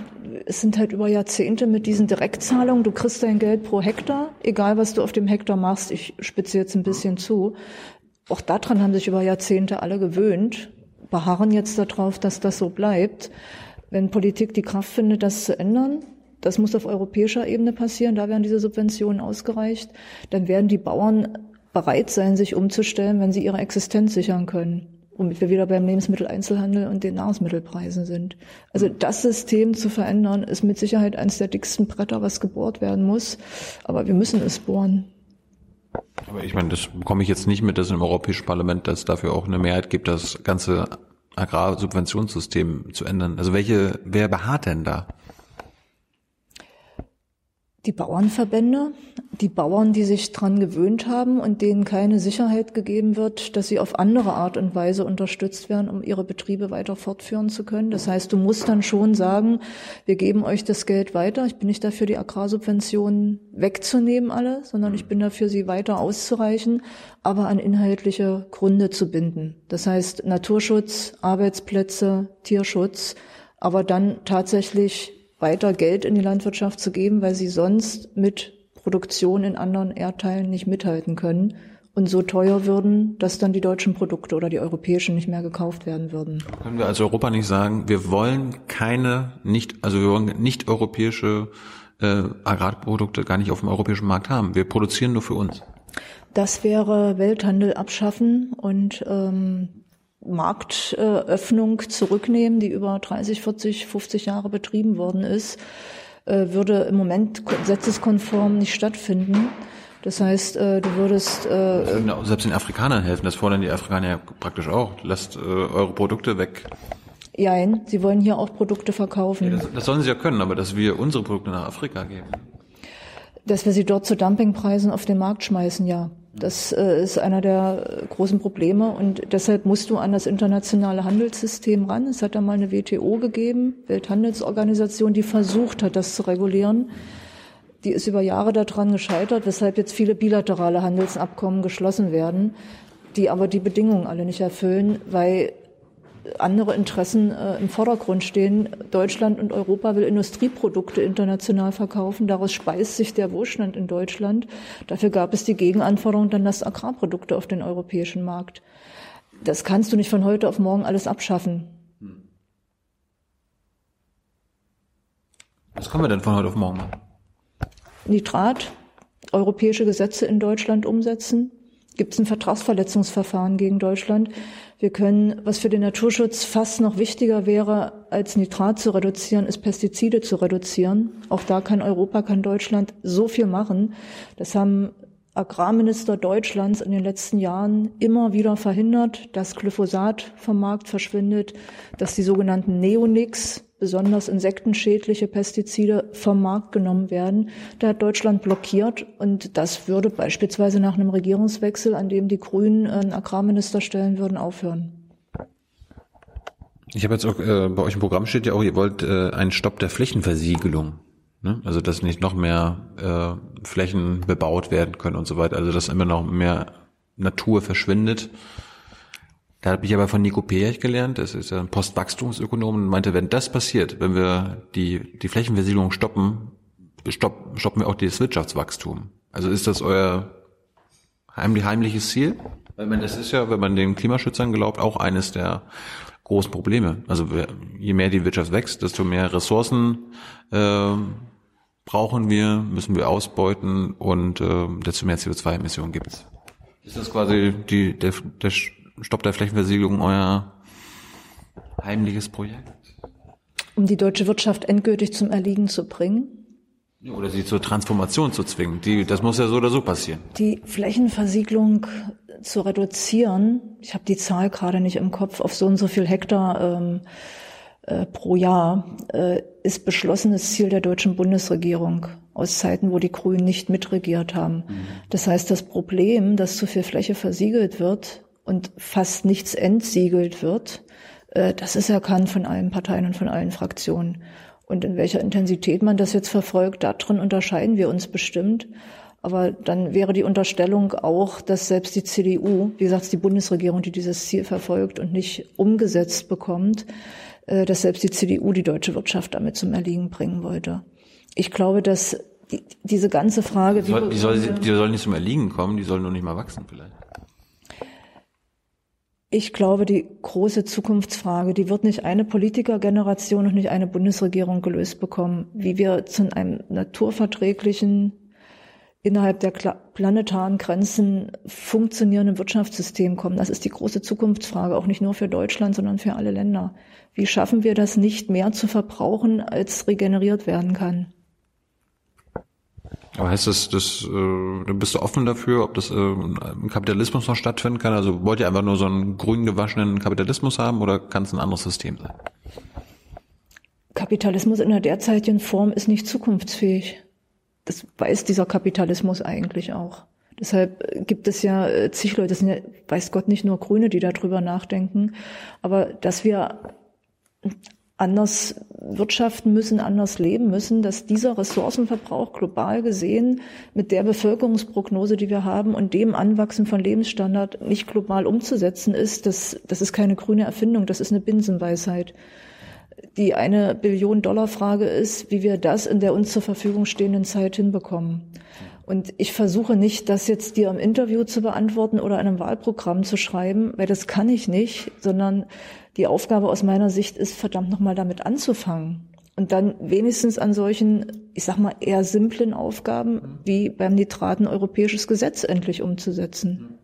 S1: Es sind halt über Jahrzehnte mit diesen Direktzahlungen, du kriegst dein Geld pro Hektar, egal was du auf dem Hektar machst, ich spitze jetzt ein bisschen zu. Auch daran haben sich über Jahrzehnte alle gewöhnt, beharren jetzt darauf, dass das so bleibt. Wenn Politik die Kraft findet, das zu ändern, das muss auf europäischer Ebene passieren, da werden diese Subventionen ausgereicht, dann werden die Bauern bereit sein, sich umzustellen, wenn sie ihre Existenz sichern können. Womit wir wieder beim Lebensmitteleinzelhandel und den Nahrungsmittelpreisen sind. Also das System zu verändern, ist mit Sicherheit eines der dicksten Bretter, was gebohrt werden muss. Aber wir müssen es bohren.
S2: Aber ich meine, das bekomme ich jetzt nicht mit, dass im Europäischen Parlament es dafür auch eine Mehrheit gibt, das ganze Agrarsubventionssystem zu ändern. Also welche, wer beharrt denn da?
S1: Die Bauernverbände, die Bauern, die sich dran gewöhnt haben und denen keine Sicherheit gegeben wird, dass sie auf andere Art und Weise unterstützt werden, um ihre Betriebe weiter fortführen zu können. Das heißt, du musst dann schon sagen, wir geben euch das Geld weiter. Ich bin nicht dafür, die Agrarsubventionen wegzunehmen alle, sondern ich bin dafür, sie weiter auszureichen, aber an inhaltliche Gründe zu binden. Das heißt, Naturschutz, Arbeitsplätze, Tierschutz, aber dann tatsächlich weiter Geld in die Landwirtschaft zu geben, weil sie sonst mit Produktion in anderen Erdteilen nicht mithalten können und so teuer würden, dass dann die deutschen Produkte oder die europäischen nicht mehr gekauft werden würden.
S2: Können wir als Europa nicht sagen, wir wollen keine nicht, also wir wollen nicht europäische äh, Agrarprodukte gar nicht auf dem europäischen Markt haben. Wir produzieren nur für uns.
S1: Das wäre Welthandel abschaffen und ähm, Marktöffnung zurücknehmen, die über 30, 40, 50 Jahre betrieben worden ist, äh, würde im Moment gesetzeskonform nicht stattfinden. Das heißt, äh, du würdest äh,
S2: selbst den Afrikanern helfen. Das fordern die Afrikaner ja praktisch auch. Lasst eure Produkte weg.
S1: Nein, sie wollen hier auch Produkte verkaufen.
S2: Ja, das, das sollen sie ja können, aber dass wir unsere Produkte nach Afrika geben.
S1: Dass wir sie dort zu Dumpingpreisen auf den Markt schmeißen, ja. Das äh, ist einer der großen Probleme und deshalb musst du an das internationale Handelssystem ran. Es hat da mal eine WTO gegeben, Welthandelsorganisation, die versucht hat, das zu regulieren. Die ist über Jahre daran gescheitert, weshalb jetzt viele bilaterale Handelsabkommen geschlossen werden, die aber die Bedingungen alle nicht erfüllen, weil andere Interessen äh, im Vordergrund stehen. Deutschland und Europa will Industrieprodukte international verkaufen. Daraus speist sich der Wohlstand in Deutschland. Dafür gab es die Gegenanforderung, dann lass Agrarprodukte auf den europäischen Markt. Das kannst du nicht von heute auf morgen alles abschaffen.
S2: Was können wir denn von heute auf morgen machen?
S1: Nitrat, europäische Gesetze in Deutschland umsetzen, gibt es ein Vertragsverletzungsverfahren gegen Deutschland. Wir können, was für den Naturschutz fast noch wichtiger wäre, als Nitrat zu reduzieren, ist Pestizide zu reduzieren. Auch da kann Europa, kann Deutschland so viel machen. Das haben Agrarminister Deutschlands in den letzten Jahren immer wieder verhindert, dass Glyphosat vom Markt verschwindet, dass die sogenannten Neonics, besonders insektenschädliche Pestizide vom Markt genommen werden. Da hat Deutschland blockiert und das würde beispielsweise nach einem Regierungswechsel, an dem die Grünen einen Agrarminister stellen würden, aufhören.
S2: Ich habe jetzt auch, äh, bei euch im Programm steht ja auch, ihr wollt äh, einen Stopp der Flächenversiegelung. Ne? Also dass nicht noch mehr äh, Flächen bebaut werden können und so weiter. Also dass immer noch mehr Natur verschwindet. Da habe ich aber von Nico Peerch gelernt, das ist ein Postwachstumsökonom, und meinte, wenn das passiert, wenn wir die, die Flächenversiegelung stoppen, stopp, stoppen wir auch das Wirtschaftswachstum. Also ist das euer heimlich, heimliches Ziel? Weil man, das ist ja, wenn man den Klimaschützern glaubt, auch eines der großen Probleme. Also je mehr die Wirtschaft wächst, desto mehr Ressourcen äh, brauchen wir, müssen wir ausbeuten und äh, desto mehr CO2-Emissionen gibt es. Ist das quasi die, der, der Stopp der Flächenversiegelung euer heimliches Projekt?
S1: Um die deutsche Wirtschaft endgültig zum Erliegen zu bringen?
S2: Oder sie zur Transformation zu zwingen. Die, das muss ja so oder so passieren.
S1: Die Flächenversiegelung zu reduzieren, ich habe die Zahl gerade nicht im Kopf, auf so und so viel Hektar ähm, äh, pro Jahr, äh, ist beschlossenes Ziel der deutschen Bundesregierung aus Zeiten, wo die Grünen nicht mitregiert haben. Mhm. Das heißt, das Problem, dass zu viel Fläche versiegelt wird, und fast nichts entsiegelt wird, äh, das ist erkannt von allen Parteien und von allen Fraktionen. Und in welcher Intensität man das jetzt verfolgt, darin unterscheiden wir uns bestimmt. Aber dann wäre die Unterstellung auch, dass selbst die CDU, wie gesagt, die Bundesregierung, die dieses Ziel verfolgt und nicht umgesetzt bekommt, äh, dass selbst die CDU die deutsche Wirtschaft damit zum Erliegen bringen wollte. Ich glaube, dass die, diese ganze Frage,
S2: die soll, die soll, die soll nicht zum Erliegen kommen, die soll nur nicht mal wachsen vielleicht.
S1: Ich glaube, die große Zukunftsfrage, die wird nicht eine Politikergeneration und nicht eine Bundesregierung gelöst bekommen, wie wir zu einem naturverträglichen, innerhalb der planetaren Grenzen funktionierenden Wirtschaftssystem kommen. Das ist die große Zukunftsfrage, auch nicht nur für Deutschland, sondern für alle Länder. Wie schaffen wir das nicht mehr zu verbrauchen, als regeneriert werden kann?
S2: Aber heißt das, das äh, bist du offen dafür, ob das äh, im Kapitalismus noch stattfinden kann? Also wollt ihr einfach nur so einen grün gewaschenen Kapitalismus haben oder kann es ein anderes System sein?
S1: Kapitalismus in der derzeitigen Form ist nicht zukunftsfähig. Das weiß dieser Kapitalismus eigentlich auch. Deshalb gibt es ja äh, zig Leute, das sind ja, weiß Gott, nicht nur Grüne, die darüber nachdenken, aber dass wir anders wirtschaften müssen, anders leben müssen, dass dieser Ressourcenverbrauch global gesehen mit der Bevölkerungsprognose, die wir haben und dem Anwachsen von Lebensstandard nicht global umzusetzen ist, das, das ist keine grüne Erfindung, das ist eine Binsenweisheit. Die eine Billion Dollar Frage ist, wie wir das in der uns zur Verfügung stehenden Zeit hinbekommen. Und ich versuche nicht, das jetzt dir im Interview zu beantworten oder einem Wahlprogramm zu schreiben, weil das kann ich nicht, sondern die Aufgabe aus meiner Sicht ist, verdammt nochmal damit anzufangen. Und dann wenigstens an solchen, ich sag mal, eher simplen Aufgaben wie beim Nitraten europäisches Gesetz endlich umzusetzen.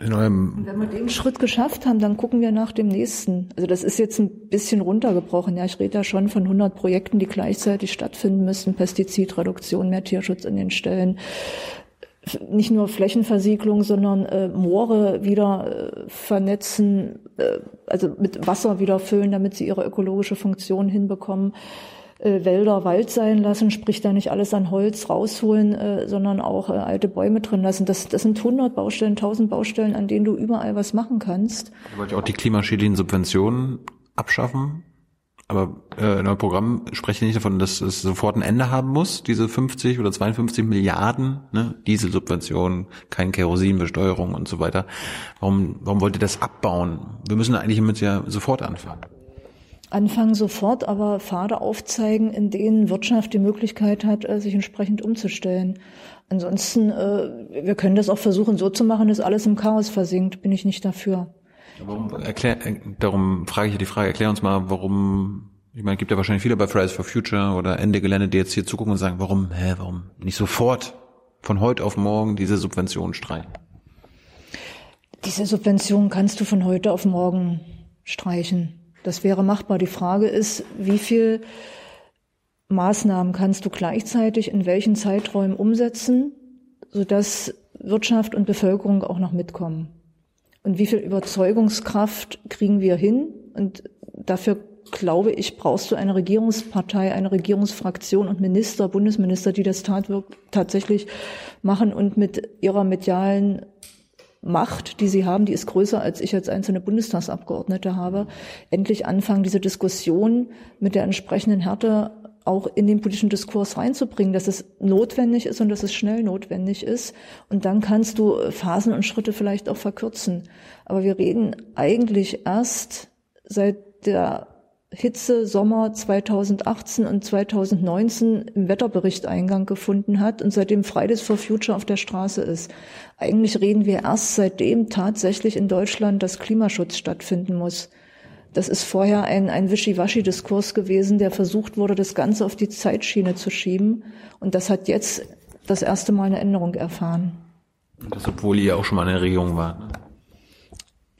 S1: Und wenn wir den Schritt geschafft haben, dann gucken wir nach dem nächsten. Also das ist jetzt ein bisschen runtergebrochen. Ja, ich rede da schon von 100 Projekten, die gleichzeitig stattfinden müssen. Pestizidreduktion, mehr Tierschutz in den Stellen, nicht nur Flächenversiegelung, sondern äh, Moore wieder äh, vernetzen, äh, also mit Wasser wieder füllen, damit sie ihre ökologische Funktion hinbekommen. Äh, Wälder Wald sein lassen, sprich da nicht alles an Holz rausholen, äh, sondern auch äh, alte Bäume drin lassen. Das, das sind 100 Baustellen, 1000 Baustellen, an denen du überall was machen kannst.
S2: Ihr wollt ja auch die klimaschädlichen Subventionen abschaffen. Aber äh, in eurem Programm spreche ich nicht davon, dass es sofort ein Ende haben muss, diese 50 oder 52 Milliarden ne? Dieselsubventionen, kein Kerosinbesteuerung und so weiter. Warum, warum wollt ihr das abbauen? Wir müssen eigentlich damit ja sofort anfangen
S1: anfangen sofort, aber Pfade aufzeigen, in denen Wirtschaft die Möglichkeit hat, äh, sich entsprechend umzustellen. Ansonsten, äh, wir können das auch versuchen so zu machen, dass alles im Chaos versinkt. Bin ich nicht dafür.
S2: Warum, erklär, äh, darum frage ich ja die Frage, erklär uns mal, warum, ich meine, es gibt ja wahrscheinlich viele bei Fridays for Future oder Ende Gelände, die jetzt hier zugucken und sagen, warum, hä, warum nicht sofort von heute auf morgen diese Subventionen streichen?
S1: Diese Subventionen kannst du von heute auf morgen streichen. Das wäre machbar. Die Frage ist, wie viel Maßnahmen kannst du gleichzeitig in welchen Zeiträumen umsetzen, sodass Wirtschaft und Bevölkerung auch noch mitkommen? Und wie viel Überzeugungskraft kriegen wir hin? Und dafür glaube ich, brauchst du eine Regierungspartei, eine Regierungsfraktion und Minister, Bundesminister, die das tatsächlich machen und mit ihrer medialen Macht, die sie haben, die ist größer, als ich als einzelne Bundestagsabgeordnete habe, endlich anfangen, diese Diskussion mit der entsprechenden Härte auch in den politischen Diskurs reinzubringen, dass es notwendig ist und dass es schnell notwendig ist. Und dann kannst du Phasen und Schritte vielleicht auch verkürzen. Aber wir reden eigentlich erst seit der Hitze Sommer 2018 und 2019 im Wetterbericht Eingang gefunden hat und seitdem Fridays for Future auf der Straße ist. Eigentlich reden wir erst seitdem tatsächlich in Deutschland, dass Klimaschutz stattfinden muss. Das ist vorher ein, ein Wischiwaschi-Diskurs gewesen, der versucht wurde, das Ganze auf die Zeitschiene zu schieben. Und das hat jetzt das erste Mal eine Änderung erfahren.
S2: Das, obwohl ihr auch schon mal in der Regierung wart. Ne?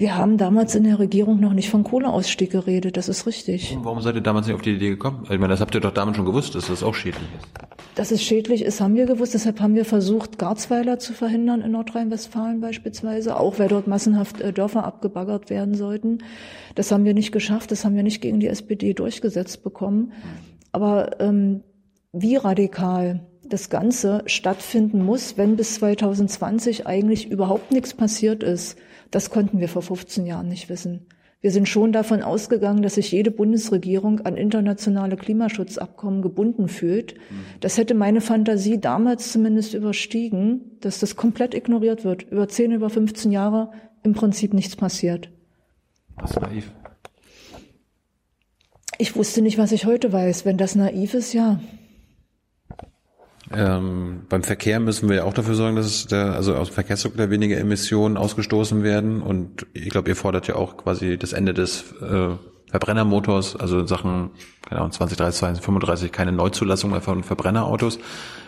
S1: Wir haben damals in der Regierung noch nicht von Kohleausstieg geredet, das ist richtig.
S2: Und warum seid ihr damals nicht auf die Idee gekommen? Ich meine, das habt ihr doch damals schon gewusst, dass das auch schädlich ist.
S1: Dass es schädlich ist, haben wir gewusst. Deshalb haben wir versucht, Garzweiler zu verhindern in Nordrhein-Westfalen beispielsweise, auch weil dort massenhaft äh, Dörfer abgebaggert werden sollten. Das haben wir nicht geschafft, das haben wir nicht gegen die SPD durchgesetzt bekommen. Aber ähm, wie radikal das Ganze stattfinden muss, wenn bis 2020 eigentlich überhaupt nichts passiert ist, das konnten wir vor 15 Jahren nicht wissen. Wir sind schon davon ausgegangen, dass sich jede Bundesregierung an internationale Klimaschutzabkommen gebunden fühlt. Das hätte meine Fantasie damals zumindest überstiegen, dass das komplett ignoriert wird. Über 10, über 15 Jahre im Prinzip nichts passiert.
S2: Das ist naiv.
S1: Ich wusste nicht, was ich heute weiß. Wenn das naiv ist, ja.
S2: Ähm, beim Verkehr müssen wir ja auch dafür sorgen, dass der, also aus dem Verkehrssektor weniger Emissionen ausgestoßen werden. Und ich glaube, ihr fordert ja auch quasi das Ende des äh, Verbrennermotors, also in Sachen, keine Ahnung, 2030, 2035 keine Neuzulassung mehr von Verbrennerautos.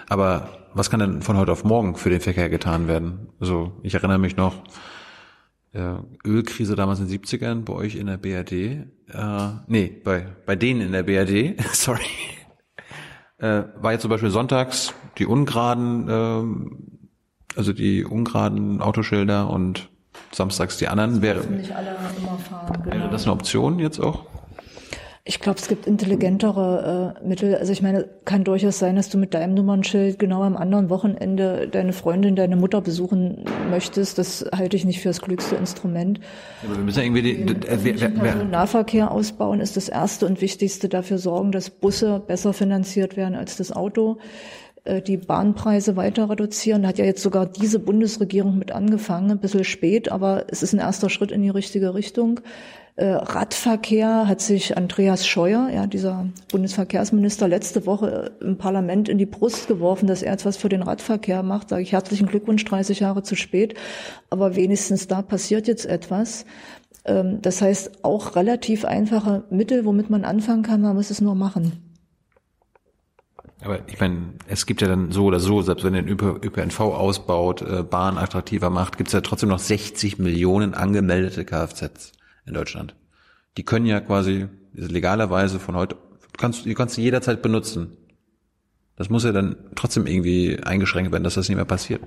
S2: Aber was kann denn von heute auf morgen für den Verkehr getan werden? Also ich erinnere mich noch, äh, Ölkrise damals in den 70ern bei euch in der BRD. Äh, nee, bei, bei denen in der BRD, sorry äh, war jetzt zum Beispiel sonntags die ungeraden, äh, also die ungeraden Autoschilder und samstags die anderen. Wäre,
S1: nicht alle immer fahren,
S2: genau. wäre das eine Option jetzt auch?
S1: Ich glaube, es gibt intelligentere äh, Mittel. Also ich meine, kann durchaus sein, dass du mit deinem Nummernschild genau am anderen Wochenende deine Freundin, deine Mutter besuchen möchtest. Das halte ich nicht für das klügste Instrument.
S2: Ja, aber wir müssen ja irgendwie die,
S1: den äh, wer, wer, Nahverkehr ausbauen ist das erste und wichtigste. Dafür sorgen, dass Busse besser finanziert werden als das Auto äh, die Bahnpreise weiter reduzieren. Da hat ja jetzt sogar diese Bundesregierung mit angefangen, ein bisschen spät, aber es ist ein erster Schritt in die richtige Richtung. Äh, Radverkehr hat sich Andreas Scheuer, ja, dieser Bundesverkehrsminister, letzte Woche im Parlament in die Brust geworfen, dass er jetzt was für den Radverkehr macht. Sage ich herzlichen Glückwunsch, 30 Jahre zu spät. Aber wenigstens da passiert jetzt etwas. Ähm, das heißt, auch relativ einfache Mittel, womit man anfangen kann, man muss es nur machen.
S2: Aber ich meine, es gibt ja dann so oder so, selbst wenn ihr den ÖPNV ausbaut, äh, Bahn attraktiver macht, gibt es ja trotzdem noch 60 Millionen angemeldete Kfz in Deutschland. Die können ja quasi legalerweise von heute, kannst, die kannst du jederzeit benutzen. Das muss ja dann trotzdem irgendwie eingeschränkt werden, dass das nicht mehr passiert.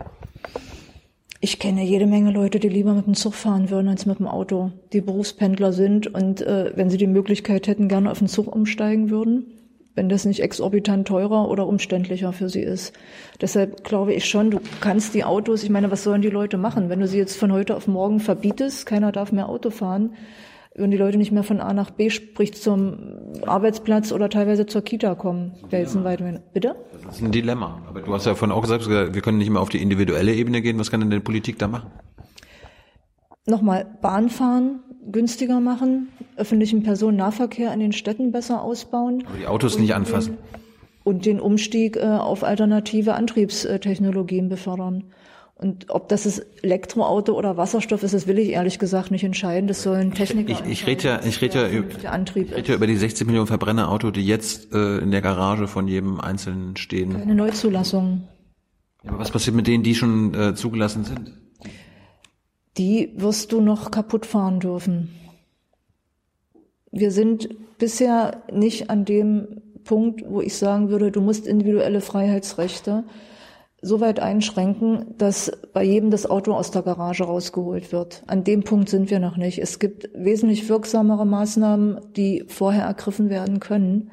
S1: Ich kenne jede Menge Leute, die lieber mit dem Zug fahren würden als mit dem Auto, die Berufspendler sind und äh, wenn sie die Möglichkeit hätten, gerne auf den Zug umsteigen würden. Wenn das nicht exorbitant teurer oder umständlicher für sie ist. Deshalb glaube ich schon, du kannst die Autos, ich meine, was sollen die Leute machen, wenn du sie jetzt von heute auf morgen verbietest, keiner darf mehr Auto fahren, würden die Leute nicht mehr von A nach B, sprich zum Arbeitsplatz oder teilweise zur Kita kommen. Wäre jetzt ein weiter. Bitte?
S2: Das ist ein Dilemma. Aber du hast ja vorhin auch gesagt, wir können nicht mehr auf die individuelle Ebene gehen. Was kann denn die Politik da machen?
S1: Nochmal, Bahnfahren günstiger machen, öffentlichen Personennahverkehr in den Städten besser ausbauen.
S2: Aber die Autos nicht anfassen.
S1: Und den Umstieg äh, auf alternative Antriebstechnologien befördern. Und ob das ist Elektroauto oder Wasserstoff ist, das will ich ehrlich gesagt nicht entscheiden. Das sollen Techniker.
S2: Ich, ich, ich rede ja, ich rede ja, über, ich rede ja über die 60 Millionen Verbrennerauto, die jetzt äh, in der Garage von jedem Einzelnen stehen.
S1: Keine Neuzulassung.
S2: Ja, aber was passiert mit denen, die schon äh, zugelassen sind?
S1: Die wirst du noch kaputt fahren dürfen. Wir sind bisher nicht an dem Punkt, wo ich sagen würde, du musst individuelle Freiheitsrechte so weit einschränken, dass bei jedem das Auto aus der Garage rausgeholt wird. An dem Punkt sind wir noch nicht. Es gibt wesentlich wirksamere Maßnahmen, die vorher ergriffen werden können.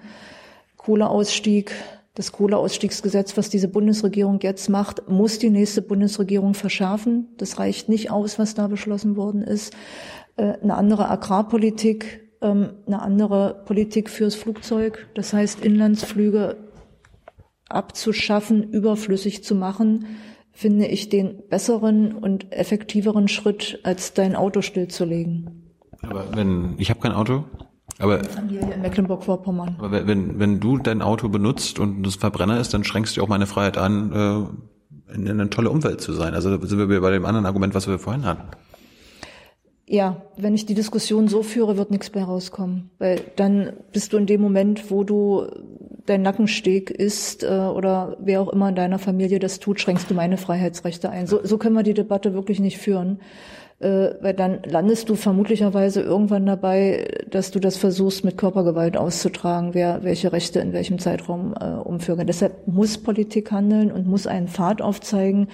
S1: Kohleausstieg, das Kohleausstiegsgesetz, was diese Bundesregierung jetzt macht, muss die nächste Bundesregierung verschärfen. Das reicht nicht aus, was da beschlossen worden ist. Äh, eine andere Agrarpolitik, ähm, eine andere Politik fürs Flugzeug. Das heißt, Inlandsflüge abzuschaffen, überflüssig zu machen, finde ich den besseren und effektiveren Schritt, als dein Auto stillzulegen.
S2: Aber wenn ich habe kein Auto, aber
S1: hier in Mecklenburg-Vorpommern.
S2: Aber wenn wenn du dein Auto benutzt und das Verbrenner ist, dann schränkst du auch meine Freiheit an, äh, in eine tolle Umwelt zu sein. Also sind wir bei dem anderen Argument, was wir vorhin hatten.
S1: Ja, wenn ich die Diskussion so führe, wird nichts mehr rauskommen. Weil dann bist du in dem Moment, wo du dein Nackensteg isst äh, oder wer auch immer in deiner Familie das tut, schränkst du meine Freiheitsrechte ein. So, so können wir die Debatte wirklich nicht führen. Äh, weil dann landest du vermutlicherweise irgendwann dabei, dass du das versuchst, mit Körpergewalt auszutragen, wer welche Rechte in welchem Zeitraum äh, umführen. Deshalb muss Politik handeln und muss einen Pfad aufzeigen,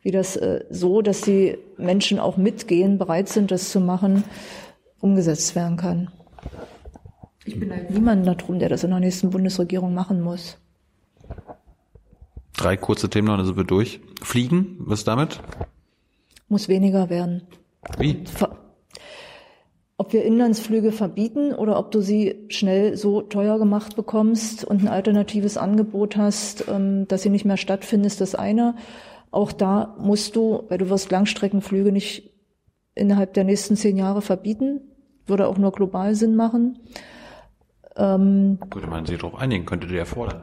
S1: wie das äh, so, dass die Menschen auch mitgehen, bereit sind, das zu machen, umgesetzt werden kann. Ich bin halt niemand darum, der das in der nächsten Bundesregierung machen muss.
S2: Drei kurze Themen noch, dann sind wir durch. Fliegen, was damit?
S1: Muss weniger werden.
S2: Wie?
S1: Ob wir Inlandsflüge verbieten oder ob du sie schnell so teuer gemacht bekommst und ein alternatives Angebot hast, ähm, dass sie nicht mehr stattfinden, ist das eine. Auch da musst du, weil du wirst Langstreckenflüge nicht innerhalb der nächsten zehn Jahre verbieten, würde auch nur global Sinn machen.
S2: Ähm, Könnte man sich darauf einigen, könnte der fordern.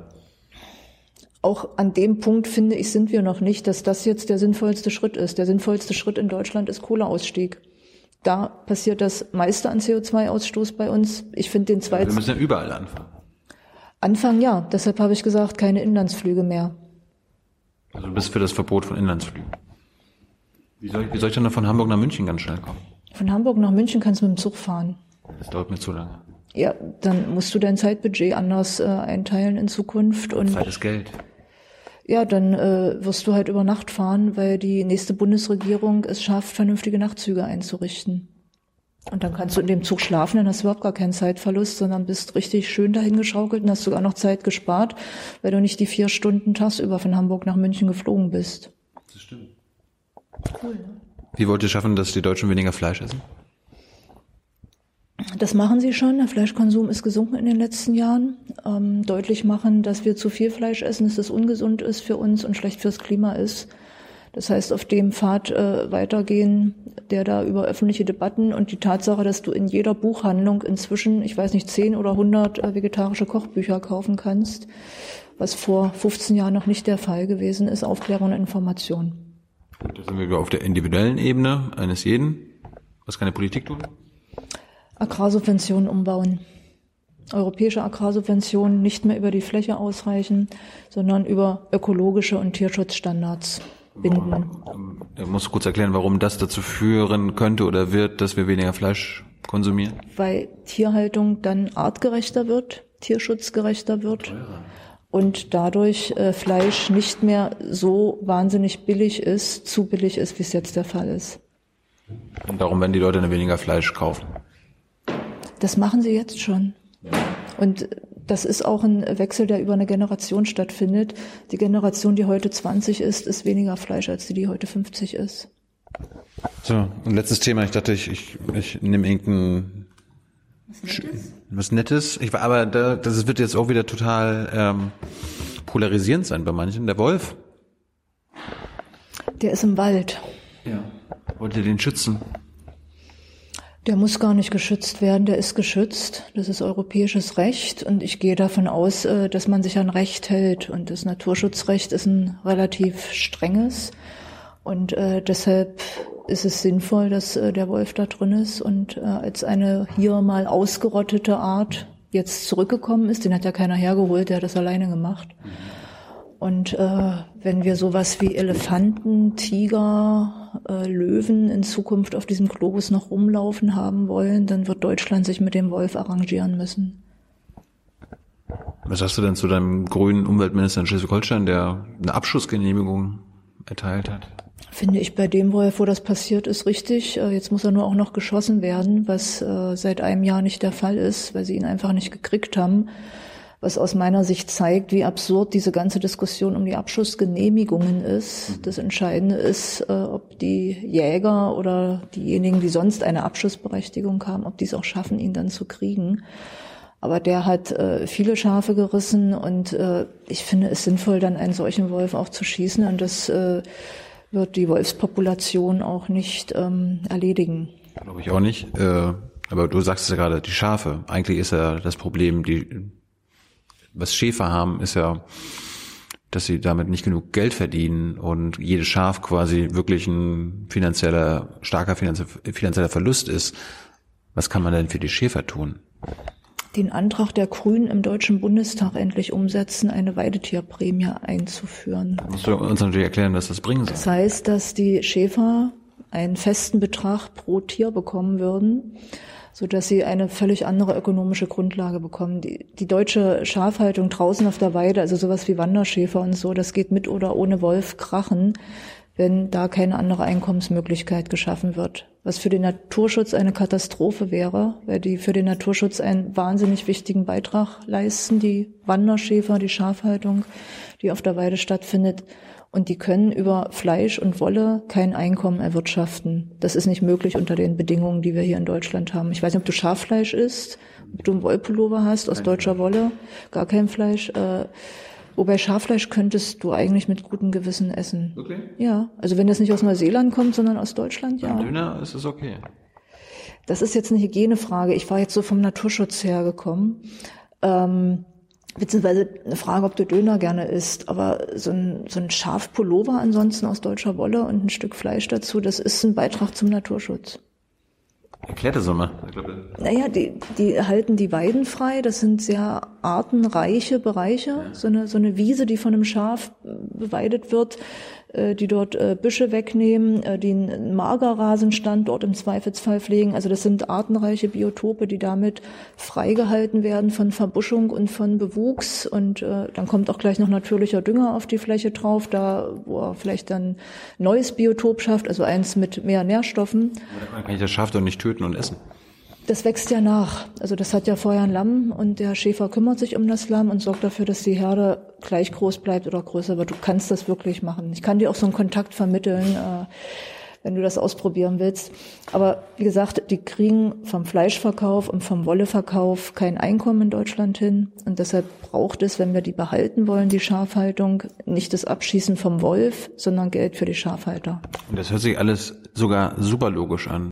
S1: Auch an dem Punkt, finde ich, sind wir noch nicht, dass das jetzt der sinnvollste Schritt ist. Der sinnvollste Schritt in Deutschland ist Kohleausstieg. Da passiert das meiste an CO2-Ausstoß bei uns. Ich finde den zweiten.
S2: wir müssen ja überall anfangen.
S1: Anfangen ja. Deshalb habe ich gesagt, keine Inlandsflüge mehr.
S2: Also du bist für das Verbot von Inlandsflügen. Wie soll, ich, wie soll ich denn von Hamburg nach München ganz schnell kommen?
S1: Von Hamburg nach München kannst du mit dem Zug fahren.
S2: Das dauert mir zu lange.
S1: Ja, dann musst du dein Zeitbudget anders äh, einteilen in Zukunft. Und
S2: Zeit ist Geld.
S1: Ja, dann äh, wirst du halt über Nacht fahren, weil die nächste Bundesregierung es schafft, vernünftige Nachtzüge einzurichten. Und dann kannst du in dem Zug schlafen, dann hast du überhaupt gar keinen Zeitverlust, sondern bist richtig schön dahin geschaukelt und hast sogar noch Zeit gespart, weil du nicht die vier Stunden tagsüber von Hamburg nach München geflogen bist.
S2: Das stimmt. Cool. Ne? Wie wollt ihr schaffen, dass die Deutschen weniger Fleisch essen?
S1: Das machen sie schon. Der Fleischkonsum ist gesunken in den letzten Jahren. Ähm, deutlich machen, dass wir zu viel Fleisch essen, dass das ungesund ist für uns und schlecht fürs Klima ist. Das heißt, auf dem Pfad äh, weitergehen, der da über öffentliche Debatten und die Tatsache, dass du in jeder Buchhandlung inzwischen, ich weiß nicht, 10 oder 100 äh, vegetarische Kochbücher kaufen kannst, was vor 15 Jahren noch nicht der Fall gewesen ist, Aufklärung und Information.
S2: Da sind wir auf der individuellen Ebene eines jeden. Was kann die Politik tun?
S1: Agrarsubventionen umbauen. Europäische Agrarsubventionen nicht mehr über die Fläche ausreichen, sondern über ökologische und Tierschutzstandards binden.
S2: Du musst kurz erklären, warum das dazu führen könnte oder wird, dass wir weniger Fleisch konsumieren?
S1: Weil Tierhaltung dann artgerechter wird, tierschutzgerechter wird. Und dadurch äh, Fleisch nicht mehr so wahnsinnig billig ist, zu billig ist, wie es jetzt der Fall ist.
S2: Und darum werden die Leute dann weniger Fleisch kaufen.
S1: Das machen sie jetzt schon. Und das ist auch ein Wechsel, der über eine Generation stattfindet. Die Generation, die heute 20 ist, ist weniger Fleisch als die, die heute 50 ist.
S2: So, und letztes Thema. Ich dachte, ich, ich, ich nehme irgendein was Nettes. Was Nettes. Ich, aber da, das wird jetzt auch wieder total ähm, polarisierend sein bei manchen. Der Wolf.
S1: Der ist im Wald.
S2: Ja. Wollt ihr den schützen?
S1: Der muss gar nicht geschützt werden, der ist geschützt. Das ist europäisches Recht und ich gehe davon aus, äh, dass man sich an Recht hält. Und das Naturschutzrecht ist ein relativ strenges. Und äh, deshalb ist es sinnvoll, dass äh, der Wolf da drin ist und als eine hier mal ausgerottete Art jetzt zurückgekommen ist. Den hat ja keiner hergeholt, der hat das alleine gemacht. Und äh, wenn wir sowas wie Elefanten, Tiger, äh, Löwen in Zukunft auf diesem Globus noch rumlaufen haben wollen, dann wird Deutschland sich mit dem Wolf arrangieren müssen.
S2: Was sagst du denn zu deinem grünen Umweltminister in Schleswig-Holstein, der eine Abschussgenehmigung erteilt hat?
S1: Finde ich bei dem Wolf, wo das passiert ist, richtig. Äh, jetzt muss er nur auch noch geschossen werden, was äh, seit einem Jahr nicht der Fall ist, weil sie ihn einfach nicht gekriegt haben was aus meiner Sicht zeigt, wie absurd diese ganze Diskussion um die Abschussgenehmigungen ist. Mhm. Das Entscheidende ist, äh, ob die Jäger oder diejenigen, die sonst eine Abschussberechtigung haben, ob die es auch schaffen, ihn dann zu kriegen. Aber der hat äh, viele Schafe gerissen und äh, ich finde es sinnvoll, dann einen solchen Wolf auch zu schießen und das äh, wird die Wolfspopulation auch nicht ähm, erledigen.
S2: Glaube ich auch nicht. Aber du sagst es ja gerade, die Schafe. Eigentlich ist ja das Problem, die was Schäfer haben, ist ja, dass sie damit nicht genug Geld verdienen und jedes Schaf quasi wirklich ein finanzieller, starker finanzieller Verlust ist. Was kann man denn für die Schäfer tun?
S1: Den Antrag der Grünen im Deutschen Bundestag endlich umsetzen, eine Weidetierprämie einzuführen.
S2: Musst du uns natürlich erklären, was das bringen soll.
S1: Das heißt, dass die Schäfer einen festen Betrag pro Tier bekommen würden so dass sie eine völlig andere ökonomische Grundlage bekommen. Die, die deutsche Schafhaltung draußen auf der Weide, also sowas wie Wanderschäfer und so, das geht mit oder ohne Wolf krachen, wenn da keine andere Einkommensmöglichkeit geschaffen wird. Was für den Naturschutz eine Katastrophe wäre, weil die für den Naturschutz einen wahnsinnig wichtigen Beitrag leisten, die Wanderschäfer, die Schafhaltung, die auf der Weide stattfindet. Und die können über Fleisch und Wolle kein Einkommen erwirtschaften. Das ist nicht möglich unter den Bedingungen, die wir hier in Deutschland haben. Ich weiß nicht, ob du Schaffleisch isst, ob du einen Wollpullover hast aus deutscher Wolle, gar kein Fleisch. Äh, wobei Schaffleisch könntest du eigentlich mit gutem Gewissen essen. Okay. Ja, also wenn das nicht aus Neuseeland kommt, sondern aus Deutschland, ja.
S2: Beim Döner ist es okay.
S1: Das ist jetzt eine Hygienefrage. Ich war jetzt so vom Naturschutz hergekommen. Ähm, beziehungsweise eine Frage, ob du Döner gerne isst, aber so ein, so ein Schafpullover ansonsten aus deutscher Wolle und ein Stück Fleisch dazu, das ist ein Beitrag zum Naturschutz.
S2: Erklärt das mal.
S1: Naja, die, die halten die Weiden frei. Das sind sehr artenreiche Bereiche. Ja. So, eine, so eine Wiese, die von einem Schaf beweidet wird, die dort äh, Büsche wegnehmen, äh, die einen Magerrasenstandort im Zweifelsfall pflegen. Also das sind artenreiche Biotope, die damit freigehalten werden von Verbuschung und von Bewuchs. Und dann kommt auch gleich noch natürlicher Dünger auf die Fläche drauf, da wo er vielleicht dann neues Biotop schafft, also eins mit mehr Nährstoffen.
S2: Man kann ich das Schaf doch nicht töten und essen.
S1: Das wächst ja nach. Also das hat ja vorher ein Lamm und der Schäfer kümmert sich um das Lamm und sorgt dafür, dass die Herde gleich groß bleibt oder größer wird. Du kannst das wirklich machen. Ich kann dir auch so einen Kontakt vermitteln, äh, wenn du das ausprobieren willst. Aber wie gesagt, die kriegen vom Fleischverkauf und vom Wolleverkauf kein Einkommen in Deutschland hin. Und deshalb braucht es, wenn wir die behalten wollen, die Schafhaltung, nicht das Abschießen vom Wolf, sondern Geld für die Schafhalter.
S2: Und das hört sich alles sogar super logisch an.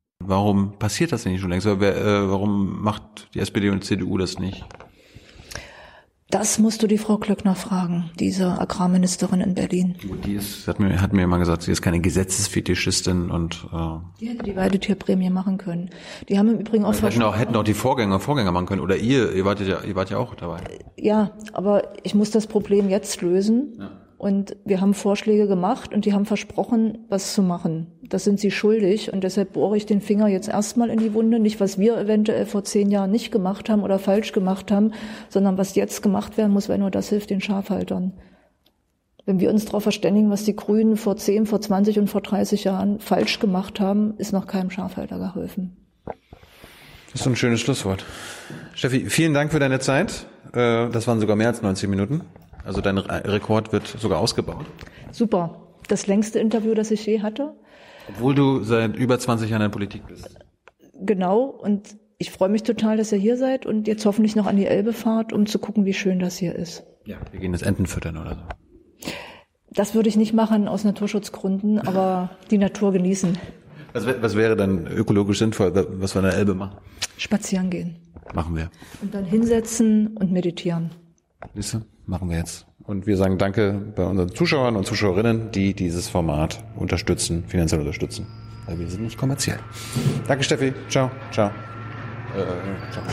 S2: Warum passiert das denn nicht schon längst? Äh, warum macht die SPD und die CDU das nicht?
S1: Das musst du die Frau Klöckner fragen, diese Agrarministerin in Berlin.
S2: Die ist, hat mir, hat mir immer gesagt, sie ist keine Gesetzesfetischistin und äh,
S1: die hätte die Weidetierprämie machen können. Die haben im Übrigen auch
S2: hätten auch, hätten auch die Vorgänger Vorgänger machen können oder ihr, ihr wart ja, ihr wart ja auch dabei.
S1: Ja, aber ich muss das Problem jetzt lösen. Ja. Und wir haben Vorschläge gemacht und die haben versprochen, was zu machen. Das sind sie schuldig und deshalb bohre ich den Finger jetzt erstmal in die Wunde. Nicht, was wir eventuell vor zehn Jahren nicht gemacht haben oder falsch gemacht haben, sondern was jetzt gemacht werden muss, weil nur das hilft den Schafhaltern. Wenn wir uns darauf verständigen, was die Grünen vor zehn, vor 20 und vor 30 Jahren falsch gemacht haben, ist noch keinem Schafhalter geholfen.
S2: Das ist ein schönes Schlusswort. Steffi, vielen Dank für deine Zeit. Äh, das waren sogar mehr als 90 Minuten. Also dein Rekord wird sogar ausgebaut.
S1: Super. Das längste Interview, das ich je hatte.
S2: Obwohl du seit über 20 Jahren in der Politik bist.
S1: Genau. Und ich freue mich total, dass ihr hier seid und jetzt hoffentlich noch an die Elbe fahrt, um zu gucken, wie schön das hier ist.
S2: Ja, wir gehen jetzt Enten füttern oder so.
S1: Das würde ich nicht machen aus Naturschutzgründen, aber die Natur genießen.
S2: Was, was wäre dann ökologisch sinnvoll, was wir an der Elbe machen?
S1: Spazieren gehen.
S2: Machen wir.
S1: Und dann hinsetzen und meditieren.
S2: Siehste? Machen wir jetzt. Und wir sagen Danke bei unseren Zuschauern und Zuschauerinnen, die dieses Format unterstützen, finanziell unterstützen. Weil wir sind nicht kommerziell. Danke, Steffi. Ciao. Ciao. Äh, ciao.